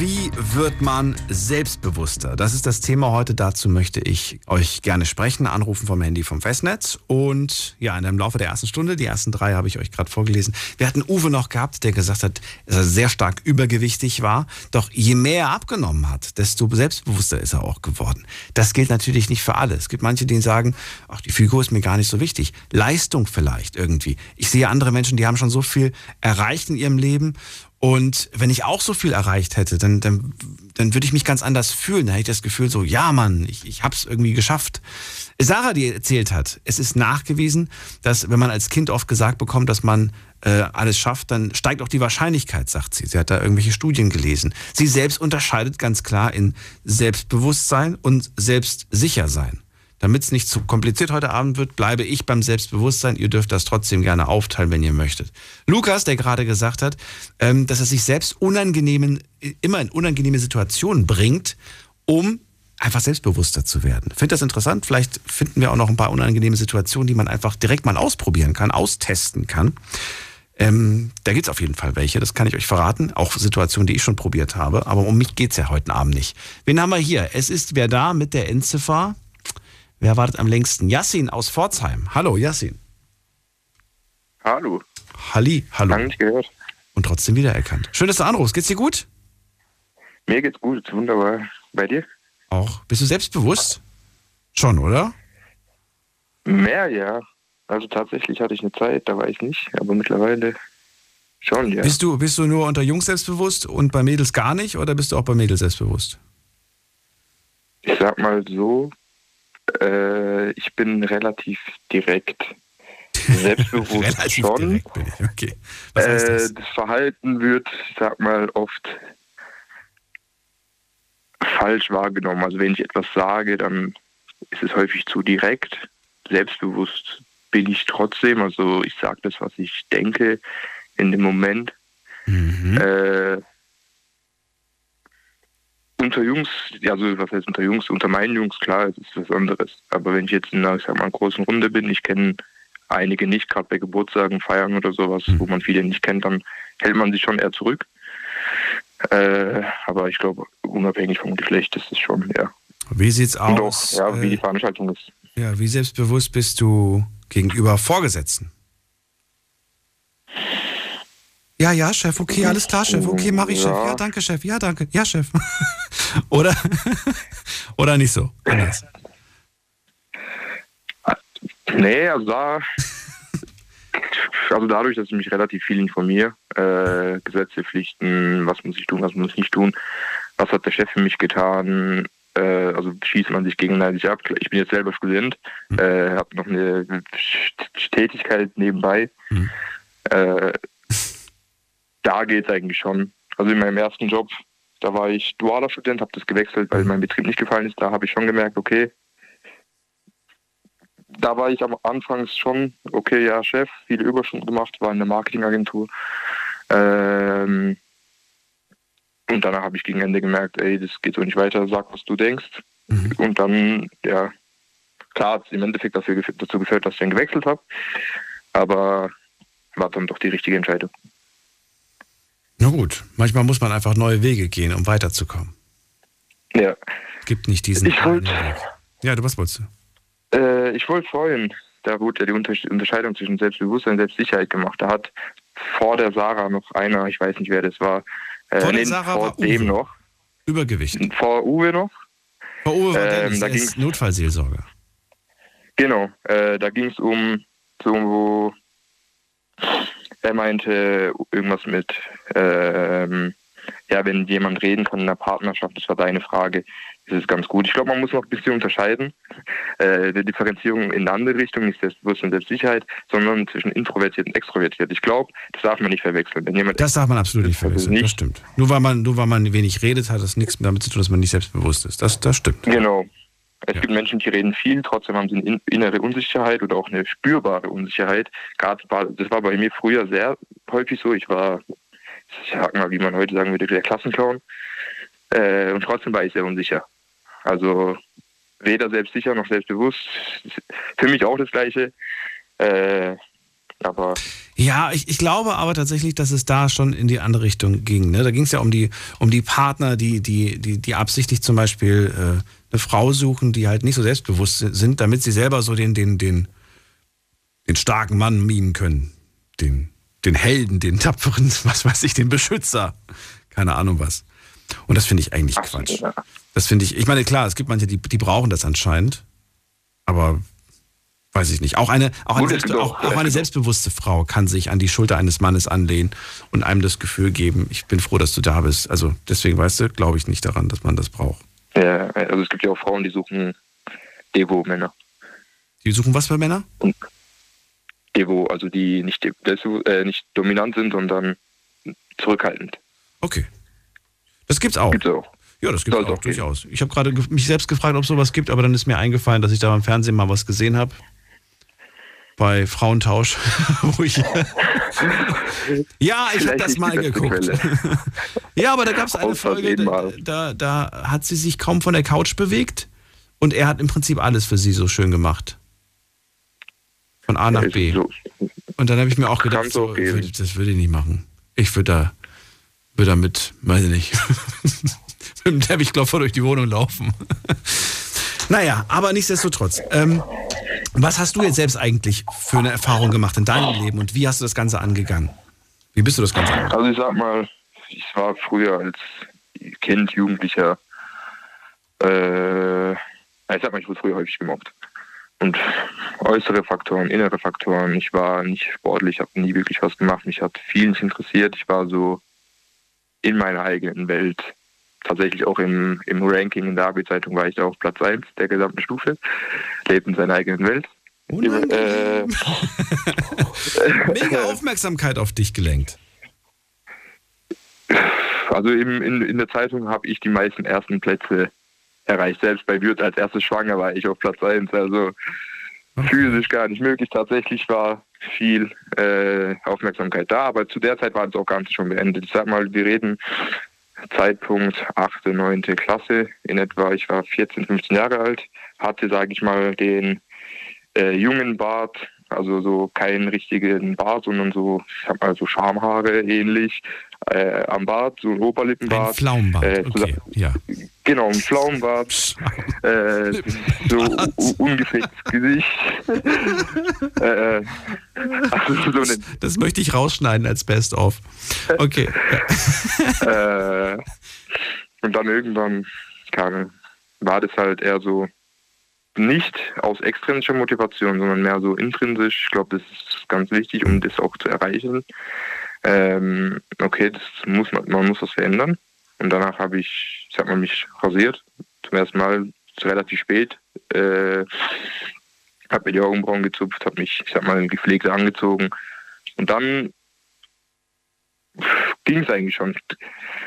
Wie wird man selbstbewusster? Das ist das Thema heute. Dazu möchte ich euch gerne sprechen. Anrufen vom Handy vom Festnetz. Und ja, dem Laufe der ersten Stunde, die ersten drei habe ich euch gerade vorgelesen. Wir hatten Uwe noch gehabt, der gesagt hat, dass er sehr stark übergewichtig war. Doch je mehr er abgenommen hat, desto selbstbewusster ist er auch geworden. Das gilt natürlich nicht für alle. Es gibt manche, die sagen, ach, die Figur ist mir gar nicht so wichtig. Leistung vielleicht irgendwie. Ich sehe andere Menschen, die haben schon so viel erreicht in ihrem Leben und wenn ich auch so viel erreicht hätte, dann, dann, dann würde ich mich ganz anders fühlen. Dann hätte ich das Gefühl so, ja Mann, ich, ich habe es irgendwie geschafft. Sarah, die erzählt hat, es ist nachgewiesen, dass wenn man als Kind oft gesagt bekommt, dass man äh, alles schafft, dann steigt auch die Wahrscheinlichkeit, sagt sie. Sie hat da irgendwelche Studien gelesen. Sie selbst unterscheidet ganz klar in Selbstbewusstsein und Selbstsichersein. Damit es nicht zu kompliziert heute Abend wird, bleibe ich beim Selbstbewusstsein. Ihr dürft das trotzdem gerne aufteilen, wenn ihr möchtet. Lukas, der gerade gesagt hat, ähm, dass er sich selbst unangenehmen, immer in unangenehme Situationen bringt, um einfach selbstbewusster zu werden. Finde das interessant? Vielleicht finden wir auch noch ein paar unangenehme Situationen, die man einfach direkt mal ausprobieren kann, austesten kann. Ähm, da gibt es auf jeden Fall welche, das kann ich euch verraten. Auch Situationen, die ich schon probiert habe. Aber um mich geht es ja heute Abend nicht. Wen haben wir hier? Es ist wer da mit der Endziffer Wer wartet am längsten? Yassin aus Pforzheim. Hallo, Yassin. Hallo. Halli, hallo. Lange nicht gehört. Und trotzdem wiedererkannt. Schön, dass du anrufst. Geht's dir gut? Mir geht's gut, ist wunderbar. Bei dir? Auch. Bist du selbstbewusst? Schon, oder? Mehr, ja. Also tatsächlich hatte ich eine Zeit, da war ich nicht, aber mittlerweile schon, ja. Bist du, bist du nur unter Jungs selbstbewusst und bei Mädels gar nicht oder bist du auch bei Mädels selbstbewusst? Ich sag mal so, äh, ich bin relativ direkt. Selbstbewusst Relativ schon. direkt bin ich. Okay. Was heißt äh, das? das Verhalten wird, ich sag mal, oft falsch wahrgenommen. Also wenn ich etwas sage, dann ist es häufig zu direkt. Selbstbewusst bin ich trotzdem. Also ich sage das, was ich denke in dem Moment. Mhm. Äh, unter Jungs, also was heißt unter Jungs? Unter meinen Jungs, klar, es ist was anderes. Aber wenn ich jetzt in einer, ich sag mal, großen Runde bin, ich kenne einige nicht, gerade bei Geburtstagen, Feiern oder sowas, Mhm. wo man viele nicht kennt, dann hält man sich schon eher zurück. Äh, aber ich glaube, unabhängig vom Geschlecht ist es schon, ja. Wie sieht's Und aus? auch, ja, wie die äh, Veranstaltung ist. ja, wie selbstbewusst bist du gegenüber Vorgesetzten? Ja, ja, Chef, okay, alles klar, Chef, okay, mach ich, Chef. Ja. Ja, danke, Chef, ja, danke, ja, Chef. oder, oder nicht so? Anders. Nee, also da, also dadurch, dass ich mich relativ viel informiere, äh, Gesetze, Pflichten, was muss ich tun, was muss ich nicht tun, was hat der Chef für mich getan, äh, also schießt man sich gegenseitig ab. Ich bin jetzt selber Student, äh, habe noch eine Tätigkeit nebenbei. Mhm. Äh, da geht es eigentlich schon. Also in meinem ersten Job, da war ich dualer Student, habe das gewechselt, weil mein Betrieb nicht gefallen ist. Da habe ich schon gemerkt, okay, da war ich am Anfang schon, okay, ja, Chef, viele Überstunden gemacht, war in der Marketingagentur. Ähm, und danach habe ich gegen Ende gemerkt, ey, das geht so nicht weiter, sag, was du denkst. Mhm. Und dann, ja, klar hat es im Endeffekt dafür, dazu geführt, dass ich dann gewechselt habe. Aber war dann doch die richtige Entscheidung. Na gut, manchmal muss man einfach neue Wege gehen, um weiterzukommen. Ja. Es gibt nicht diesen Ich wollt- Weg. Ja, du was wolltest du? Äh, ich wollte vorhin, da wurde ja die Unter Unterscheidung zwischen Selbstbewusstsein und Selbstsicherheit gemacht. Da hat vor der Sarah noch einer, ich weiß nicht wer das war, äh, Vor der nee, Sarah vor war Uwe. dem noch, Übergewicht. vor Uwe noch. Frau Uwe war Ähm, Dennis, da er ging's- Notfallseelsorger. Genau, äh, da ging es um so, er meinte irgendwas mit, ähm, ja, wenn jemand reden kann in einer Partnerschaft, das war deine Frage, ist es ganz gut. Ich glaube, man muss noch ein bisschen unterscheiden. Äh, die Differenzierung in eine andere Richtung, nicht Selbstbewusstsein und Selbstsicherheit, sondern zwischen introvertiert und extrovertiert. Ich glaube, das darf man nicht verwechseln. Wenn jemand Das darf man absolut nicht verwechseln, das stimmt. Nur weil man, nur weil man wenig redet, hat das nichts damit zu tun, dass man nicht selbstbewusst ist. Das, das stimmt. Genau. Es gibt Menschen, die reden viel, trotzdem haben sie eine in- innere Unsicherheit oder auch eine spürbare Unsicherheit. Gerade das war bei mir früher sehr häufig so. Ich war, ich sag mal, wie man heute sagen würde, der Klassenclown. Äh, und trotzdem war ich sehr unsicher. Also weder selbstsicher noch selbstbewusst. Für mich auch das Gleiche. Äh, aber Ja, ich, ich glaube aber tatsächlich, dass es da schon in die andere Richtung ging. Ne? Da ging es ja um die, um die Partner, die, die, die, die absichtlich zum Beispiel äh, eine Frau suchen, die halt nicht so selbstbewusst sind, damit sie selber so den, den, den, den starken Mann mimen können. Den, den Helden, den tapferen, was weiß ich, den Beschützer. Keine Ahnung was. Und das finde ich eigentlich Quatsch. Das finde ich, ich meine, klar, es gibt manche, die, die brauchen das anscheinend. Aber weiß ich nicht. Auch eine, auch eine, selbst, auch- auch eine selbstbewusste Frau kann sich an die Schulter eines Mannes anlehnen und einem das Gefühl geben, ich bin froh, dass du da bist. Also deswegen, weißt du, glaube ich nicht daran, dass man das braucht. Ja, also es gibt ja auch Frauen, die suchen Devo-Männer. Die suchen was für Männer? Devo, also die nicht, äh, nicht dominant sind, sondern zurückhaltend. Okay. Das gibt's auch. Gibt's auch. Ja, das gibt's auch, durchaus. Ich habe gerade ge- mich selbst gefragt, ob es sowas gibt, aber dann ist mir eingefallen, dass ich da beim Fernsehen mal was gesehen habe. Bei Frauentausch, wo ich. ja, ich habe das mal geguckt. Ja, aber da gab es eine Folge, da, da, hat sie sich kaum von der Couch bewegt und er hat im Prinzip alles für sie so schön gemacht. Von A nach B. Und dann habe ich mir auch gedacht, so, würd- das würde ich nicht machen. Ich würde da, würde da mit, weiß ich nicht, mit dem Teppichklopfer durch die Wohnung laufen. naja, aber nichtsdestotrotz. Ähm, was hast du jetzt selbst eigentlich für eine Erfahrung gemacht in deinem Leben und wie hast du das Ganze angegangen? Wie bist du das Ganze angegangen? Also ich sag mal, ich war früher als Kind, Jugendlicher, äh, ich sag mal, ich wurde früher häufig gemobbt. Und äußere Faktoren, innere Faktoren. Ich war nicht sportlich, habe nie wirklich was gemacht. Mich hat viel nicht interessiert. Ich war so in meiner eigenen Welt. Tatsächlich auch im, im Ranking in der AB-Zeitung war ich da auf Platz 1 der gesamten Stufe. Lebt in seiner eigenen Welt. Äh, Mega Aufmerksamkeit auf dich gelenkt. Also im, in, in der Zeitung habe ich die meisten ersten Plätze erreicht. Selbst bei Würth als erstes Schwanger war ich auf Platz 1. Also physisch gar nicht möglich. Tatsächlich war viel äh, Aufmerksamkeit da, aber zu der Zeit war das auch Ganze schon beendet. Ich sag mal, wir reden Zeitpunkt 8., 9. Klasse in etwa. Ich war 14, 15 Jahre alt, hatte, sage ich mal, den äh, jungen Bart, also so keinen richtigen Bart, sondern so, ich sag mal, so Schamhaare ähnlich äh, am Bart, so ein Oberlippenbart. Ein Pflaumenbart, Äh, okay, ja. Genau, ein Pflaumenbart, äh, so u- ungepflegtes Gesicht. äh, also so eine Das möchte ich rausschneiden als Best-of. Okay. äh, und dann irgendwann kam, war das halt eher so nicht aus extrinsischer Motivation, sondern mehr so intrinsisch. Ich glaube, das ist ganz wichtig, um das auch zu erreichen. Ähm, okay, das muss man, man muss das verändern. Und danach habe ich, ich sag mal, mich rasiert. Zum ersten Mal relativ spät. Äh, habe mir die Augenbrauen gezupft, habe mich, ich sag mal, gepflegt angezogen. Und dann ging es eigentlich schon.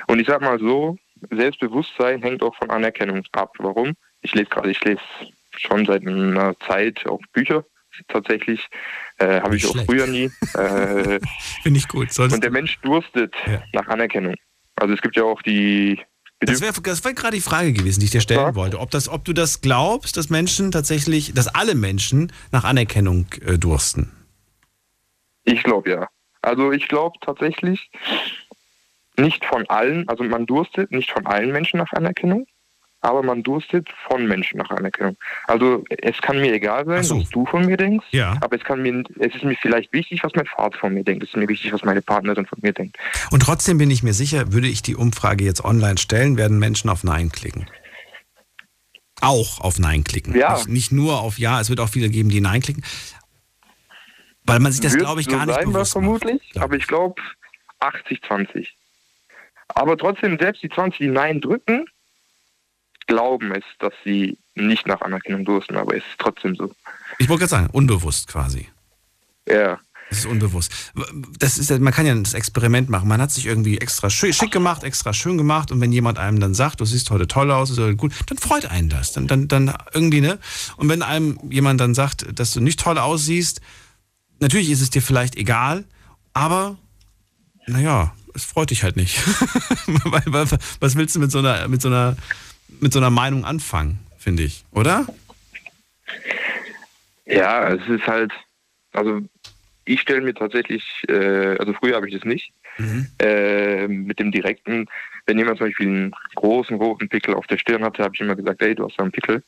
Und ich sag mal so, Selbstbewusstsein hängt auch von Anerkennung ab. Warum? Ich lese gerade, ich lese schon seit einer Zeit auch Bücher. Tatsächlich äh, habe ich auch schlecht. früher nie. Äh, Finde ich gut. Solltest und der Mensch durstet nach Anerkennung. Also es gibt ja auch die Das wäre das wär gerade die Frage gewesen, die ich dir stellen wollte. Ob, das, ob du das glaubst, dass Menschen tatsächlich, dass alle Menschen nach Anerkennung äh, dursten. Ich glaube ja. Also ich glaube tatsächlich, nicht von allen, also man durstet nicht von allen Menschen nach Anerkennung, aber man durstet von Menschen nach Anerkennung. Also es kann mir egal sein, so. was du von mir denkst, Ja. aber es kann mir, es ist mir vielleicht wichtig, was mein Vater von mir denkt. Es ist mir wichtig, was meine Partnerin von mir denkt. Und trotzdem bin ich mir sicher, würde ich die Umfrage jetzt online stellen, werden Menschen auf Nein klicken. Auch auf Nein klicken. Ja. Nicht, nicht nur auf Ja, es wird auch viele geben, die Nein klicken. Weil man sich das, glaube ich, so gar nicht sein, bewusst vermutlich, macht. aber ich glaube 80-20. Aber trotzdem, selbst die 20, die Nein drücken, glauben es, dass sie nicht nach Anerkennung dursten, aber es ist trotzdem so. Ich wollte gerade sagen, unbewusst quasi. Ja. Das ist unbewusst. Das ist, man kann ja das Experiment machen. Man hat sich irgendwie extra schick gemacht, extra schön gemacht. Und wenn jemand einem dann sagt, du siehst heute toll aus, ist heute gut, dann freut einen das. Dann, dann, dann irgendwie, ne? Und wenn einem jemand dann sagt, dass du nicht toll aussiehst, natürlich ist es dir vielleicht egal, aber naja, es freut dich halt nicht. Was willst du mit so einer, mit so einer, mit so einer Meinung anfangen, finde ich, oder? Ja, es ist halt, also ich stelle mir tatsächlich, äh, also früher habe ich das nicht, äh, mit dem direkten, wenn jemand zum Beispiel einen großen roten Pickel auf der Stirn hatte, habe ich immer gesagt, ey, du hast da einen Pickel.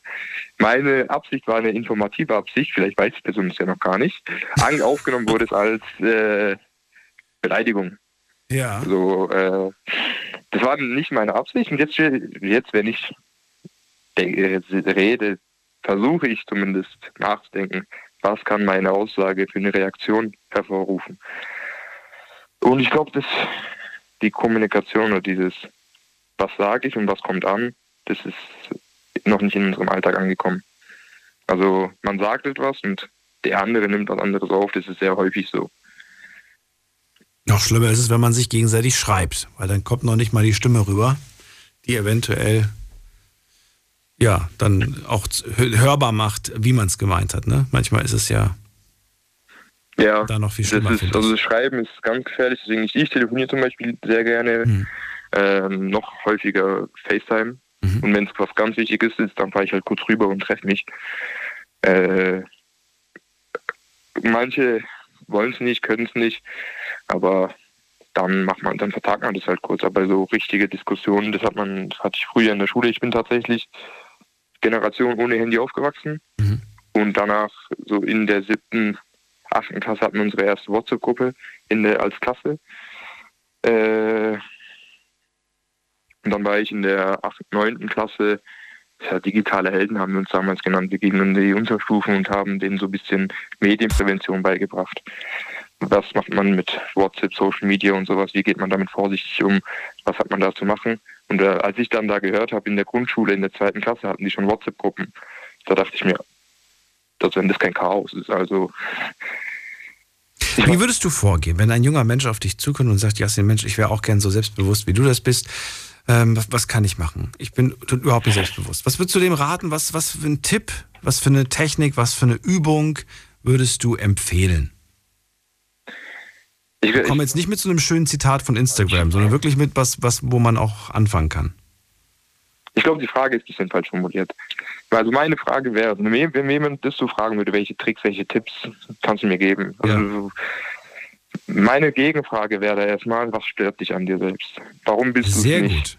Meine Absicht war eine informative Absicht, vielleicht weiß die Person es ja noch gar nicht. An, aufgenommen wurde es als äh, Beleidigung. Ja. So, äh, das war nicht meine Absicht und jetzt, jetzt wenn ich rede, versuche ich zumindest nachzudenken, was kann meine Aussage für eine Reaktion hervorrufen. Und ich glaube, dass die Kommunikation oder dieses, was sage ich und was kommt an, das ist noch nicht in unserem Alltag angekommen. Also man sagt etwas und der andere nimmt was anderes auf, das ist sehr häufig so. Noch schlimmer ist es, wenn man sich gegenseitig schreibt, weil dann kommt noch nicht mal die Stimme rüber, die eventuell ja dann auch hö- hörbar macht, wie man es gemeint hat. Ne? Manchmal ist es ja Ja, da noch viel das schlimmer. ist, finde also das Schreiben ist ganz gefährlich, deswegen ich, ich telefoniere zum Beispiel sehr gerne, Hm. ähm, noch häufiger FaceTime. Mhm. Und wenn es was ganz Wichtiges ist, dann fahre ich halt kurz rüber und treffe mich. Äh, manche wollen es nicht, können es nicht, aber dann macht man, dann vertagt man das halt kurz. Aber so richtige Diskussionen, das hat man, das hatte ich früher in der Schule. Ich bin tatsächlich Generation ohne Handy aufgewachsen. Mhm. Und danach, so in der siebten, achten Klasse, hatten wir unsere erste WhatsApp-Gruppe in der, als Klasse. Äh, und dann war ich in der achten, neunten Klasse, ja, digitale Helden haben wir uns damals genannt. Wir gingen in die Unterstufen und haben denen so ein bisschen Medienprävention beigebracht. Was macht man mit WhatsApp, Social Media und sowas? Wie geht man damit vorsichtig um? Was hat man da zu machen? Und äh, als ich dann da gehört habe, in der Grundschule, in der zweiten Klasse, hatten die schon WhatsApp-Gruppen. Da dachte ich mir, dass wenn das kein Chaos ist. Also Wie würdest du vorgehen, wenn ein junger Mensch auf dich zukommt und sagt, Jasmin, Mensch, ich wäre auch gern so selbstbewusst, wie du das bist. Ähm, was, kann ich machen? Ich bin überhaupt nicht selbstbewusst. Was würdest du dem raten? Was, was für ein Tipp, was für eine Technik, was für eine Übung würdest du empfehlen? ich, Ich komme jetzt nicht mit so einem schönen Zitat von Instagram, sondern wirklich mit was, was, wo man auch anfangen kann. Ich glaube, die Frage ist ein bisschen falsch formuliert. Also meine Frage wäre, wenn jemand das so fragen würde, welche Tricks, welche Tipps kannst du mir geben? Also, Meine Gegenfrage wäre erstmal, was stört dich an dir selbst? Warum bist du Sehr nicht? gut.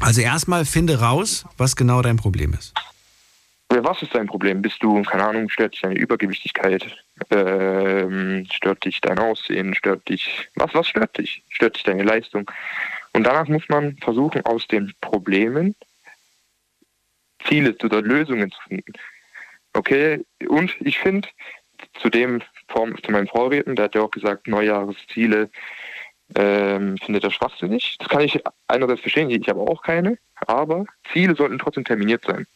Also erstmal finde raus, was genau dein Problem ist. Ja, Was ist dein Problem? Bist du, keine Ahnung, stört dich deine Übergewichtigkeit? Ähm, stört dich dein Aussehen? Stört dich, was, was stört dich? Stört dich deine Leistung? Und danach muss man versuchen, aus den Problemen Ziele oder Lösungen zu finden. Okay, und ich finde, zu Form- zu meinem Vorredner, der hat ja auch gesagt, Neujahresziele ähm, findet er schwachsinnig. Das kann ich einerseits verstehen, ich habe auch keine, aber Ziele sollten trotzdem terminiert sein.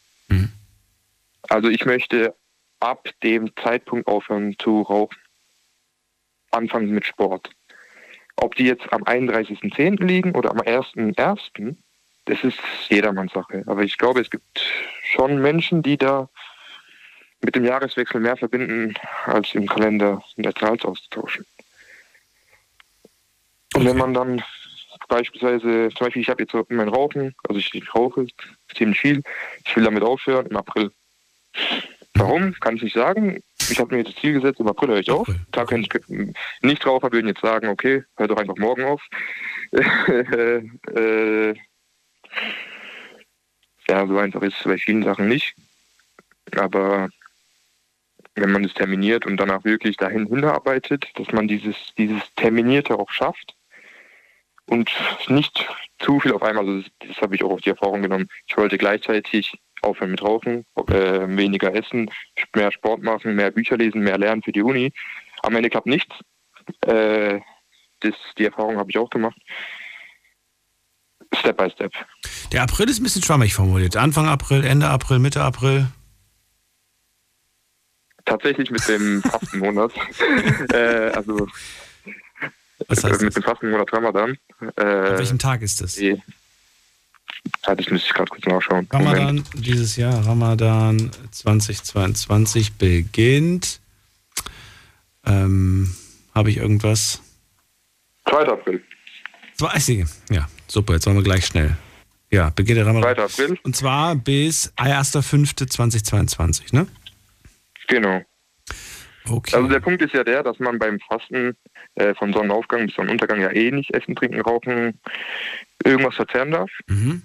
Also ich möchte ab dem Zeitpunkt aufhören zu rauchen. Anfangen mit Sport. Ob die jetzt am 31.10. liegen oder am 1.1., das ist jedermanns Sache. Aber ich glaube, es gibt schon Menschen, die da mit dem Jahreswechsel mehr verbinden, als im Kalender Zahl auszutauschen. Und wenn man dann beispielsweise, zum Beispiel, ich habe jetzt mein Rauchen, also ich, rauche ziemlich viel, ich will damit aufhören im April. Warum? Kann ich nicht sagen. Ich habe mir das Ziel gesetzt, im April höre ich auf. Klar, kann ich, Nichtraucher würden jetzt sagen, okay, hör doch einfach morgen auf. äh, ja, so einfach ist es bei vielen Sachen nicht. Aber wenn man es terminiert und danach wirklich dahin hinarbeitet, dass man dieses, dieses Terminierte auch schafft und nicht zu viel auf einmal, also das, das habe ich auch auf die Erfahrung genommen. Ich wollte gleichzeitig aufhören mit Rauchen, äh, weniger essen, mehr Sport machen, mehr Bücher lesen, mehr lernen für die Uni. Am Ende klappt nichts. Äh, das, die Erfahrung habe ich auch gemacht. Step by Step. Der April ist ein bisschen schwammig formuliert. Anfang April, Ende April, Mitte April. Tatsächlich mit dem Fastenmonat. äh, also Was heißt mit dem Fastenmonat Ramadan. Äh, An welchem Tag ist das? die- Ja, das müsste ich gerade kurz nachschauen. Ramadan Moment. dieses Jahr, Ramadan 2022 beginnt. Ähm, Habe ich irgendwas? 2. April. Zwei, ich sehe. Ja, super, jetzt waren wir gleich schnell. Ja, beginnt der Ramadan. 2. April. Und zwar bis 1.5.2022, ne? Genau. Okay. Also der Punkt ist ja der, dass man beim Fasten äh, von Sonnenaufgang bis Sonnenuntergang ja eh nicht essen, trinken, rauchen, irgendwas verzehren darf. Mhm.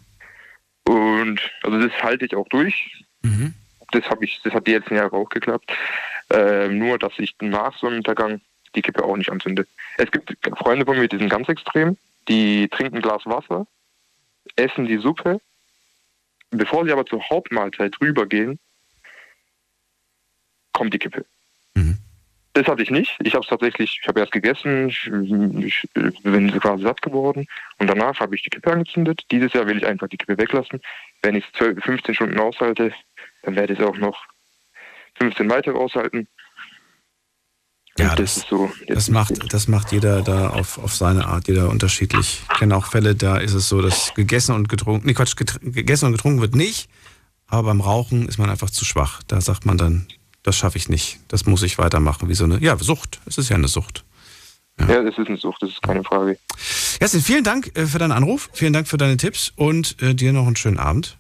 Und also das halte ich auch durch. Mhm. Das habe ich, das hat die letzten Jahre auch geklappt. Äh, nur, dass ich nach Sonnenuntergang die Kippe auch nicht anzünde. Es gibt Freunde von mir, die sind ganz extrem. Die trinken ein Glas Wasser, essen die Suppe. Bevor sie aber zur Hauptmahlzeit rübergehen, kommt die Kippe. Das hatte ich nicht. Ich habe es tatsächlich, ich habe erst gegessen, ich, ich bin quasi satt geworden und danach habe ich die Kippe angezündet. Dieses Jahr will ich einfach die Kippe weglassen. Wenn ich es 12, 15 Stunden aushalte, dann werde ich es auch noch 15 weitere aushalten. Ja, das, ist so. Das macht, das macht jeder da auf, auf seine Art, jeder unterschiedlich. Ich kenne auch Fälle, da ist es so, dass gegessen und getrunken, nee Quatsch, gegessen und getrunken wird nicht, aber beim Rauchen ist man einfach zu schwach. Da sagt man dann, das schaffe ich nicht, das muss ich weitermachen, wie so eine, ja, Sucht. Es ist ja eine Sucht. Ja, das ist eine Sucht, das ist keine Frage. Jasmin, vielen Dank äh, für deinen Anruf, vielen Dank für deine Tipps und äh, dir noch einen schönen Abend.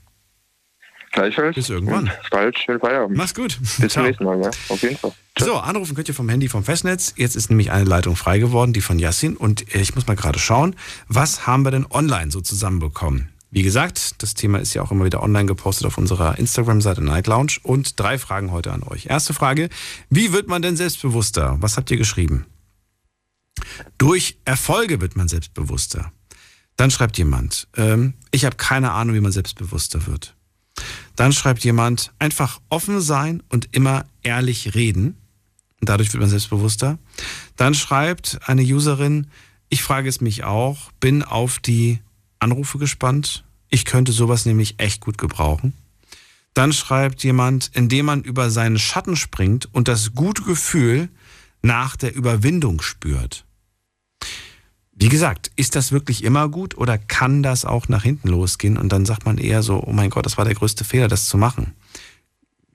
Gleichfalls. Bis irgendwann. Bald, schönen Feierabend. Mach's gut. Bis zum nächsten Mal, ja, auf jeden Fall. So, anrufen könnt ihr vom Handy vom Festnetz. Jetzt ist nämlich eine Leitung frei geworden, die von Yassin. Und äh, ich muss mal gerade schauen, was haben wir denn online so zusammenbekommen? Wie gesagt, das Thema ist ja auch immer wieder online gepostet auf unserer Instagram-Seite Night Lounge. Und drei Fragen heute an euch. Erste Frage, wie wird man denn selbstbewusster? Was habt ihr geschrieben? Durch Erfolge wird man selbstbewusster. Dann schreibt jemand, ähm, ich habe keine Ahnung, wie man selbstbewusster wird. Dann schreibt jemand, einfach offen sein und immer ehrlich reden. Und dadurch wird man selbstbewusster. Dann schreibt eine Userin, ich frage es mich auch, bin auf die Anrufe gespannt. Ich könnte sowas nämlich echt gut gebrauchen. Dann schreibt jemand, indem man über seinen Schatten springt und das gute Gefühl nach der Überwindung spürt. Wie gesagt, ist das wirklich immer gut oder kann das auch nach hinten losgehen und dann sagt man eher so, oh mein Gott, das war der größte Fehler, das zu machen.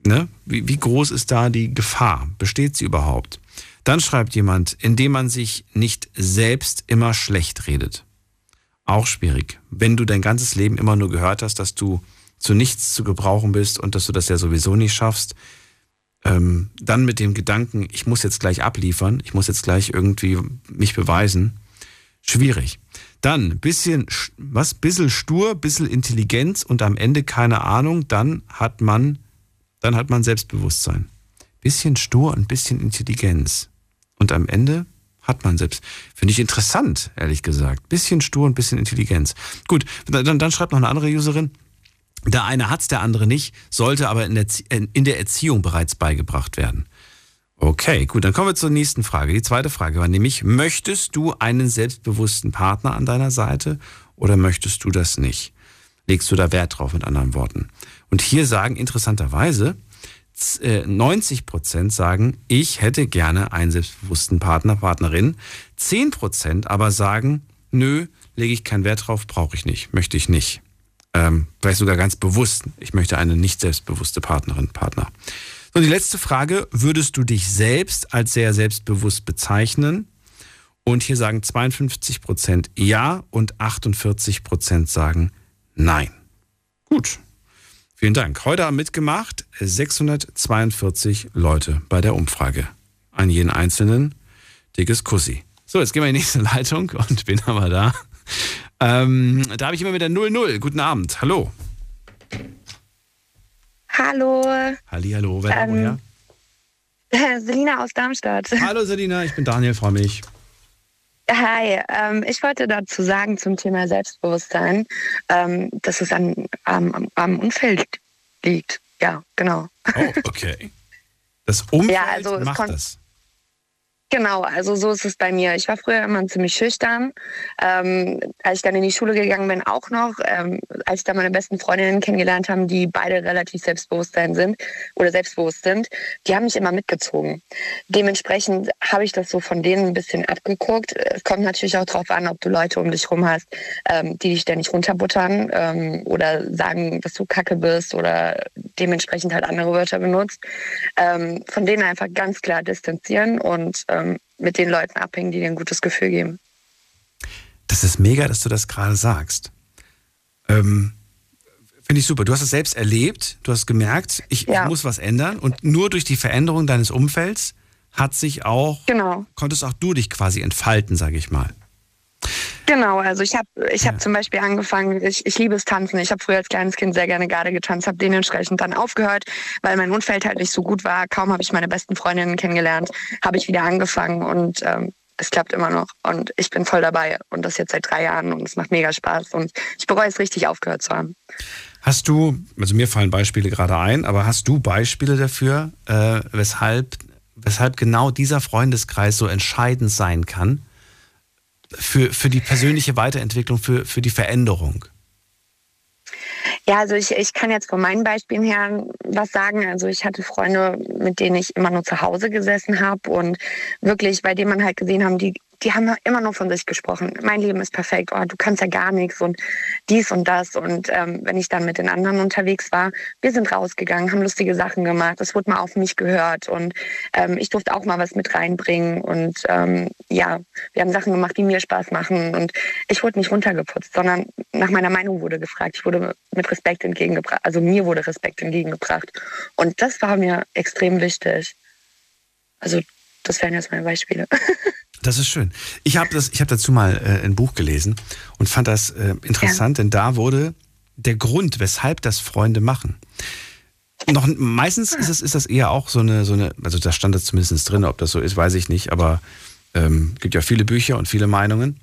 Ne? Wie, wie groß ist da die Gefahr? Besteht sie überhaupt? Dann schreibt jemand, indem man sich nicht selbst immer schlecht redet. Auch schwierig. Wenn du dein ganzes Leben immer nur gehört hast, dass du zu nichts zu gebrauchen bist und dass du das ja sowieso nicht schaffst, ähm, dann mit dem Gedanken, ich muss jetzt gleich abliefern, ich muss jetzt gleich irgendwie mich beweisen, schwierig. Dann bisschen, sch- was, bisschen stur, bisschen Intelligenz und am Ende keine Ahnung, dann hat man, dann hat man Selbstbewusstsein. Bisschen stur und bisschen Intelligenz. Und am Ende hat man selbst. Finde ich interessant, ehrlich gesagt. Bisschen stur und bisschen Intelligenz. Gut, dann, dann schreibt noch eine andere Userin. Der eine hat's, der andere nicht, sollte aber in der, Zie- in der Erziehung bereits beigebracht werden. Okay, gut, dann kommen wir zur nächsten Frage. Die zweite Frage war nämlich, möchtest du einen selbstbewussten Partner an deiner Seite oder möchtest du das nicht? Legst du da Wert drauf mit anderen Worten? Und hier sagen interessanterweise, äh, 90 Prozent sagen, ich hätte gerne einen selbstbewussten Partner, Partnerin. 10 Prozent aber sagen, nö, lege ich keinen Wert drauf, brauche ich nicht, möchte ich nicht. Ähm, vielleicht sogar ganz bewusst, ich möchte eine nicht selbstbewusste Partnerin, Partner. So, die letzte Frage, würdest du dich selbst als sehr selbstbewusst bezeichnen? Und hier sagen 52 Prozent ja und 48 Prozent sagen nein. Gut. Vielen Dank. Heute haben mitgemacht 642 Leute bei der Umfrage. An jeden Einzelnen dickes Kussi. So, jetzt gehen wir in die nächste Leitung und haben wir da? ähm, da habe ich immer wieder 00. Guten Abend. Hallo. Hallo. Halli, hallo. Wer Ähm, woher? Selina aus Darmstadt. Hallo Selina, ich bin Daniel, freue mich. Hi, ähm, ich wollte dazu sagen zum Thema Selbstbewusstsein, ähm, dass es an, am, am Umfeld liegt. Ja, genau. Oh, okay. Das Umfeld Ja, also macht das. Genau, also so ist es bei mir. Ich war früher immer ziemlich schüchtern. Ähm, als ich dann in die Schule gegangen bin, auch noch. Ähm, als ich dann meine besten Freundinnen kennengelernt habe, die beide relativ selbstbewusstsein sind oder selbstbewusst sind, die haben mich immer mitgezogen. Dementsprechend habe ich das so von denen ein bisschen abgeguckt. Es kommt natürlich auch darauf an, ob du Leute um dich rum hast, ähm, die dich ständig runterbuttern ähm, oder sagen, dass du kacke bist oder dementsprechend halt andere Wörter benutzt. Ähm, von denen einfach ganz klar distanzieren und ähm, mit den Leuten abhängen, die dir ein gutes Gefühl geben. Das ist mega, dass du das gerade sagst. Ähm, Finde ich super. Du hast es selbst erlebt, du hast gemerkt, ich, ich muss was ändern und nur durch die Veränderung deines Umfelds hat sich auch, genau. konntest auch du dich quasi entfalten, sage ich mal. Genau, also ich habe ich hab zum Beispiel angefangen, ich, ich liebe es tanzen. Ich habe früher als kleines Kind sehr gerne Garde getanzt, habe dementsprechend dann aufgehört, weil mein Umfeld halt nicht so gut war. Kaum habe ich meine besten Freundinnen kennengelernt, habe ich wieder angefangen und ähm, es klappt immer noch. Und ich bin voll dabei und das jetzt seit drei Jahren und es macht mega Spaß und ich bereue es richtig aufgehört zu haben. Hast du, also mir fallen Beispiele gerade ein, aber hast du Beispiele dafür, äh, weshalb, weshalb genau dieser Freundeskreis so entscheidend sein kann für, für die persönliche Weiterentwicklung, für, für die Veränderung? Ja, also ich, ich kann jetzt von meinen Beispielen her was sagen. Also ich hatte Freunde, mit denen ich immer nur zu Hause gesessen habe und wirklich, bei denen man halt gesehen haben, die, die haben immer nur von sich gesprochen. Mein Leben ist perfekt, oh, du kannst ja gar nichts und dies und das. Und ähm, wenn ich dann mit den anderen unterwegs war, wir sind rausgegangen, haben lustige Sachen gemacht, es wurde mal auf mich gehört und ähm, ich durfte auch mal was mit reinbringen. Und ähm, ja, wir haben Sachen gemacht, die mir Spaß machen. Und ich wurde nicht runtergeputzt, sondern nach meiner Meinung wurde gefragt. Ich wurde mit Respekt entgegengebracht, also mir wurde Respekt entgegengebracht. Und das war mir extrem wichtig. Also das wären jetzt meine Beispiele. Das ist schön. Ich habe hab dazu mal äh, ein Buch gelesen und fand das äh, interessant, denn da wurde der Grund, weshalb das Freunde machen. Noch, meistens ist, es, ist das eher auch so eine, so eine, also da stand das zumindest drin, ob das so ist, weiß ich nicht, aber ähm, gibt ja viele Bücher und viele Meinungen.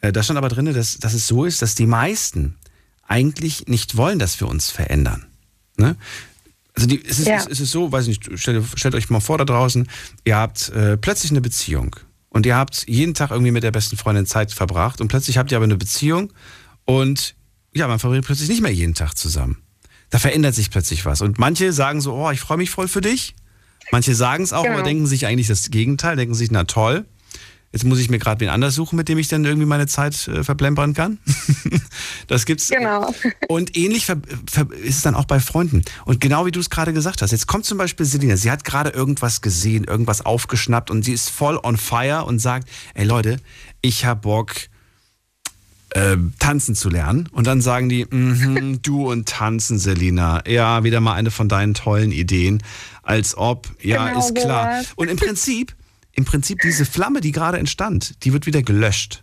Äh, da stand aber drin, dass, dass es so ist, dass die meisten eigentlich nicht wollen, dass wir uns verändern. Ne? Also die, es, ist, Ja. es, es ist so, weiß ich nicht, stellt, stellt euch mal vor da draußen, ihr habt äh, plötzlich eine Beziehung und ihr habt jeden Tag irgendwie mit der besten Freundin Zeit verbracht und plötzlich habt ihr aber eine Beziehung und ja, man verbringt plötzlich nicht mehr jeden Tag zusammen. Da verändert sich plötzlich was. Und manche sagen so, oh, ich freue mich voll für dich. Manche sagen es auch, Genau. aber denken sich eigentlich das Gegenteil, denken sich, na toll, jetzt muss ich mir gerade wen anders suchen, mit dem ich dann irgendwie meine Zeit äh, verplempern kann. das gibt's. Genau. Und ähnlich ver ver ist es dann auch bei Freunden. Und genau wie du es gerade gesagt hast, jetzt kommt zum Beispiel Selina, sie hat gerade irgendwas gesehen, irgendwas aufgeschnappt und sie ist voll on fire und sagt, ey Leute, ich hab Bock, äh, tanzen zu lernen. Und dann sagen die, mhm, du und tanzen, Selina. Ja, wieder mal eine von deinen tollen Ideen. Als ob, ja, Genau ist klar. Und im Prinzip, im Prinzip diese Flamme, die gerade entstand, die wird wieder gelöscht.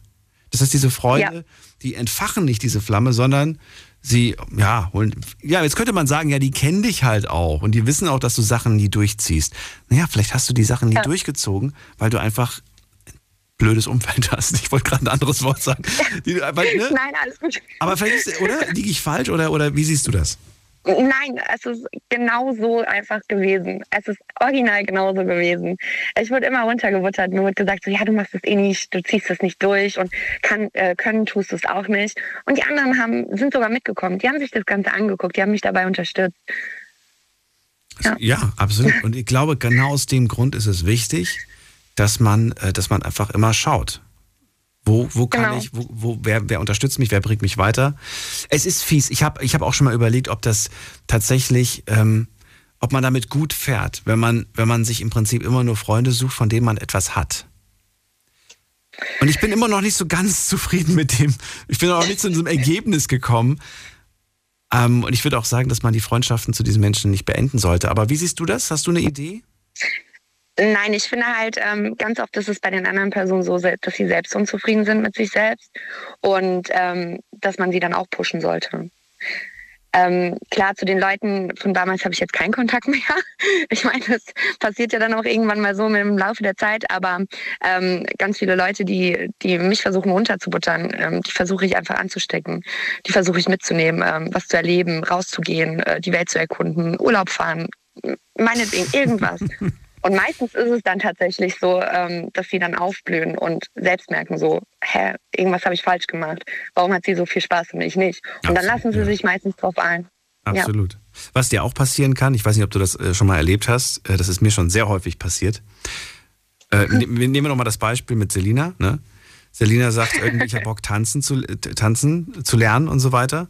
Das heißt, diese Freunde, Ja. die entfachen nicht diese Flamme, sondern sie, ja, holen, ja, jetzt könnte man sagen, ja, die kennen dich halt auch und die wissen auch, dass du Sachen nie durchziehst. Naja, vielleicht hast du die Sachen nie Ja. durchgezogen, weil du einfach ein blödes Umfeld hast. Ich wollte gerade ein anderes Wort sagen. Die, weil, ne? Nein, alles gut. Aber vielleicht ist, oder? Liege ich falsch oder, oder wie siehst du das? Nein, es ist genau so einfach gewesen. Es ist original genauso gewesen. Ich wurde immer runtergebuttert. Mir wurde gesagt, so, ja, du machst es eh nicht, du ziehst es nicht durch und kann, äh, können tust du es auch nicht. Und die anderen haben, sind sogar mitgekommen. Die haben sich das Ganze angeguckt, die haben mich dabei unterstützt. Ja. absolut. Und ich glaube, genau aus dem Grund ist es wichtig, dass man, äh, dass man einfach immer schaut. Wo, wo kann Genau. ich, wo, wo, wer, wer unterstützt mich, wer bringt mich weiter? Es ist fies. Ich habe ich hab auch schon mal überlegt, ob das tatsächlich, ähm, ob man damit gut fährt, wenn man, wenn man sich im Prinzip immer nur Freunde sucht, von denen man etwas hat. Und ich bin immer noch nicht so ganz zufrieden mit dem, ich bin auch nicht zu diesem Ergebnis gekommen. Ähm, und ich würde auch sagen, dass man die Freundschaften zu diesen Menschen nicht beenden sollte. Aber wie siehst du das? Hast du eine Idee? Nein, ich finde halt ähm, ganz oft ist es bei den anderen Personen so, dass sie selbst unzufrieden sind mit sich selbst und ähm, dass man sie dann auch pushen sollte. Ähm, klar, zu den Leuten von damals habe ich jetzt keinen Kontakt mehr. Ich meine, das passiert ja dann auch irgendwann mal so im Laufe der Zeit, aber ähm, ganz viele Leute, die, die mich versuchen runterzubuttern, ähm, die versuche ich einfach anzustecken. Die versuche ich mitzunehmen, ähm, was zu erleben, rauszugehen, äh, die Welt zu erkunden, Urlaub fahren, meinetwegen irgendwas. Und meistens ist es dann tatsächlich so, ähm, dass sie dann aufblühen und selbst merken so, hä, irgendwas habe ich falsch gemacht. Warum hat sie so viel Spaß und ich nicht? Und dann lassen sie sich meistens drauf ein. Absolut. Was dir auch passieren kann, ich weiß nicht, ob du das äh, schon mal erlebt hast, äh, das ist mir schon sehr häufig passiert. Äh, ne- wir nehmen noch mal das Beispiel mit Selina. Ne? Selina sagt irgendwie, ich habe Bock tanzen zu, äh, tanzen zu lernen und so weiter.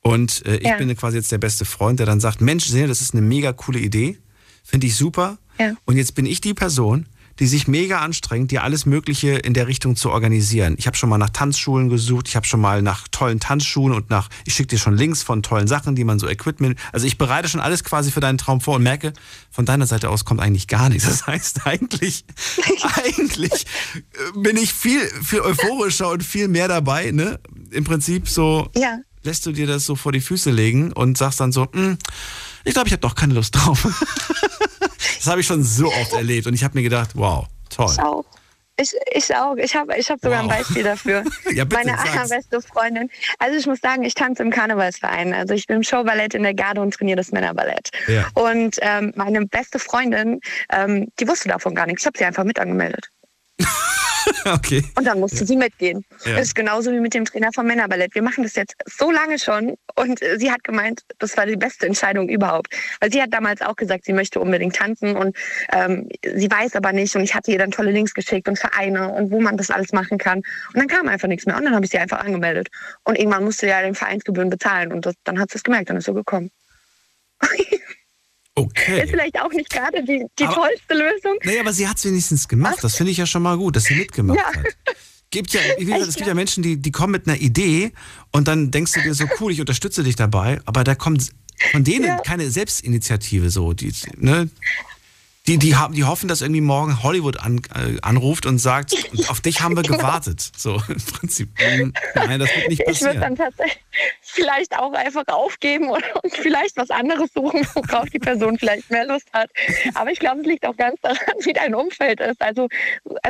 Und äh, ich Ja. bin quasi jetzt der beste Freund, der dann sagt, Mensch, Selina, das ist eine mega coole Idee, finde ich super. Ja. Und jetzt bin ich die Person, die sich mega anstrengt, dir alles Mögliche in der Richtung zu organisieren. Ich habe schon mal nach Tanzschulen gesucht, ich habe schon mal nach tollen Tanzschuhen und nach, ich schicke dir schon Links von tollen Sachen, die man so Equipment, also ich bereite schon alles quasi für deinen Traum vor und merke, von deiner Seite aus kommt eigentlich gar nichts. Das heißt eigentlich, eigentlich bin ich viel, viel euphorischer und viel mehr dabei, ne? Im Prinzip so, Ja. lässt du dir das so vor die Füße legen und sagst dann so, "Hm, ich glaube, ich habe doch keine Lust drauf. das habe ich schon so oft erlebt und ich habe mir gedacht, wow, toll. Ich auch. Ich, ich auch. Ich habe ich hab sogar ein Beispiel dafür. Ja, bitte, Meine allerbeste Freundin. Also ich muss sagen, ich tanze im Karnevalsverein. Also ich bin im Showballett in der Garde und trainiere das Männerballett. Ja. Und ähm, meine beste Freundin, ähm, die wusste davon gar nichts. Ich habe sie einfach mit angemeldet. okay. Und dann musste sie mitgehen. Ja. Das ist genauso wie mit dem Trainer vom Männerballett. Wir machen das jetzt so lange schon und äh, sie hat gemeint, das war die beste Entscheidung überhaupt. Weil sie hat damals auch gesagt, sie möchte unbedingt tanzen und ähm, sie weiß aber nicht und ich hatte ihr dann tolle Links geschickt und Vereine und wo man das alles machen kann. Und dann kam einfach nichts mehr und dann habe ich sie einfach angemeldet. Und irgendwann musste sie ja den Vereinsgebühren bezahlen und das, dann hat sie es gemerkt, dann ist so gekommen. Okay. Ist vielleicht auch nicht gerade die, die Aber- tollste Lösung. Naja, aber sie hat es wenigstens gemacht. Das finde ich ja schon mal gut, dass sie mitgemacht Ja. hat. Gibt ja, gesagt, es gibt ja Menschen, die, die kommen mit einer Idee und dann denkst du dir so, cool, ich unterstütze dich dabei, aber da kommt von denen keine Selbstinitiative so. Die, ne? Die, die, haben, die hoffen, dass irgendwie morgen Hollywood an, äh, anruft und sagt, auf dich haben wir Genau. gewartet. So im Prinzip. mm, Nein, das wird nicht Ich würde passieren. dann tatsächlich vielleicht auch einfach aufgeben und, und vielleicht was anderes suchen, worauf die Person vielleicht mehr Lust hat. Aber ich glaube, es liegt auch ganz daran, wie dein Umfeld ist. Also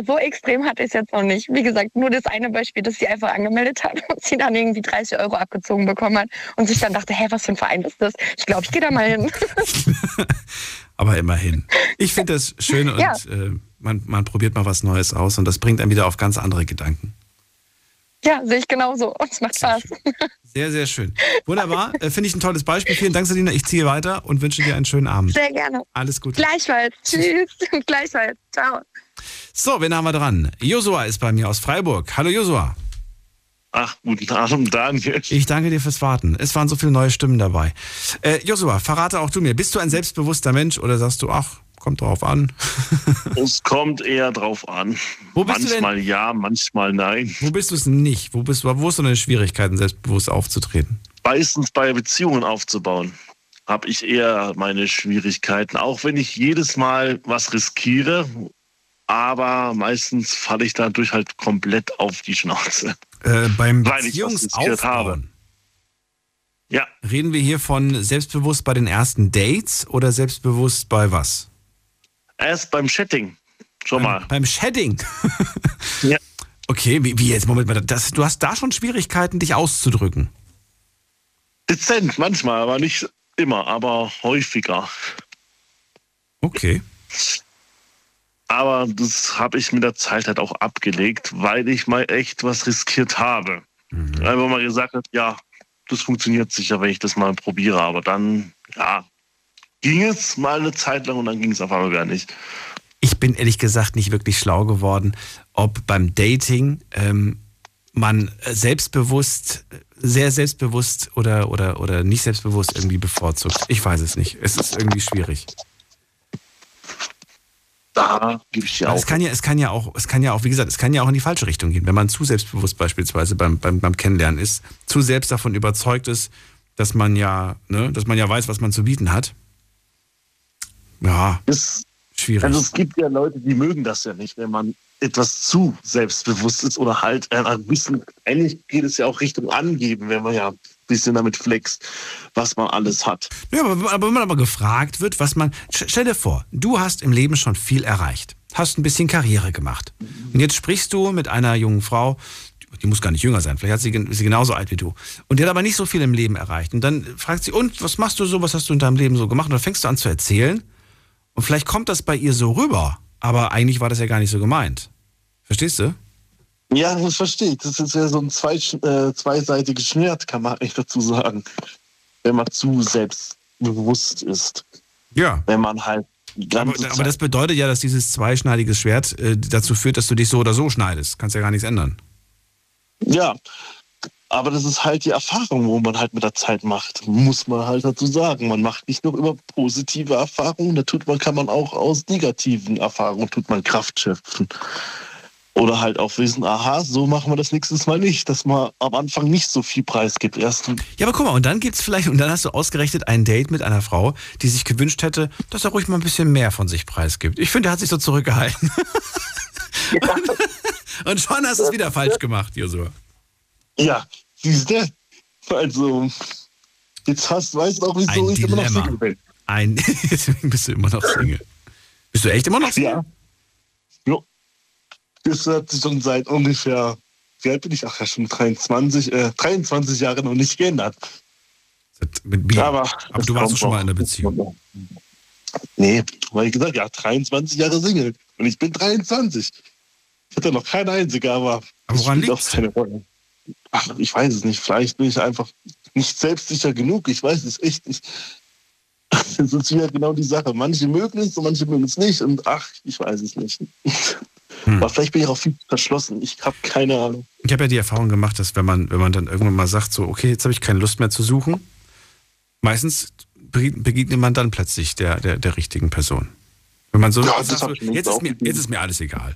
so extrem hatte ich es jetzt noch nicht. Wie gesagt, nur das eine Beispiel, dass sie einfach angemeldet hat und sie dann irgendwie 30 Euro abgezogen bekommen hat und sich dann dachte, hä, was für ein Verein ist das? Ich glaube, ich gehe da mal hin. Aber immerhin. Ich finde das schön und Ja. äh, man, man probiert mal was Neues aus und das bringt einen wieder auf ganz andere Gedanken. Ja, sehe ich genauso. Und es macht Spaß. Sehr, sehr schön. Wunderbar. Äh, Finde ich ein tolles Beispiel. Vielen Dank, Selina. Ich ziehe weiter und wünsche dir einen schönen Abend. Sehr gerne. Alles Gute. Gleichfalls. Tschüss. Gleichfalls. Ciao. So, wen haben wir dran? Josua ist bei mir aus Freiburg. Hallo Josua. Ach, guten Abend, Daniel. Ich danke dir fürs Warten. Es waren so viele neue Stimmen dabei. Äh, Josua, verrate auch du mir, bist du ein selbstbewusster Mensch oder sagst du, ach, kommt drauf an? Es kommt eher drauf an. Wo bist du denn? manchmal ja, manchmal nein. Wo bist du es nicht? Wo, bist, wo hast du deine Schwierigkeiten, selbstbewusst aufzutreten? Meistens bei Beziehungen aufzubauen, habe ich eher meine Schwierigkeiten. Auch wenn ich jedes Mal was riskiere, aber meistens falle ich dadurch halt komplett auf die Schnauze. Äh, beim Weil. Beziehungsaufbauen. Ja. Reden wir hier von selbstbewusst bei den ersten Dates oder selbstbewusst bei was? Erst beim Chatting. Schon mal. Beim Shedding. ja. Okay, wie, wie jetzt? Moment mal, das, du hast da schon Schwierigkeiten, dich auszudrücken. Dezent manchmal, aber nicht immer, aber häufiger. Okay. Aber das habe ich mit der Zeit halt auch abgelegt, weil ich mal echt was riskiert habe. Einfach mal gesagt habe, ja, das funktioniert sicher, wenn ich das mal probiere. Aber dann, ja, ging es mal eine Zeit lang und dann ging es auf einmal gar nicht. Ich bin ehrlich gesagt nicht wirklich schlau geworden, ob beim Dating ähm, man selbstbewusst, sehr selbstbewusst oder, oder, oder nicht selbstbewusst irgendwie bevorzugt. Ich weiß es nicht. Es ist irgendwie schwierig. Da gebe ich dir auch. Es kann ja, es kann ja auch, es kann ja auch, wie gesagt, es kann ja auch in die falsche Richtung gehen. Wenn man zu selbstbewusst beispielsweise beim, beim, beim Kennenlernen ist, zu selbst davon überzeugt ist, dass man ja, ne, dass man ja weiß, was man zu bieten hat. Ja. Ist, Schwierig. Also es gibt ja Leute, die mögen das ja nicht, wenn man etwas zu selbstbewusst ist oder halt ein bisschen, eigentlich geht es ja auch Richtung Angeben, wenn man ja bisschen damit flext, was man alles hat. Ja, aber, aber wenn man aber gefragt wird, was man. st- Stell dir vor, du hast im Leben schon viel erreicht, hast ein bisschen Karriere gemacht. Und jetzt sprichst du mit einer jungen Frau, die muss gar nicht jünger sein, vielleicht hat sie, ist sie genauso alt wie du. Und die hat aber nicht so viel im Leben erreicht. Und dann fragt sie, und was machst du so, was hast du in deinem Leben so gemacht? Und dann fängst du an zu erzählen. Und vielleicht kommt das bei ihr so rüber, aber eigentlich war das ja gar nicht so gemeint. Verstehst du? Ja, das verstehe ich. Das ist ja so ein zwei, äh, zweiseitiges Schwert, kann man echt dazu sagen. Wenn man zu selbstbewusst ist. Ja. Wenn man halt Aber, aber das bedeutet ja, dass dieses zweischneidige Schwert äh, dazu führt, dass du dich so oder so schneidest. Kannst ja gar nichts ändern. Ja, aber das ist halt die Erfahrung, wo man halt mit der Zeit macht. Muss man halt dazu sagen. Man macht nicht nur über positive Erfahrungen, da tut man, kann man auch aus negativen Erfahrungen tut man Kraft schöpfen. Oder halt auch wissen, aha, so machen wir das nächstes Mal nicht, dass man am Anfang nicht so viel Preis gibt. Erst Ja, aber guck mal, und dann gibt's vielleicht, und dann hast du ausgerechnet ein Date mit einer Frau, die sich gewünscht hätte, dass er ruhig mal ein bisschen mehr von sich preisgibt. Ich finde, er hat sich so zurückgehalten. und, und schon hast du es wieder falsch gemacht, Josua. Ja, siehst du? Also, jetzt hast, weißt du auch, wieso Ein ich immer noch Dilemma. Single bin. Ein, deswegen bist du immer noch Single. Bist du echt immer noch Single? Ja. Hat sich schon seit ungefähr, wie alt bin ich? Ach ja, schon 23, äh, 23 Jahre noch nicht geändert. Mit Bier. Aber, Aber du warst schon mal in einer Beziehung. Nee, weil ich gesagt, ja, 23 Jahre Single. Und ich bin 23. Ich hatte noch keine einzige, aber. Aber woran liegt keine Rolle. Ach, ich weiß es nicht. Vielleicht bin ich einfach nicht selbstsicher genug. Ich weiß es echt nicht. Das ist wieder genau die Sache. Manche mögen es und manche mögen es nicht. Und ach, ich weiß es nicht. Hm. Aber vielleicht bin ich auch viel verschlossen. Ich habe keine Ahnung. Ich habe ja die Erfahrung gemacht, dass wenn man, wenn man dann irgendwann mal sagt, so, okay, jetzt habe ich keine Lust mehr zu suchen, meistens be- begegnet man dann plötzlich der, der, der richtigen Person. Wenn man so Ja, sagt, so, jetzt, ist mir, jetzt ist mir alles egal.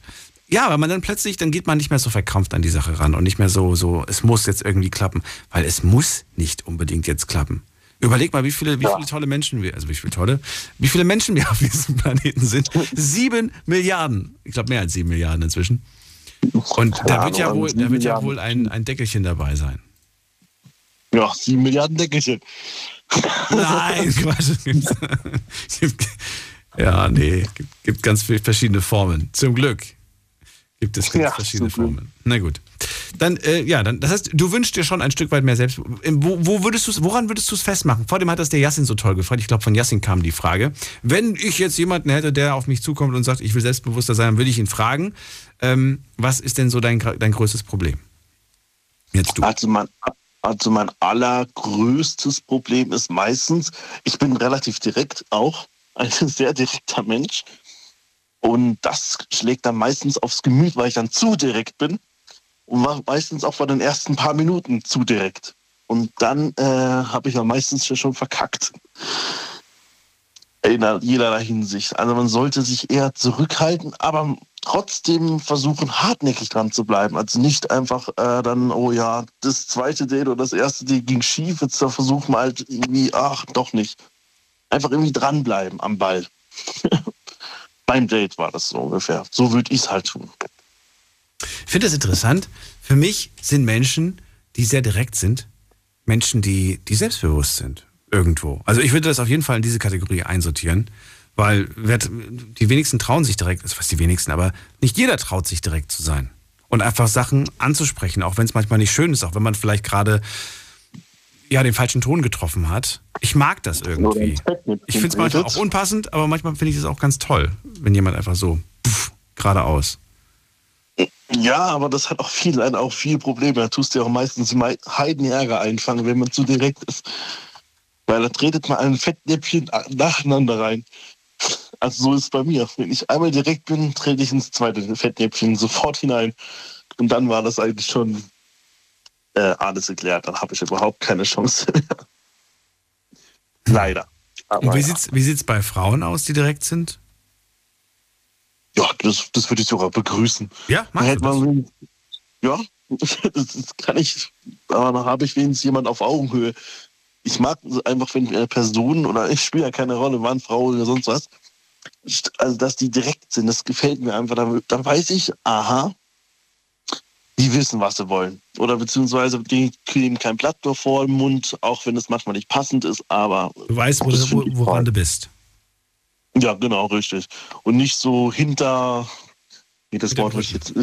Ja, weil man dann plötzlich, dann geht man nicht mehr so verkrampft an die Sache ran und nicht mehr so, so, es muss jetzt irgendwie klappen, weil es muss nicht unbedingt jetzt klappen. Überleg mal, wie viele, wie viele tolle Menschen wir, also wie viele tolle, wie viele Menschen wir auf diesem Planeten sind. Sieben Milliarden. Ich glaube mehr als sieben Milliarden inzwischen. Und da wird ja wohl, da wird ja wohl ein, ein Deckelchen dabei sein. Ja, sieben Milliarden Deckelchen. Nein, Quatsch. Ja, nee, gibt, gibt ganz viele verschiedene Formen. Zum Glück gibt es ganz Ja, verschiedene. Formen. Na gut. Dann, äh, ja, dann, das heißt, du wünschst dir schon ein Stück weit mehr selbst. Wo, wo würdest du's, woran würdest du es festmachen? Vor dem hat das der Yassin so toll gefragt. Ich glaube, von Yassin kam die Frage. Wenn ich jetzt jemanden hätte, der auf mich zukommt und sagt, ich will selbstbewusster sein, dann würde ich ihn fragen, ähm, was ist denn so dein, dein größtes Problem? Jetzt du. Also mein, also mein allergrößtes Problem ist meistens, ich bin relativ direkt auch, ein sehr direkter Mensch. Und das schlägt dann meistens aufs Gemüt, weil ich dann zu direkt bin. Und war meistens auch bei den ersten paar Minuten zu direkt. Und dann äh, habe ich ja meistens schon verkackt. In jeder Hinsicht. Also man sollte sich eher zurückhalten, aber trotzdem versuchen, hartnäckig dran zu bleiben. Also nicht einfach äh, dann, oh ja, das zweite Date oder das erste Date ging schief, jetzt versuchen wir halt irgendwie, ach, doch nicht. Einfach irgendwie dranbleiben am Ball. Beim Date war das so ungefähr. So würde ich es halt tun. Ich finde das interessant. Für mich sind Menschen, die sehr direkt sind, Menschen, die, die selbstbewusst sind. Irgendwo. Also ich würde das auf jeden Fall in diese Kategorie einsortieren, weil die wenigsten trauen sich direkt, also was die wenigsten, aber nicht jeder traut sich direkt zu sein. Und einfach Sachen anzusprechen, auch wenn es manchmal nicht schön ist, auch wenn man vielleicht gerade ja, den falschen Ton getroffen hat. Ich mag das irgendwie. Ich finde es manchmal auch unpassend, aber manchmal finde ich es auch ganz toll, wenn jemand einfach so pff, geradeaus. Ja, aber das hat auch viel, auch viel Probleme. Da tust du ja auch meistens mei- Heidenärger einfangen, wenn man zu direkt ist. Weil da tretet man ein Fettnäpfchen nacheinander rein. Also so ist es bei mir. Wenn ich einmal direkt bin, trete ich ins zweite Fettnäpfchen sofort hinein. Und dann war das eigentlich schon äh, alles erklärt. Dann habe ich überhaupt keine Chance mehr. Leider. Und wie sieht's, wie sieht's bei Frauen aus, die direkt sind? Ja, das, das würde ich sogar begrüßen. Ja, hätte man, Ja, das, das kann ich. Aber dann habe ich wenigstens jemand auf Augenhöhe. Ich mag einfach, wenn eine Person oder ich spiele ja keine Rolle, Mann, Frau oder sonst was, also dass die direkt sind, das gefällt mir einfach. Dann, dann weiß ich, aha, die wissen, was sie wollen. Oder beziehungsweise die kriegen kein Blatt mehr vor dem Mund, auch wenn es manchmal nicht passend ist, aber. Du weißt, wo, woran du bist. Ja, genau, richtig. Und nicht so hinter. Wie das Wort, ich jetzt.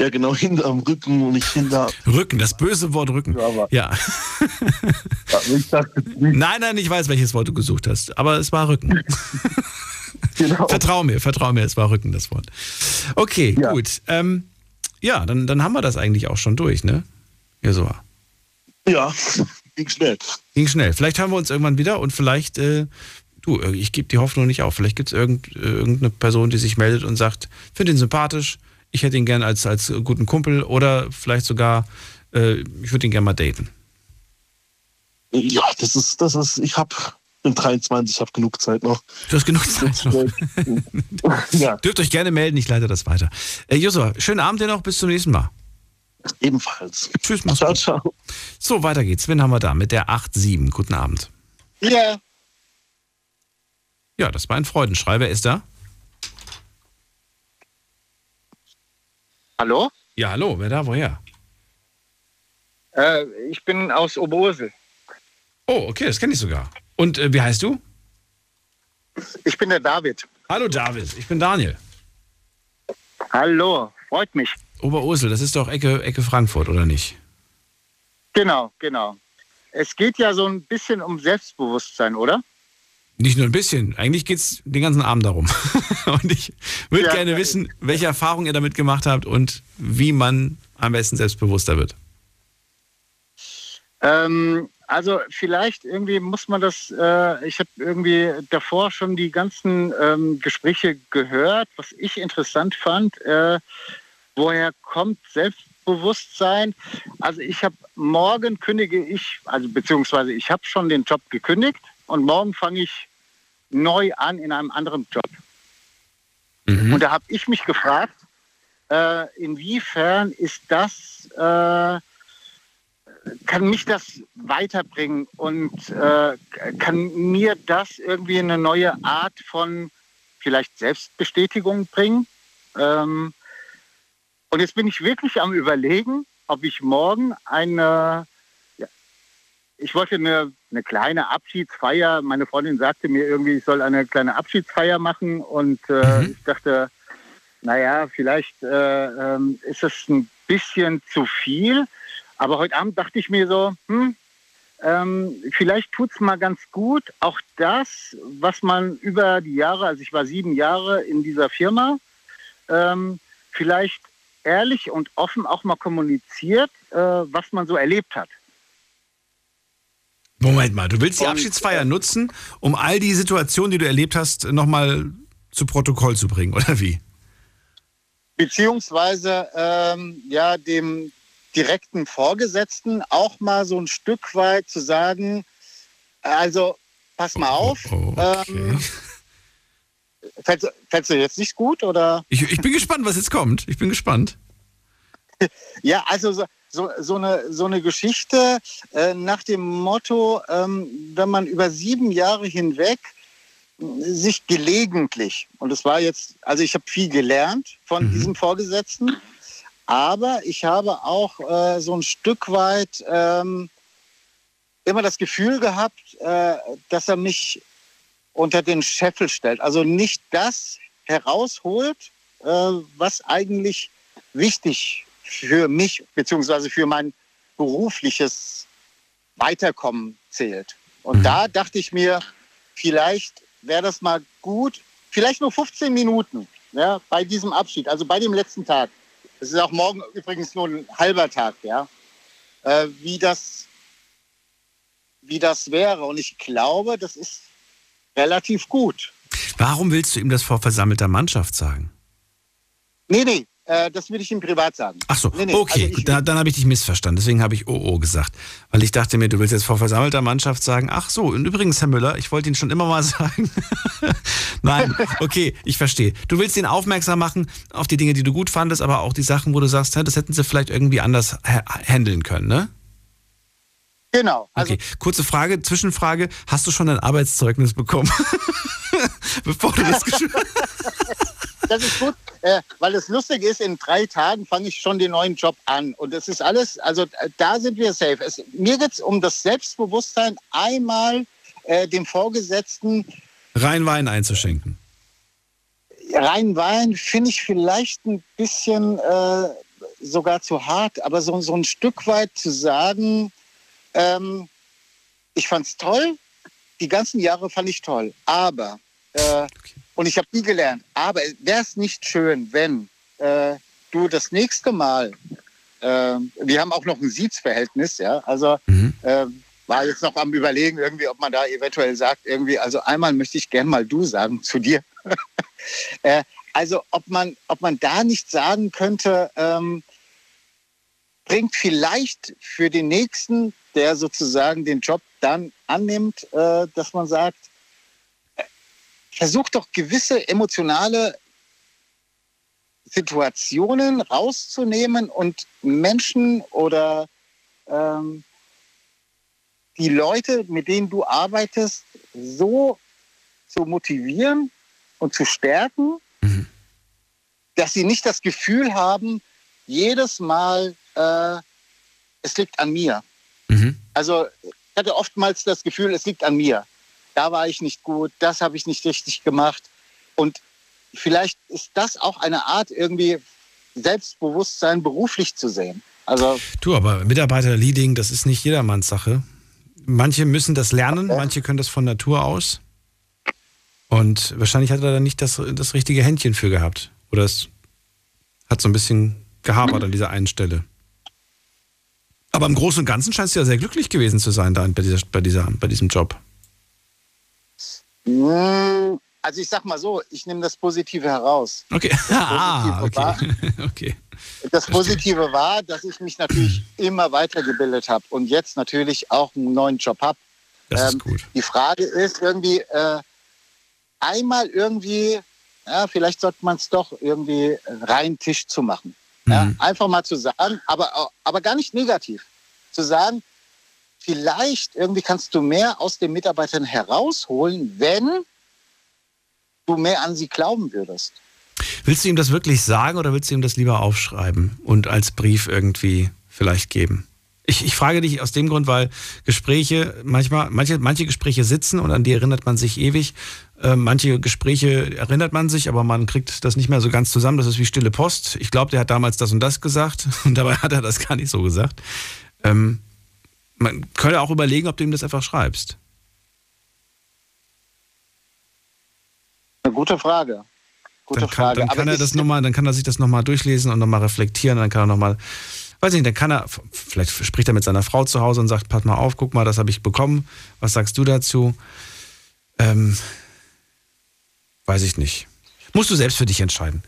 Ja, genau, hinterm Rücken und nicht hinter. Rücken, das böse Wort Rücken. Ja. nein, nein, ich weiß, welches Wort du gesucht hast, aber es war Rücken. Genau. Vertrau mir, vertrau mir, es war Rücken das Wort. Okay, gut. Ähm, ja, dann, dann haben wir das eigentlich auch schon durch, ne? Ja, so. Ja, ging schnell. Ging schnell. Vielleicht hören wir uns irgendwann wieder und vielleicht, äh, du, äh, ich gebe die Hoffnung nicht auf. Vielleicht gibt es irgend, äh, irgendeine Person, die sich meldet und sagt, finde ihn sympathisch, ich hätte ihn gern als, als guten Kumpel oder vielleicht sogar, äh, ich würde ihn gern mal daten. Ja, das ist, das ist, ich hab, bin 23, habe genug Zeit noch. Du hast genug Zeit noch. ja. Dürft euch gerne melden, ich leite das weiter. Äh, Josua, schönen Abend dir noch, bis zum nächsten Mal. Ebenfalls. Tschüss, mach's ciao, gut. ciao. So, weiter geht's. Wen haben wir da? Mit der 8-7. Guten Abend. Ja. Ja, das war ein Freudenschrei. Wer ist da? Hallo? Ja, hallo. Wer da? Woher? Äh, ich bin aus Oberursel. Oh, okay, das kenne ich sogar. Und äh, wie heißt du? Ich bin der David. Hallo David, ich bin Daniel. Hallo, freut mich. Oberursel, das ist doch Ecke, Ecke Frankfurt, oder nicht? Genau, genau. Es geht ja so ein bisschen um Selbstbewusstsein, oder? Nicht nur ein bisschen, eigentlich geht es den ganzen Abend darum. und ich würde Ja. gerne wissen, welche Erfahrungen ihr damit gemacht habt und wie man am besten selbstbewusster wird. Ähm, also vielleicht irgendwie muss man das, äh, ich habe irgendwie davor schon die ganzen ähm, Gespräche gehört, was ich interessant fand. Äh, woher kommt Selbstbewusstsein? Also ich habe morgen kündige ich, also beziehungsweise ich habe schon den Job gekündigt und morgen fange ich neu an in einem anderen Job. Und da habe ich mich gefragt, äh, inwiefern ist das, äh, kann mich das weiterbringen und äh, kann mir das irgendwie eine neue Art von vielleicht Selbstbestätigung bringen? Ähm, und jetzt bin ich wirklich am Überlegen, ob ich morgen eine, ich wollte eine, eine kleine Abschiedsfeier, meine Freundin sagte mir irgendwie, ich soll eine kleine Abschiedsfeier machen und äh, ich dachte, naja, vielleicht äh, ähm, ist es ein bisschen zu viel. Aber heute Abend dachte ich mir so, hm, ähm, vielleicht tut es mal ganz gut, auch das, was man über die Jahre, also ich war sieben Jahre in dieser Firma, ähm, vielleicht ehrlich und offen auch mal kommuniziert, äh, was man so erlebt hat. Moment mal, du willst die Abschiedsfeier nutzen, um all die Situationen, die du erlebt hast, nochmal zu Protokoll zu bringen, oder wie? beziehungsweise ähm, ja dem direkten Vorgesetzten auch mal so ein Stück weit zu sagen, also pass mal auf, ähm, fällt, fällt's dir jetzt nicht gut oder? Ich, ich bin gespannt, was jetzt kommt. Ich bin gespannt. Ja, also so, so, eine, so eine Geschichte äh, nach dem Motto, ähm, wenn man über sieben Jahre hinweg sich gelegentlich, und es war jetzt, also ich habe viel gelernt von diesem Vorgesetzten, aber ich habe auch äh, so ein Stück weit ähm, immer das Gefühl gehabt, äh, dass er mich unter den Scheffel stellt. Also nicht das herausholt, äh, was eigentlich wichtig für mich beziehungsweise für mein berufliches Weiterkommen zählt. Und da dachte ich mir, vielleicht wäre das mal gut, vielleicht nur 15 Minuten ja, bei diesem Abschied, also bei dem letzten Tag. Es ist auch morgen übrigens nur ein halber Tag, ja, äh, wie, das, wie das wäre. Und ich glaube, das ist relativ gut. Warum willst du ihm das vor versammelter Mannschaft sagen? Nee, nee, äh, das würde ich ihm privat sagen. Ach so, nee, nee, okay, also ich- da, dann habe ich dich missverstanden. Deswegen habe ich OO gesagt. Weil ich dachte mir, du willst jetzt vor versammelter Mannschaft sagen, ach so, und übrigens, Herr Müller, ich wollte Ihnen schon immer mal sagen. Nein, okay, ich verstehe. Du willst ihn aufmerksam machen auf die Dinge, die du gut fandest, aber auch die Sachen, wo du sagst, das hätten sie vielleicht irgendwie anders ha- handeln können, ne? Genau. Also, okay, kurze Frage, Zwischenfrage. Hast du schon ein Arbeitszeugnis bekommen? Bevor du das geschrieben Das ist gut, äh, weil es lustig ist, in drei Tagen fange ich schon den neuen Job an. Und das ist alles, also äh, da sind wir safe. Es, mir geht es um das Selbstbewusstsein, einmal äh, dem Vorgesetzten Rein Wein einzuschenken. rein Wein finde ich vielleicht ein bisschen äh, sogar zu hart, aber so, so ein Stück weit zu sagen, ähm, ich fand es toll, die ganzen Jahre fand ich toll, aber, äh, und ich habe nie gelernt, aber wäre es nicht schön, wenn äh, du das nächste Mal, äh, wir haben auch noch ein Siezverhältnis, ja, also äh, war jetzt noch am Überlegen, irgendwie, ob man da eventuell sagt, irgendwie, also einmal möchte ich gern mal du sagen zu dir. äh, also ob man, ob man da nicht sagen könnte, ähm, bringt vielleicht für den Nächsten, der sozusagen den Job dann annimmt, äh, dass man sagt, versucht doch gewisse emotionale Situationen rauszunehmen und Menschen oder ähm, die Leute, mit denen du arbeitest, so zu motivieren und zu stärken, dass sie nicht das Gefühl haben, jedes Mal, äh, es liegt an mir. Also ich hatte oftmals das Gefühl, es liegt an mir. Da war ich nicht gut, das habe ich nicht richtig gemacht. Und vielleicht ist das auch eine Art, irgendwie Selbstbewusstsein beruflich zu sehen. Also Du, aber Mitarbeiter-Leading, das ist nicht jedermanns Sache. Manche müssen das lernen, manche können das von Natur aus. Und wahrscheinlich hat er da nicht das, das richtige Händchen für gehabt. Oder es hat so ein bisschen gehapert an dieser einen Stelle. Aber im Großen und Ganzen scheinst du ja sehr glücklich gewesen zu sein da bei, dieser, bei, dieser, bei diesem Job. Mm, Also ich sag mal so, ich nehme das Positive heraus. Okay. Das Ah, Positive, war, okay. okay. das Positive war, dass ich mich natürlich immer weitergebildet habe und jetzt natürlich auch einen neuen Job habe. Das ist gut. Die Frage ist irgendwie, äh, einmal irgendwie, ja, vielleicht sollte man es doch irgendwie rein Tisch zu machen. Ja, Mhm. einfach mal zu sagen, aber, aber gar nicht negativ. Zu sagen, vielleicht irgendwie kannst du mehr aus den Mitarbeitern herausholen, wenn du mehr an sie glauben würdest. Willst du ihm das wirklich sagen oder willst du ihm das lieber aufschreiben und als Brief irgendwie vielleicht geben? Ich, ich frage dich aus dem Grund, weil Gespräche, manchmal, manche, manche Gespräche sitzen und an die erinnert man sich ewig. Äh, manche Gespräche erinnert man sich, aber man kriegt das nicht mehr so ganz zusammen. Das ist wie stille Post. Ich glaube, der hat damals das und das gesagt und dabei hat er das gar nicht so gesagt. Ähm, man könnte auch überlegen, ob du ihm das einfach schreibst. Eine gute Frage. Gute dann kann, Frage. Dann kann er das noch mal, dann kann er sich das nochmal durchlesen und nochmal reflektieren. Dann kann er nochmal, weiß nicht, dann kann er, vielleicht spricht er mit seiner Frau zu Hause und sagt, pass mal auf, guck mal, das habe ich bekommen. Was sagst du dazu? Ähm, weiß ich nicht. Musst du selbst für dich entscheiden.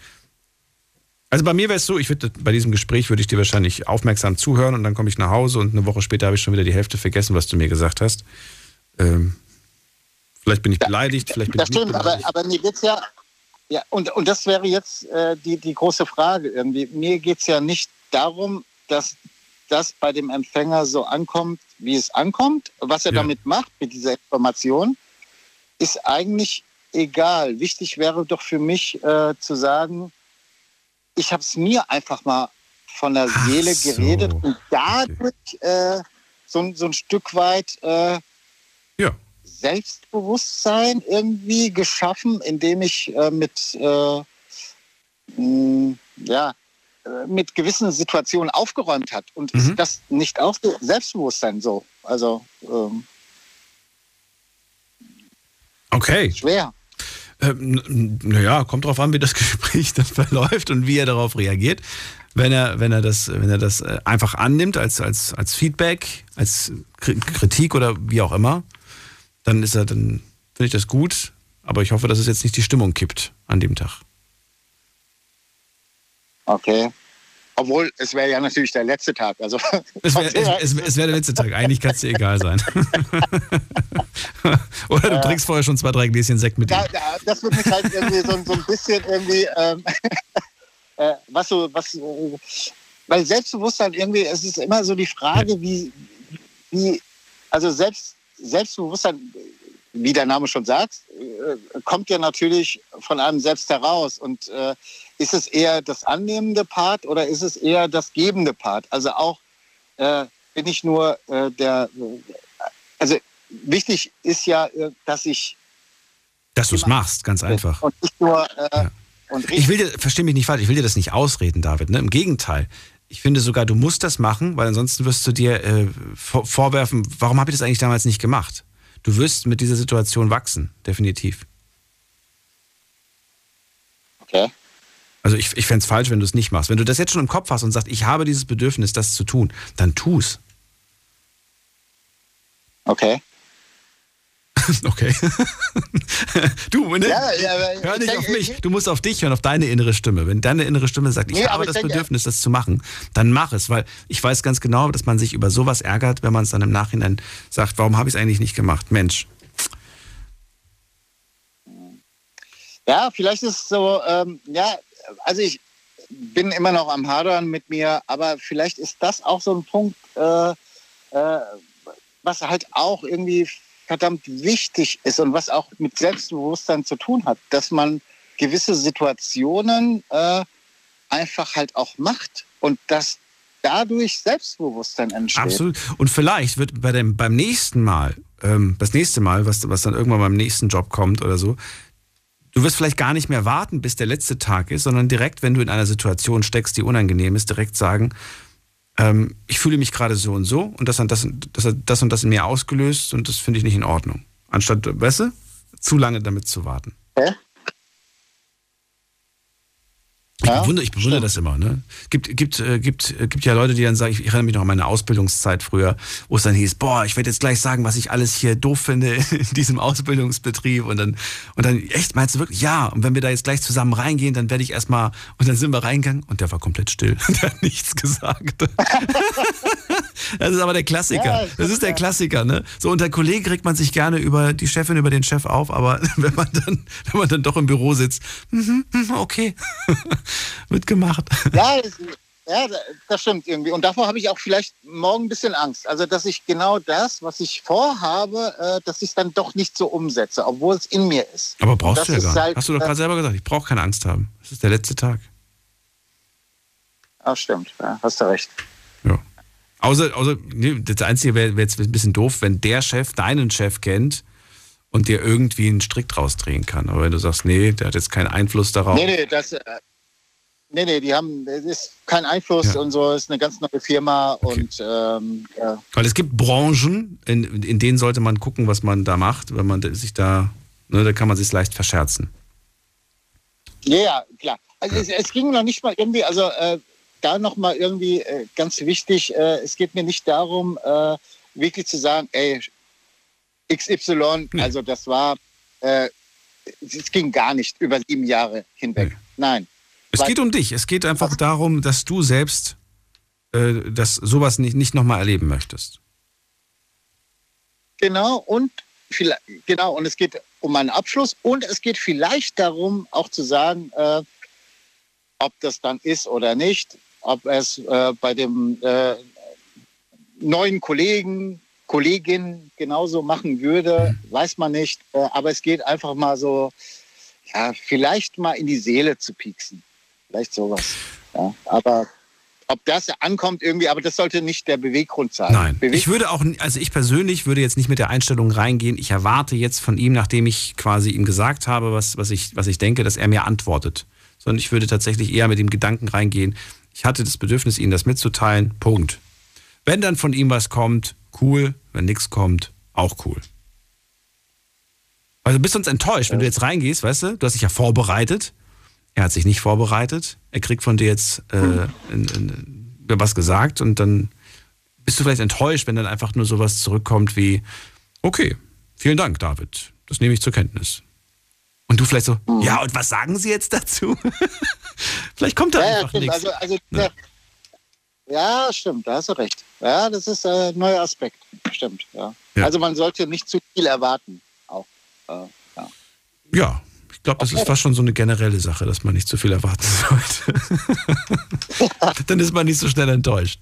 Also bei mir wäre es so, ich würde bei diesem Gespräch würde ich dir wahrscheinlich aufmerksam zuhören und dann komme ich nach Hause und eine Woche später habe ich schon wieder die Hälfte vergessen, was du mir gesagt hast. Ähm, vielleicht bin ich beleidigt, vielleicht bin Das ich nicht stimmt, aber, beleidigt. aber mir geht's ja, ja und, und das wäre jetzt äh, die, die große Frage irgendwie. Mir geht's ja nicht darum, dass das bei dem Empfänger so ankommt, wie es ankommt. Was er Ja. damit macht, mit dieser Information, ist eigentlich egal. Wichtig wäre doch für mich äh, zu sagen, ich habe es mir einfach mal von der Seele so. geredet und dadurch äh, so, ein- so ein Stück weit äh, Ja. Selbstbewusstsein irgendwie geschaffen, indem ich äh, mit, äh, mh, ja, äh, mit gewissen Situationen aufgeräumt hat. Und Mhm. ist das nicht auch so Selbstbewusstsein so? Also ähm, Okay. schwer. Ähm, naja, kommt drauf an, wie das Gespräch dann verläuft und wie er darauf reagiert. Wenn er, wenn er das, wenn er das äh, einfach annimmt als, als, als Feedback, als Kri- Kritik oder wie auch immer, dann ist er, dann finde ich das gut. Aber ich hoffe, dass es jetzt nicht die Stimmung kippt an dem Tag. Okay. Obwohl, es wäre ja natürlich der letzte Tag. Also, Es wäre wär der letzte Tag. Eigentlich kann es dir egal sein. oder du trinkst vorher schon zwei, drei Gläschen Sekt mit da, da, das wird mich halt irgendwie so, so ein bisschen irgendwie, ähm, äh, was so, was, äh, weil Selbstbewusstsein irgendwie, es ist immer so die Frage, wie, wie also selbst, Selbstbewusstsein, wie der Name schon sagt, äh, kommt ja natürlich von einem selbst heraus. Und äh, ist es eher das annehmende Part oder ist es eher das gebende Part? Also auch äh, bin ich nur äh, der, also wichtig ist ja, äh, dass ich Dass du es machst, ganz einfach. und nicht nur äh, und Ich will dir, versteh mich nicht falsch, ich will dir das nicht ausreden, David. Ne? Im Gegenteil. Ich finde sogar, du musst das machen, weil ansonsten wirst du dir vor, vorwerfen, warum habe ich das eigentlich damals nicht gemacht? Du wirst mit dieser Situation wachsen, definitiv. Okay. Also ich, ich fände es falsch, wenn du es nicht machst. Wenn du das jetzt schon im Kopf hast und sagst, ich habe dieses Bedürfnis, das zu tun, dann tu's. Okay. Okay. du, ne? Ja, ja, hör ich nicht denke, auf mich. Du musst auf dich hören, auf deine innere Stimme. Wenn deine innere Stimme sagt, ich Nee, habe ich das denke- Bedürfnis, das zu machen, dann mach es. Weil ich weiß ganz genau, dass man sich über sowas ärgert, wenn man es dann im Nachhinein sagt, warum habe ich es eigentlich nicht gemacht? Mensch. Ja, vielleicht ist es so, ähm, ja, also ich bin immer noch am Hadern mit mir, aber vielleicht ist das auch so ein Punkt, äh, äh, was halt auch irgendwie verdammt wichtig ist und was auch mit Selbstbewusstsein zu tun hat, dass man gewisse Situationen äh, einfach halt auch macht und dass dadurch Selbstbewusstsein entsteht. Absolut. Und vielleicht wird bei dem, beim nächsten Mal, ähm, das nächste Mal, was, was dann irgendwann beim nächsten Job kommt oder so, du wirst vielleicht gar nicht mehr warten, bis der letzte Tag ist, sondern direkt, wenn du in einer Situation steckst, die unangenehm ist, direkt sagen, ähm, ich fühle mich gerade so und so und das, das, das hat das und das in mir ausgelöst und das finde ich nicht in Ordnung. Anstatt, weißt du, zu lange damit zu warten. Ich bewundere, ich bewundere das immer. Ne? Gibt, gibt, äh, gibt, äh, gibt ja Leute, die dann sagen, ich erinnere mich noch an meine Ausbildungszeit früher, wo es dann hieß, boah, ich werde jetzt gleich sagen, was ich alles hier doof finde in diesem Ausbildungsbetrieb. Und dann, und dann, echt, meinst du wirklich? Ja, und wenn wir da jetzt gleich zusammen reingehen, dann werde ich erstmal, und dann sind wir reingegangen und der war komplett still. Der hat nichts gesagt. Das ist aber der Klassiker. Ja, das ist der Klassiker, ne? So unter Kollegen regt man sich gerne über die Chefin, über den Chef auf, aber wenn man dann, wenn man dann doch im Büro sitzt, mhm, mhm, okay, wird gemacht. Ja, das, ja, das stimmt irgendwie. Und davor habe ich auch vielleicht morgen ein bisschen Angst. Also, dass ich genau das, was ich vorhabe, äh, dass ich es dann doch nicht so umsetze, obwohl es in mir ist. Aber brauchst du ja gar nicht. halt, Hast du doch äh, gerade selber gesagt, ich brauche keine Angst haben. Es ist der letzte Tag. Ach, stimmt. Ja, hast du recht. Außer, außer nee, das Einzige wäre wär jetzt ein bisschen doof, wenn der Chef deinen Chef kennt und dir irgendwie einen Strick draus drehen kann. Aber wenn du sagst, nee, der hat jetzt keinen Einfluss darauf. Nee, nee, das. Äh, nee, nee, die haben, es ist kein Einfluss und so, es ist eine ganz neue Firma und ähm, ja. Weil es gibt Branchen, in, in denen sollte man gucken, was man da macht, wenn man sich da, ne, da kann man sich leicht verscherzen. Ja, ja, klar. Also es, es ging noch nicht mal irgendwie, also äh, da noch mal irgendwie äh, ganz wichtig, äh, es geht mir nicht darum, äh, wirklich zu sagen, ey, XY, also das war, äh, es ging gar nicht über sieben Jahre hinweg. Nein. Es Weil- geht um dich. Es geht einfach darum, dass du selbst äh, das sowas nicht, nicht nochmal erleben möchtest. Genau, und vielleicht, genau, und es geht um einen Abschluss und es geht vielleicht darum, auch zu sagen, äh, ob das dann ist oder nicht, ob es äh, bei dem äh, neuen Kollegen, Kollegin genauso machen würde, weiß man nicht. Äh, aber es geht einfach mal so, ja, vielleicht mal in die Seele zu pieksen. Vielleicht sowas. Ja. Aber ob das ankommt irgendwie, aber das sollte nicht der Beweggrund sein. Nein. Beweg Ich würde auch, also ich persönlich würde jetzt nicht mit der Einstellung reingehen, ich erwarte jetzt von ihm, nachdem ich quasi ihm gesagt habe, was, was, ich, was ich denke, dass er mir antwortet. Sondern ich würde tatsächlich eher mit dem Gedanken reingehen, ich hatte das Bedürfnis, Ihnen das mitzuteilen. Punkt. Wenn dann von ihm was kommt, cool. Wenn nichts kommt, auch cool. Also du bist uns enttäuscht, wenn du jetzt reingehst, weißt du, du hast dich ja vorbereitet. Er hat sich nicht vorbereitet. Er kriegt von dir jetzt äh, in, in, was gesagt und dann bist du vielleicht enttäuscht, wenn dann einfach nur sowas zurückkommt wie, okay, vielen Dank, David. Das nehme ich zur Kenntnis. Und du vielleicht so, ja, und was sagen Sie jetzt dazu? vielleicht kommt da ja, ja, einfach stimmt. nichts. Also, also der, ja, stimmt, da hast du recht. Ja, das ist äh, ein neuer Aspekt. Stimmt, ja. Ja. Also man sollte nicht zu viel erwarten. Auch. Äh, ja. Ja, ich glaube, das ist fast schon so eine generelle Sache, dass man nicht zu viel erwarten sollte. Dann ist man nicht so schnell enttäuscht.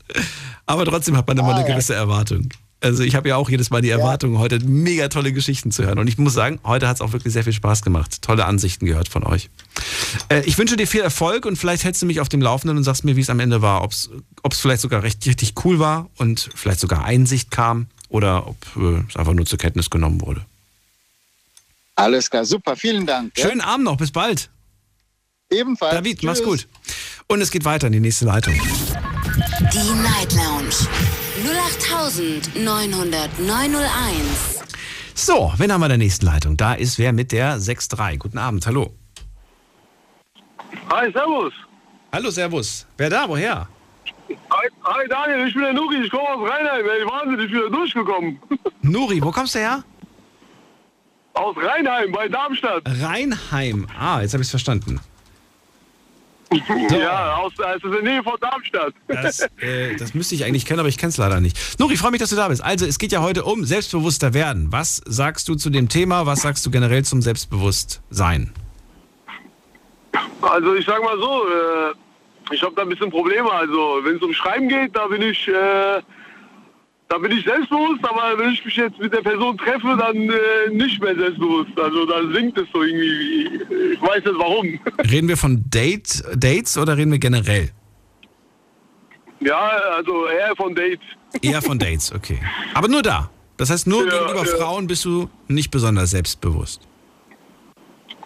Aber trotzdem hat man immer Ah, eine ja. gewisse Erwartung. Also ich habe ja auch jedes Mal die Erwartung, heute mega tolle Geschichten zu hören. Und ich muss sagen, heute hat es auch wirklich sehr viel Spaß gemacht. Tolle Ansichten gehört von euch. Äh, ich wünsche dir viel Erfolg und vielleicht hältst du mich auf dem Laufenden und sagst mir, wie es am Ende war. Ob es vielleicht sogar recht, richtig cool war und vielleicht sogar Einsicht kam oder ob äh, es einfach nur zur Kenntnis genommen wurde. Alles klar, super, vielen Dank. ja. Schönen Abend noch, bis bald. Ebenfalls. David, mach's gut. Und es geht weiter in die nächste Leitung. Die Night Lounge 0890901. So, wen haben wir in der nächsten Leitung? Da ist wer mit der 6.3. Guten Abend, hallo. Hi, servus. Hallo, servus. Wer da, woher? Hi, hi Daniel, ich bin der Nuri, ich komme aus Rheinheim. Ey, Wahnsinn, ich bin da durchgekommen. Nuri, wo kommst du her? Aus Rheinheim, bei Darmstadt. Rheinheim. Ah, jetzt habe ich es verstanden. Ja, aus, also in der Nähe von Darmstadt. Das, äh, das müsste ich eigentlich kennen, aber ich kenne es leider nicht. Nuri, ich freue mich, dass du da bist. Also, es geht ja heute um selbstbewusster werden. Was sagst du zu dem Thema? Was sagst du generell zum Selbstbewusstsein? Also ich sag mal so, äh, ich habe da ein bisschen Probleme. Also wenn es um Schreiben geht, da bin ich, äh, da bin ich selbstbewusst, aber wenn ich mich jetzt mit der Person treffe, dann äh, nicht mehr selbstbewusst. Also da sinkt es so irgendwie. Ich weiß nicht warum. Reden wir von Date, Dates oder reden wir generell? Ja, also eher von Dates. Eher von Dates, okay. Aber nur da. Das heißt, nur Ja, gegenüber ja. Frauen bist du nicht besonders selbstbewusst.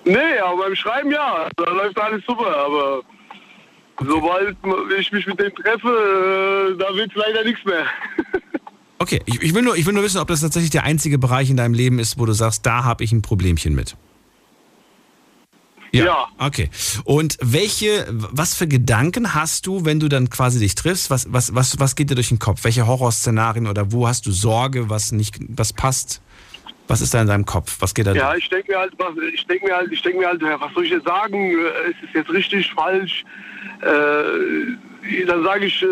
Nee, aber beim Schreiben ja, da läuft alles super, aber sobald ich mich mit dem treffe, äh, da wird leider nichts mehr. Okay, ich, ich, will nur, ich will nur wissen, ob das tatsächlich der einzige Bereich in deinem Leben ist, wo du sagst, da habe ich ein Problemchen mit. Ja. Okay. Und welche, was für Gedanken hast du, wenn du dann quasi dich triffst? Was, was, was, was geht dir durch den Kopf? Welche Horrorszenarien oder wo hast du Sorge, was nicht, was passt? Was ist da in deinem Kopf? Was geht da Ja, durch? ich denke mir halt, was, ich denke mir halt, ich denke mir halt, ja, was soll ich jetzt sagen? Äh, Ist es jetzt richtig, falsch? Äh, dann sage ich äh,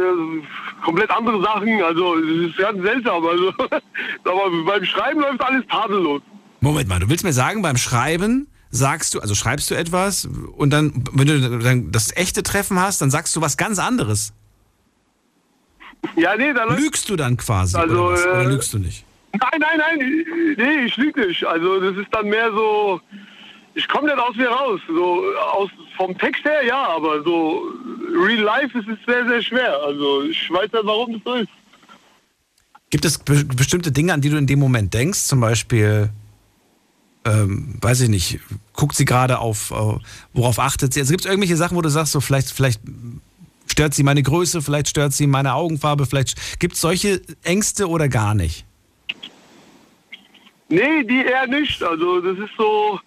komplett andere Sachen. Also es ist ganz seltsam. Also aber beim Schreiben läuft alles tadellos. Moment mal, du willst mir sagen, beim Schreiben sagst du, also schreibst du etwas und dann, wenn du dann das echte Treffen hast, dann sagst du was ganz anderes. Ja, nee, dann Lügst du dann quasi Also, oder, was? oder äh, lügst du nicht? Nein, nein, nein, nee, ich lüge nicht. Also das ist dann mehr so, ich komme nicht aus mir raus. So aus vom Text her ja, aber so real life ist es sehr, sehr schwer. Also ich weiß nicht, warum das so ist. Gibt es be bestimmte Dinge, an die du in dem Moment denkst? Zum Beispiel, ähm, weiß ich nicht, guckt sie gerade auf, äh, worauf achtet sie? Also gibt es irgendwelche Sachen, wo du sagst, so vielleicht, vielleicht stört sie meine Größe, vielleicht stört sie meine Augenfarbe, vielleicht gibt es solche Ängste oder gar nicht? Nee, die eher nicht. Also das ist so,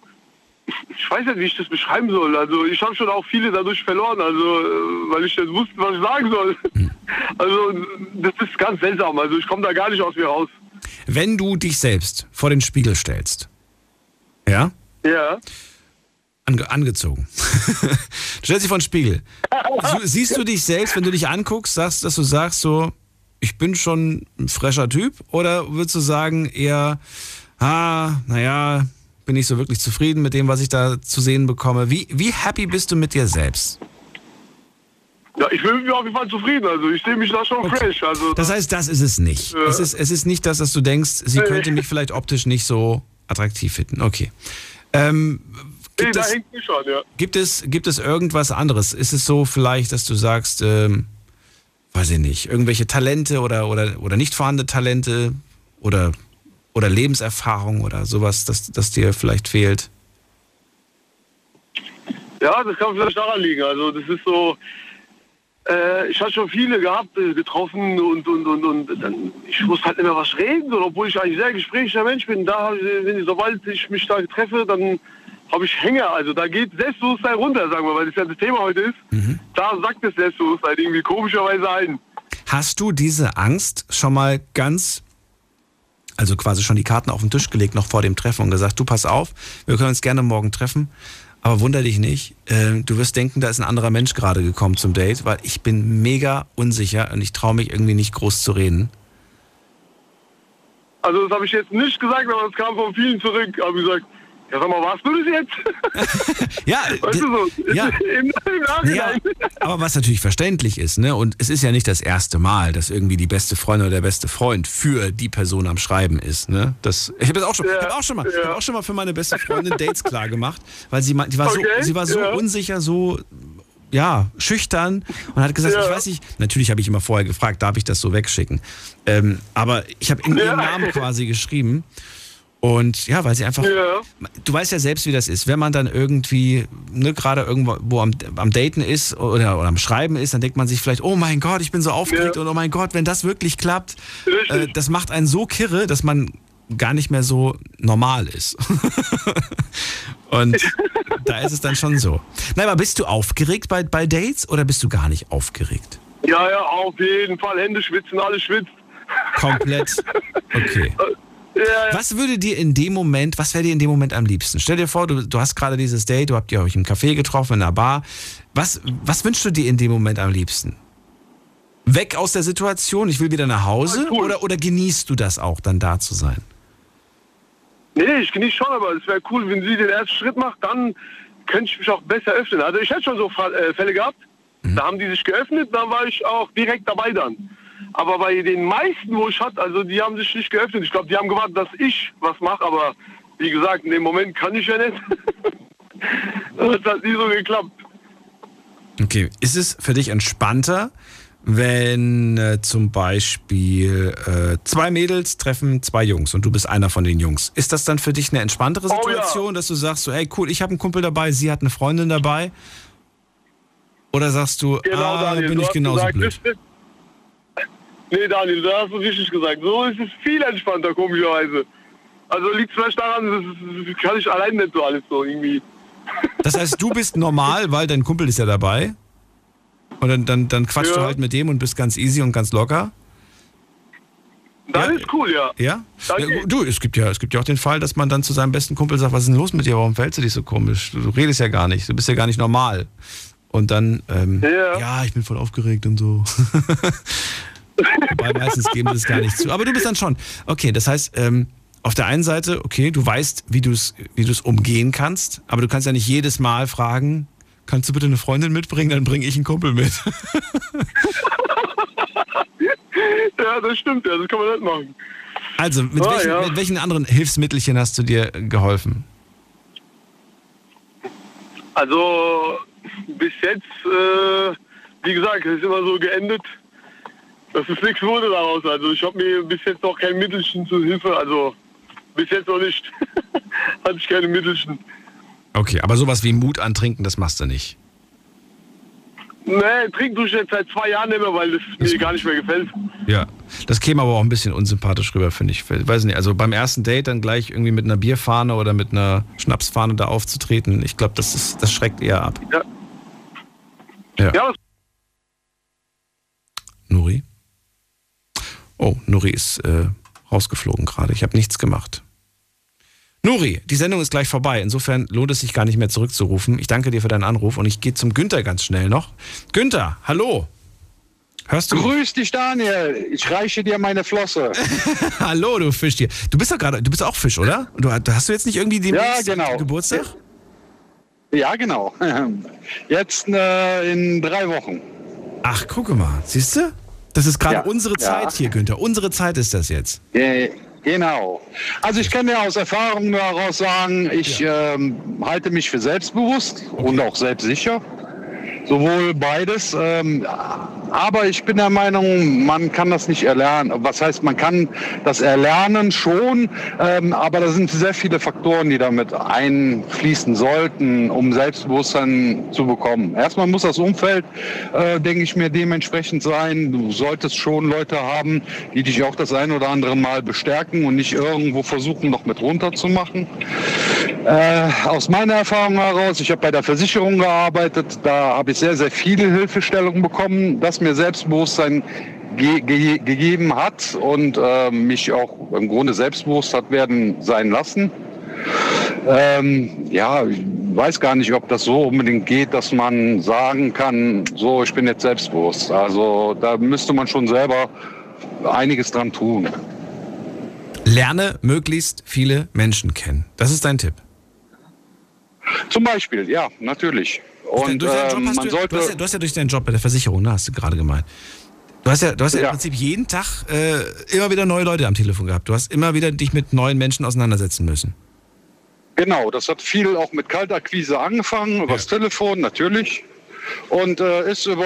ich weiß nicht, wie ich das beschreiben soll. Also ich habe schon auch viele dadurch verloren, also äh, weil ich nicht wusste, was ich sagen soll. Also das ist ganz seltsam. Also ich komme da gar nicht aus mir raus. Wenn du dich selbst vor den Spiegel stellst, ja? Ja. Ange angezogen. du stellst dich vor den Spiegel. Siehst du dich selbst, wenn du dich anguckst, sagst, dass du sagst so, ich bin schon ein fresher Typ? Oder würdest du sagen eher, ah, naja, bin ich so wirklich zufrieden mit dem, was ich da zu sehen bekomme? Wie, wie happy bist du mit dir selbst? Ja, ich bin auf jeden Fall zufrieden. Also ich sehe mich da schon fresh. Also Das heißt, das ist es nicht. Ja. Es, ist, es ist nicht das, dass du denkst, sie Nee. könnte mich vielleicht optisch nicht so attraktiv finden. Okay. Ähm, nee, gibt, da es, schon, ja. gibt, es, gibt es irgendwas anderes? Ist es so vielleicht, dass du sagst, ähm, weiß ich nicht, irgendwelche Talente oder, oder, oder nicht vorhandene Talente oder, oder Lebenserfahrung oder sowas, das, das dir vielleicht fehlt? Ja, das kann vielleicht daran liegen. Also das ist so, äh, ich hatte schon viele gehabt, äh, getroffen und, und, und, und dann, ich wusste halt nicht mehr was reden, so, obwohl ich eigentlich sehr gesprächiger Mensch bin. Da, äh, wenn ich, sobald ich mich da treffe, dann habe ich Hänger. Also da geht Selbstbewusstsein runter, sagen wir, weil das ja das Thema heute ist. Da sagt das Selbstbewusstsein irgendwie komischerweise ein. Hast du diese Angst schon mal ganz, also quasi schon die Karten auf den Tisch gelegt, noch vor dem Treffen und gesagt, du pass auf, wir können uns gerne morgen treffen, aber wunder dich nicht, äh, du wirst denken, da ist ein anderer Mensch gerade gekommen zum Date, weil ich bin mega unsicher und ich traue mich irgendwie nicht groß zu reden. Also das habe ich jetzt nicht gesagt, aber es kam von vielen zurück. Habe gesagt, Ja, sag mal, warst du das jetzt? Ja, weißt du so? ja. Im, im Nachhinein. Aber was natürlich verständlich ist, ne? Und es ist ja nicht das erste Mal, dass irgendwie die beste Freundin oder der beste Freund für die Person am Schreiben ist, ne? Das, ich habe auch schon, ich hab auch schon mal, ich hab auch schon mal für meine beste Freundin Dates klar gemacht, weil sie, die war so, Okay, sie war so ja. unsicher, so ja, schüchtern und hat gesagt, ich weiß nicht, natürlich habe ich immer vorher gefragt, darf ich das so wegschicken? Ähm, aber ich habe in ihrem Namen quasi geschrieben. Und ja, weil sie einfach, du weißt ja selbst, wie das ist. Wenn man dann irgendwie ne, gerade irgendwo wo am, am Daten ist oder, oder am Schreiben ist, dann denkt man sich vielleicht, oh mein Gott, ich bin so aufgeregt und oh mein Gott, wenn das wirklich klappt, äh, das macht einen so kirre, dass man gar nicht mehr so normal ist. und da ist es dann schon so. Nein, aber bist du aufgeregt bei, bei Dates oder bist du gar nicht aufgeregt? Ja, ja, auf jeden Fall. Hände schwitzen, alles schwitzt. Komplett. Okay. Was würde dir in dem Moment, was wäre dir in dem Moment am liebsten? Stell dir vor, du, du hast gerade dieses Date, du habt ihr euch im Café getroffen, in einer Bar. Was, was wünschst du dir in dem Moment am liebsten? Weg aus der Situation, ich will wieder nach Hause? Oder, oder genießt du das auch, dann da zu sein? Nee, ich genieße schon, aber es wäre cool, wenn sie den ersten Schritt macht, dann könnte ich mich auch besser öffnen. Also ich hätte schon so äh, Fälle gehabt, da haben die sich geöffnet, dann war ich auch direkt dabei dann. Aber bei den meisten, wo ich hatte, also die haben sich nicht geöffnet. Ich glaube, die haben gewartet, dass ich was mache, aber wie gesagt, in dem Moment kann ich ja nicht. das hat nie so geklappt. Okay, ist es für dich entspannter, wenn äh, zum Beispiel äh, zwei Mädels treffen zwei Jungs und du bist einer von den Jungs? Ist das dann für dich eine entspanntere Oh ja. Situation, dass du sagst, so, hey cool, ich habe einen Kumpel dabei, sie hat eine Freundin dabei? Oder sagst du, Genau, ah, Daniel, bin du ich genauso gesagt, blöd? Das- Nee, Daniel, da hast du richtig gesagt. So ist es viel entspannter, komischerweise. Also liegt vielleicht daran, das kann ich allein nicht so alles so irgendwie. Das heißt, du bist normal, weil dein Kumpel ist ja dabei. Und dann, dann, dann quatschst du Ja. halt mit dem und bist ganz easy und ganz locker. Dann ist cool, ja. Ja? Danke. ja? Du, es gibt ja, es gibt ja auch den Fall, dass man dann zu seinem besten Kumpel sagt, was ist denn los mit dir? Warum fällst du dich so komisch? Du redest ja gar nicht, du bist ja gar nicht normal. Und dann, ähm, ja. ich bin voll aufgeregt und so. Wobei meistens geben sie es gar nicht zu. Aber du bist dann schon. Okay, das heißt, ähm, auf der einen Seite, okay, du weißt, wie du es wie du's umgehen kannst, aber du kannst ja nicht jedes Mal fragen, kannst du bitte eine Freundin mitbringen, dann bringe ich einen Kumpel mit. Ja, das stimmt, ja, das kann man nicht machen. Also, mit, Ah, welchen, ja. mit welchen anderen Hilfsmittelchen hast du dir geholfen? Also bis jetzt, äh, wie gesagt, es ist immer so geendet. Dass es nichts wurde daraus. Also ich habe mir bis jetzt noch kein Mittelchen zur Hilfe, also bis jetzt noch nicht. Hatte ich keine Mittelchen. Okay, aber sowas wie Mut antrinken, das machst du nicht. Nee, trinken tue ich jetzt seit zwei Jahren nicht mehr, weil es mir gar nicht mehr gefällt. Ja, das käme aber auch ein bisschen unsympathisch rüber, finde ich. Weiß nicht, also beim ersten Date dann gleich irgendwie mit einer Bierfahne oder mit einer Schnapsfahne da aufzutreten, ich glaube, das, ist- das schreckt eher ab. Ja. Ja. Ja, Nuri? Oh, Nuri ist äh, rausgeflogen gerade. Ich habe nichts gemacht. Nuri, die Sendung ist gleich vorbei. Insofern lohnt es sich gar nicht mehr zurückzurufen. Ich danke dir für deinen Anruf und ich gehe zum Günther ganz schnell noch. Günther, hallo. Hörst du? Grüß dich, Daniel. Ich reiche dir meine Flosse. hallo, du Fisch hier. Du bist doch gerade, du bist auch Fisch, oder? Du, hast du jetzt nicht irgendwie den Ja, genau. Geburtstag? Ja, genau. Jetzt äh, in drei Wochen. Ach, gucke mal. Siehst du? Das ist gerade Ja. unsere Ja. Zeit hier, Günther. Unsere Zeit ist das jetzt. Äh, genau. Also ich kann dir aus Erfahrung heraus sagen, ich ähm, halte mich für selbstbewusst und auch selbstsicher. Sowohl beides. Ähm, aber ich bin der Meinung, man kann das nicht erlernen. Was heißt, man kann das erlernen schon, ähm, aber da sind sehr viele Faktoren, die damit einfließen sollten, um Selbstbewusstsein zu bekommen. Erstmal muss das Umfeld, äh, denke ich mir, dementsprechend sein. Du solltest schon Leute haben, die dich auch das ein oder andere Mal bestärken und nicht irgendwo versuchen, noch mit runterzumachen. Äh, aus meiner Erfahrung heraus, ich habe bei der Versicherung gearbeitet, da habe ich sehr, sehr viele Hilfestellungen bekommen, das mir Selbstbewusstsein ge ge gegeben hat und äh, mich auch im Grunde selbstbewusst hat werden sein lassen. Ähm, ja, ich weiß gar nicht, ob das so unbedingt geht, dass man sagen kann, so, ich bin jetzt selbstbewusst. Also da müsste man schon selber einiges dran tun. Lerne möglichst viele Menschen kennen. Das ist dein Tipp. Zum Beispiel, ja, natürlich. Und durch deinen Job ähm, hast man du, sollte. du, hast ja, du hast ja durch deinen Job bei der Versicherung, ne, hast du gerade gemeint. Du hast ja, du hast ja, Ja. im Prinzip jeden Tag äh, immer wieder neue Leute am Telefon gehabt. Du hast immer wieder dich mit neuen Menschen auseinandersetzen müssen. Genau, das hat viel auch mit Kaltakquise angefangen, übers Telefon natürlich. Und äh, ist über,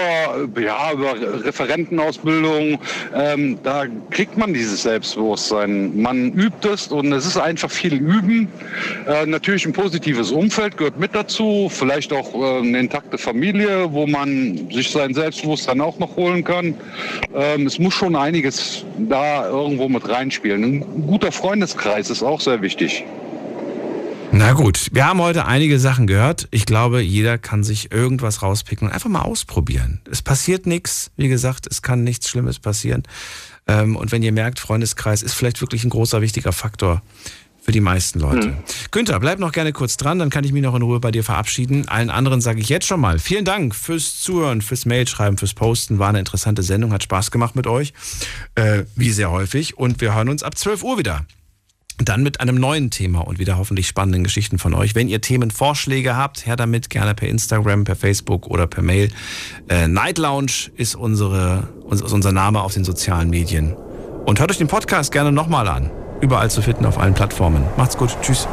ja, über Referentenausbildung, ähm, da kriegt man dieses Selbstbewusstsein. Man übt es und es ist einfach viel Üben. Äh, natürlich ein positives Umfeld gehört mit dazu, vielleicht auch äh, eine intakte Familie, wo man sich sein Selbstbewusstsein auch noch holen kann. Ähm, es muss schon einiges da irgendwo mit reinspielen. Ein guter Freundeskreis ist auch sehr wichtig. Na gut, wir haben heute einige Sachen gehört. Ich glaube, jeder kann sich irgendwas rauspicken und einfach mal ausprobieren. Es passiert nichts. Wie gesagt, es kann nichts Schlimmes passieren. Ähm, Und wenn ihr merkt, Freundeskreis ist vielleicht wirklich ein großer, wichtiger Faktor für die meisten Leute. Günther, bleib noch gerne kurz dran, dann kann ich mich noch in Ruhe bei dir verabschieden. Allen anderen sage ich jetzt schon mal vielen Dank fürs Zuhören, fürs Mailschreiben, fürs Posten. War eine interessante Sendung, hat Spaß gemacht mit euch, äh, wie sehr häufig. Und wir hören uns ab 12 Uhr wieder. Dann mit einem neuen Thema und wieder hoffentlich spannenden Geschichten von euch. Wenn ihr Themenvorschläge habt, her damit gerne per Instagram, per Facebook oder per Mail. Äh, Night Lounge ist unsere, ist unser Name auf den sozialen Medien. Und hört euch den Podcast gerne nochmal an. Überall zu finden auf allen Plattformen. Macht's gut. Tschüss.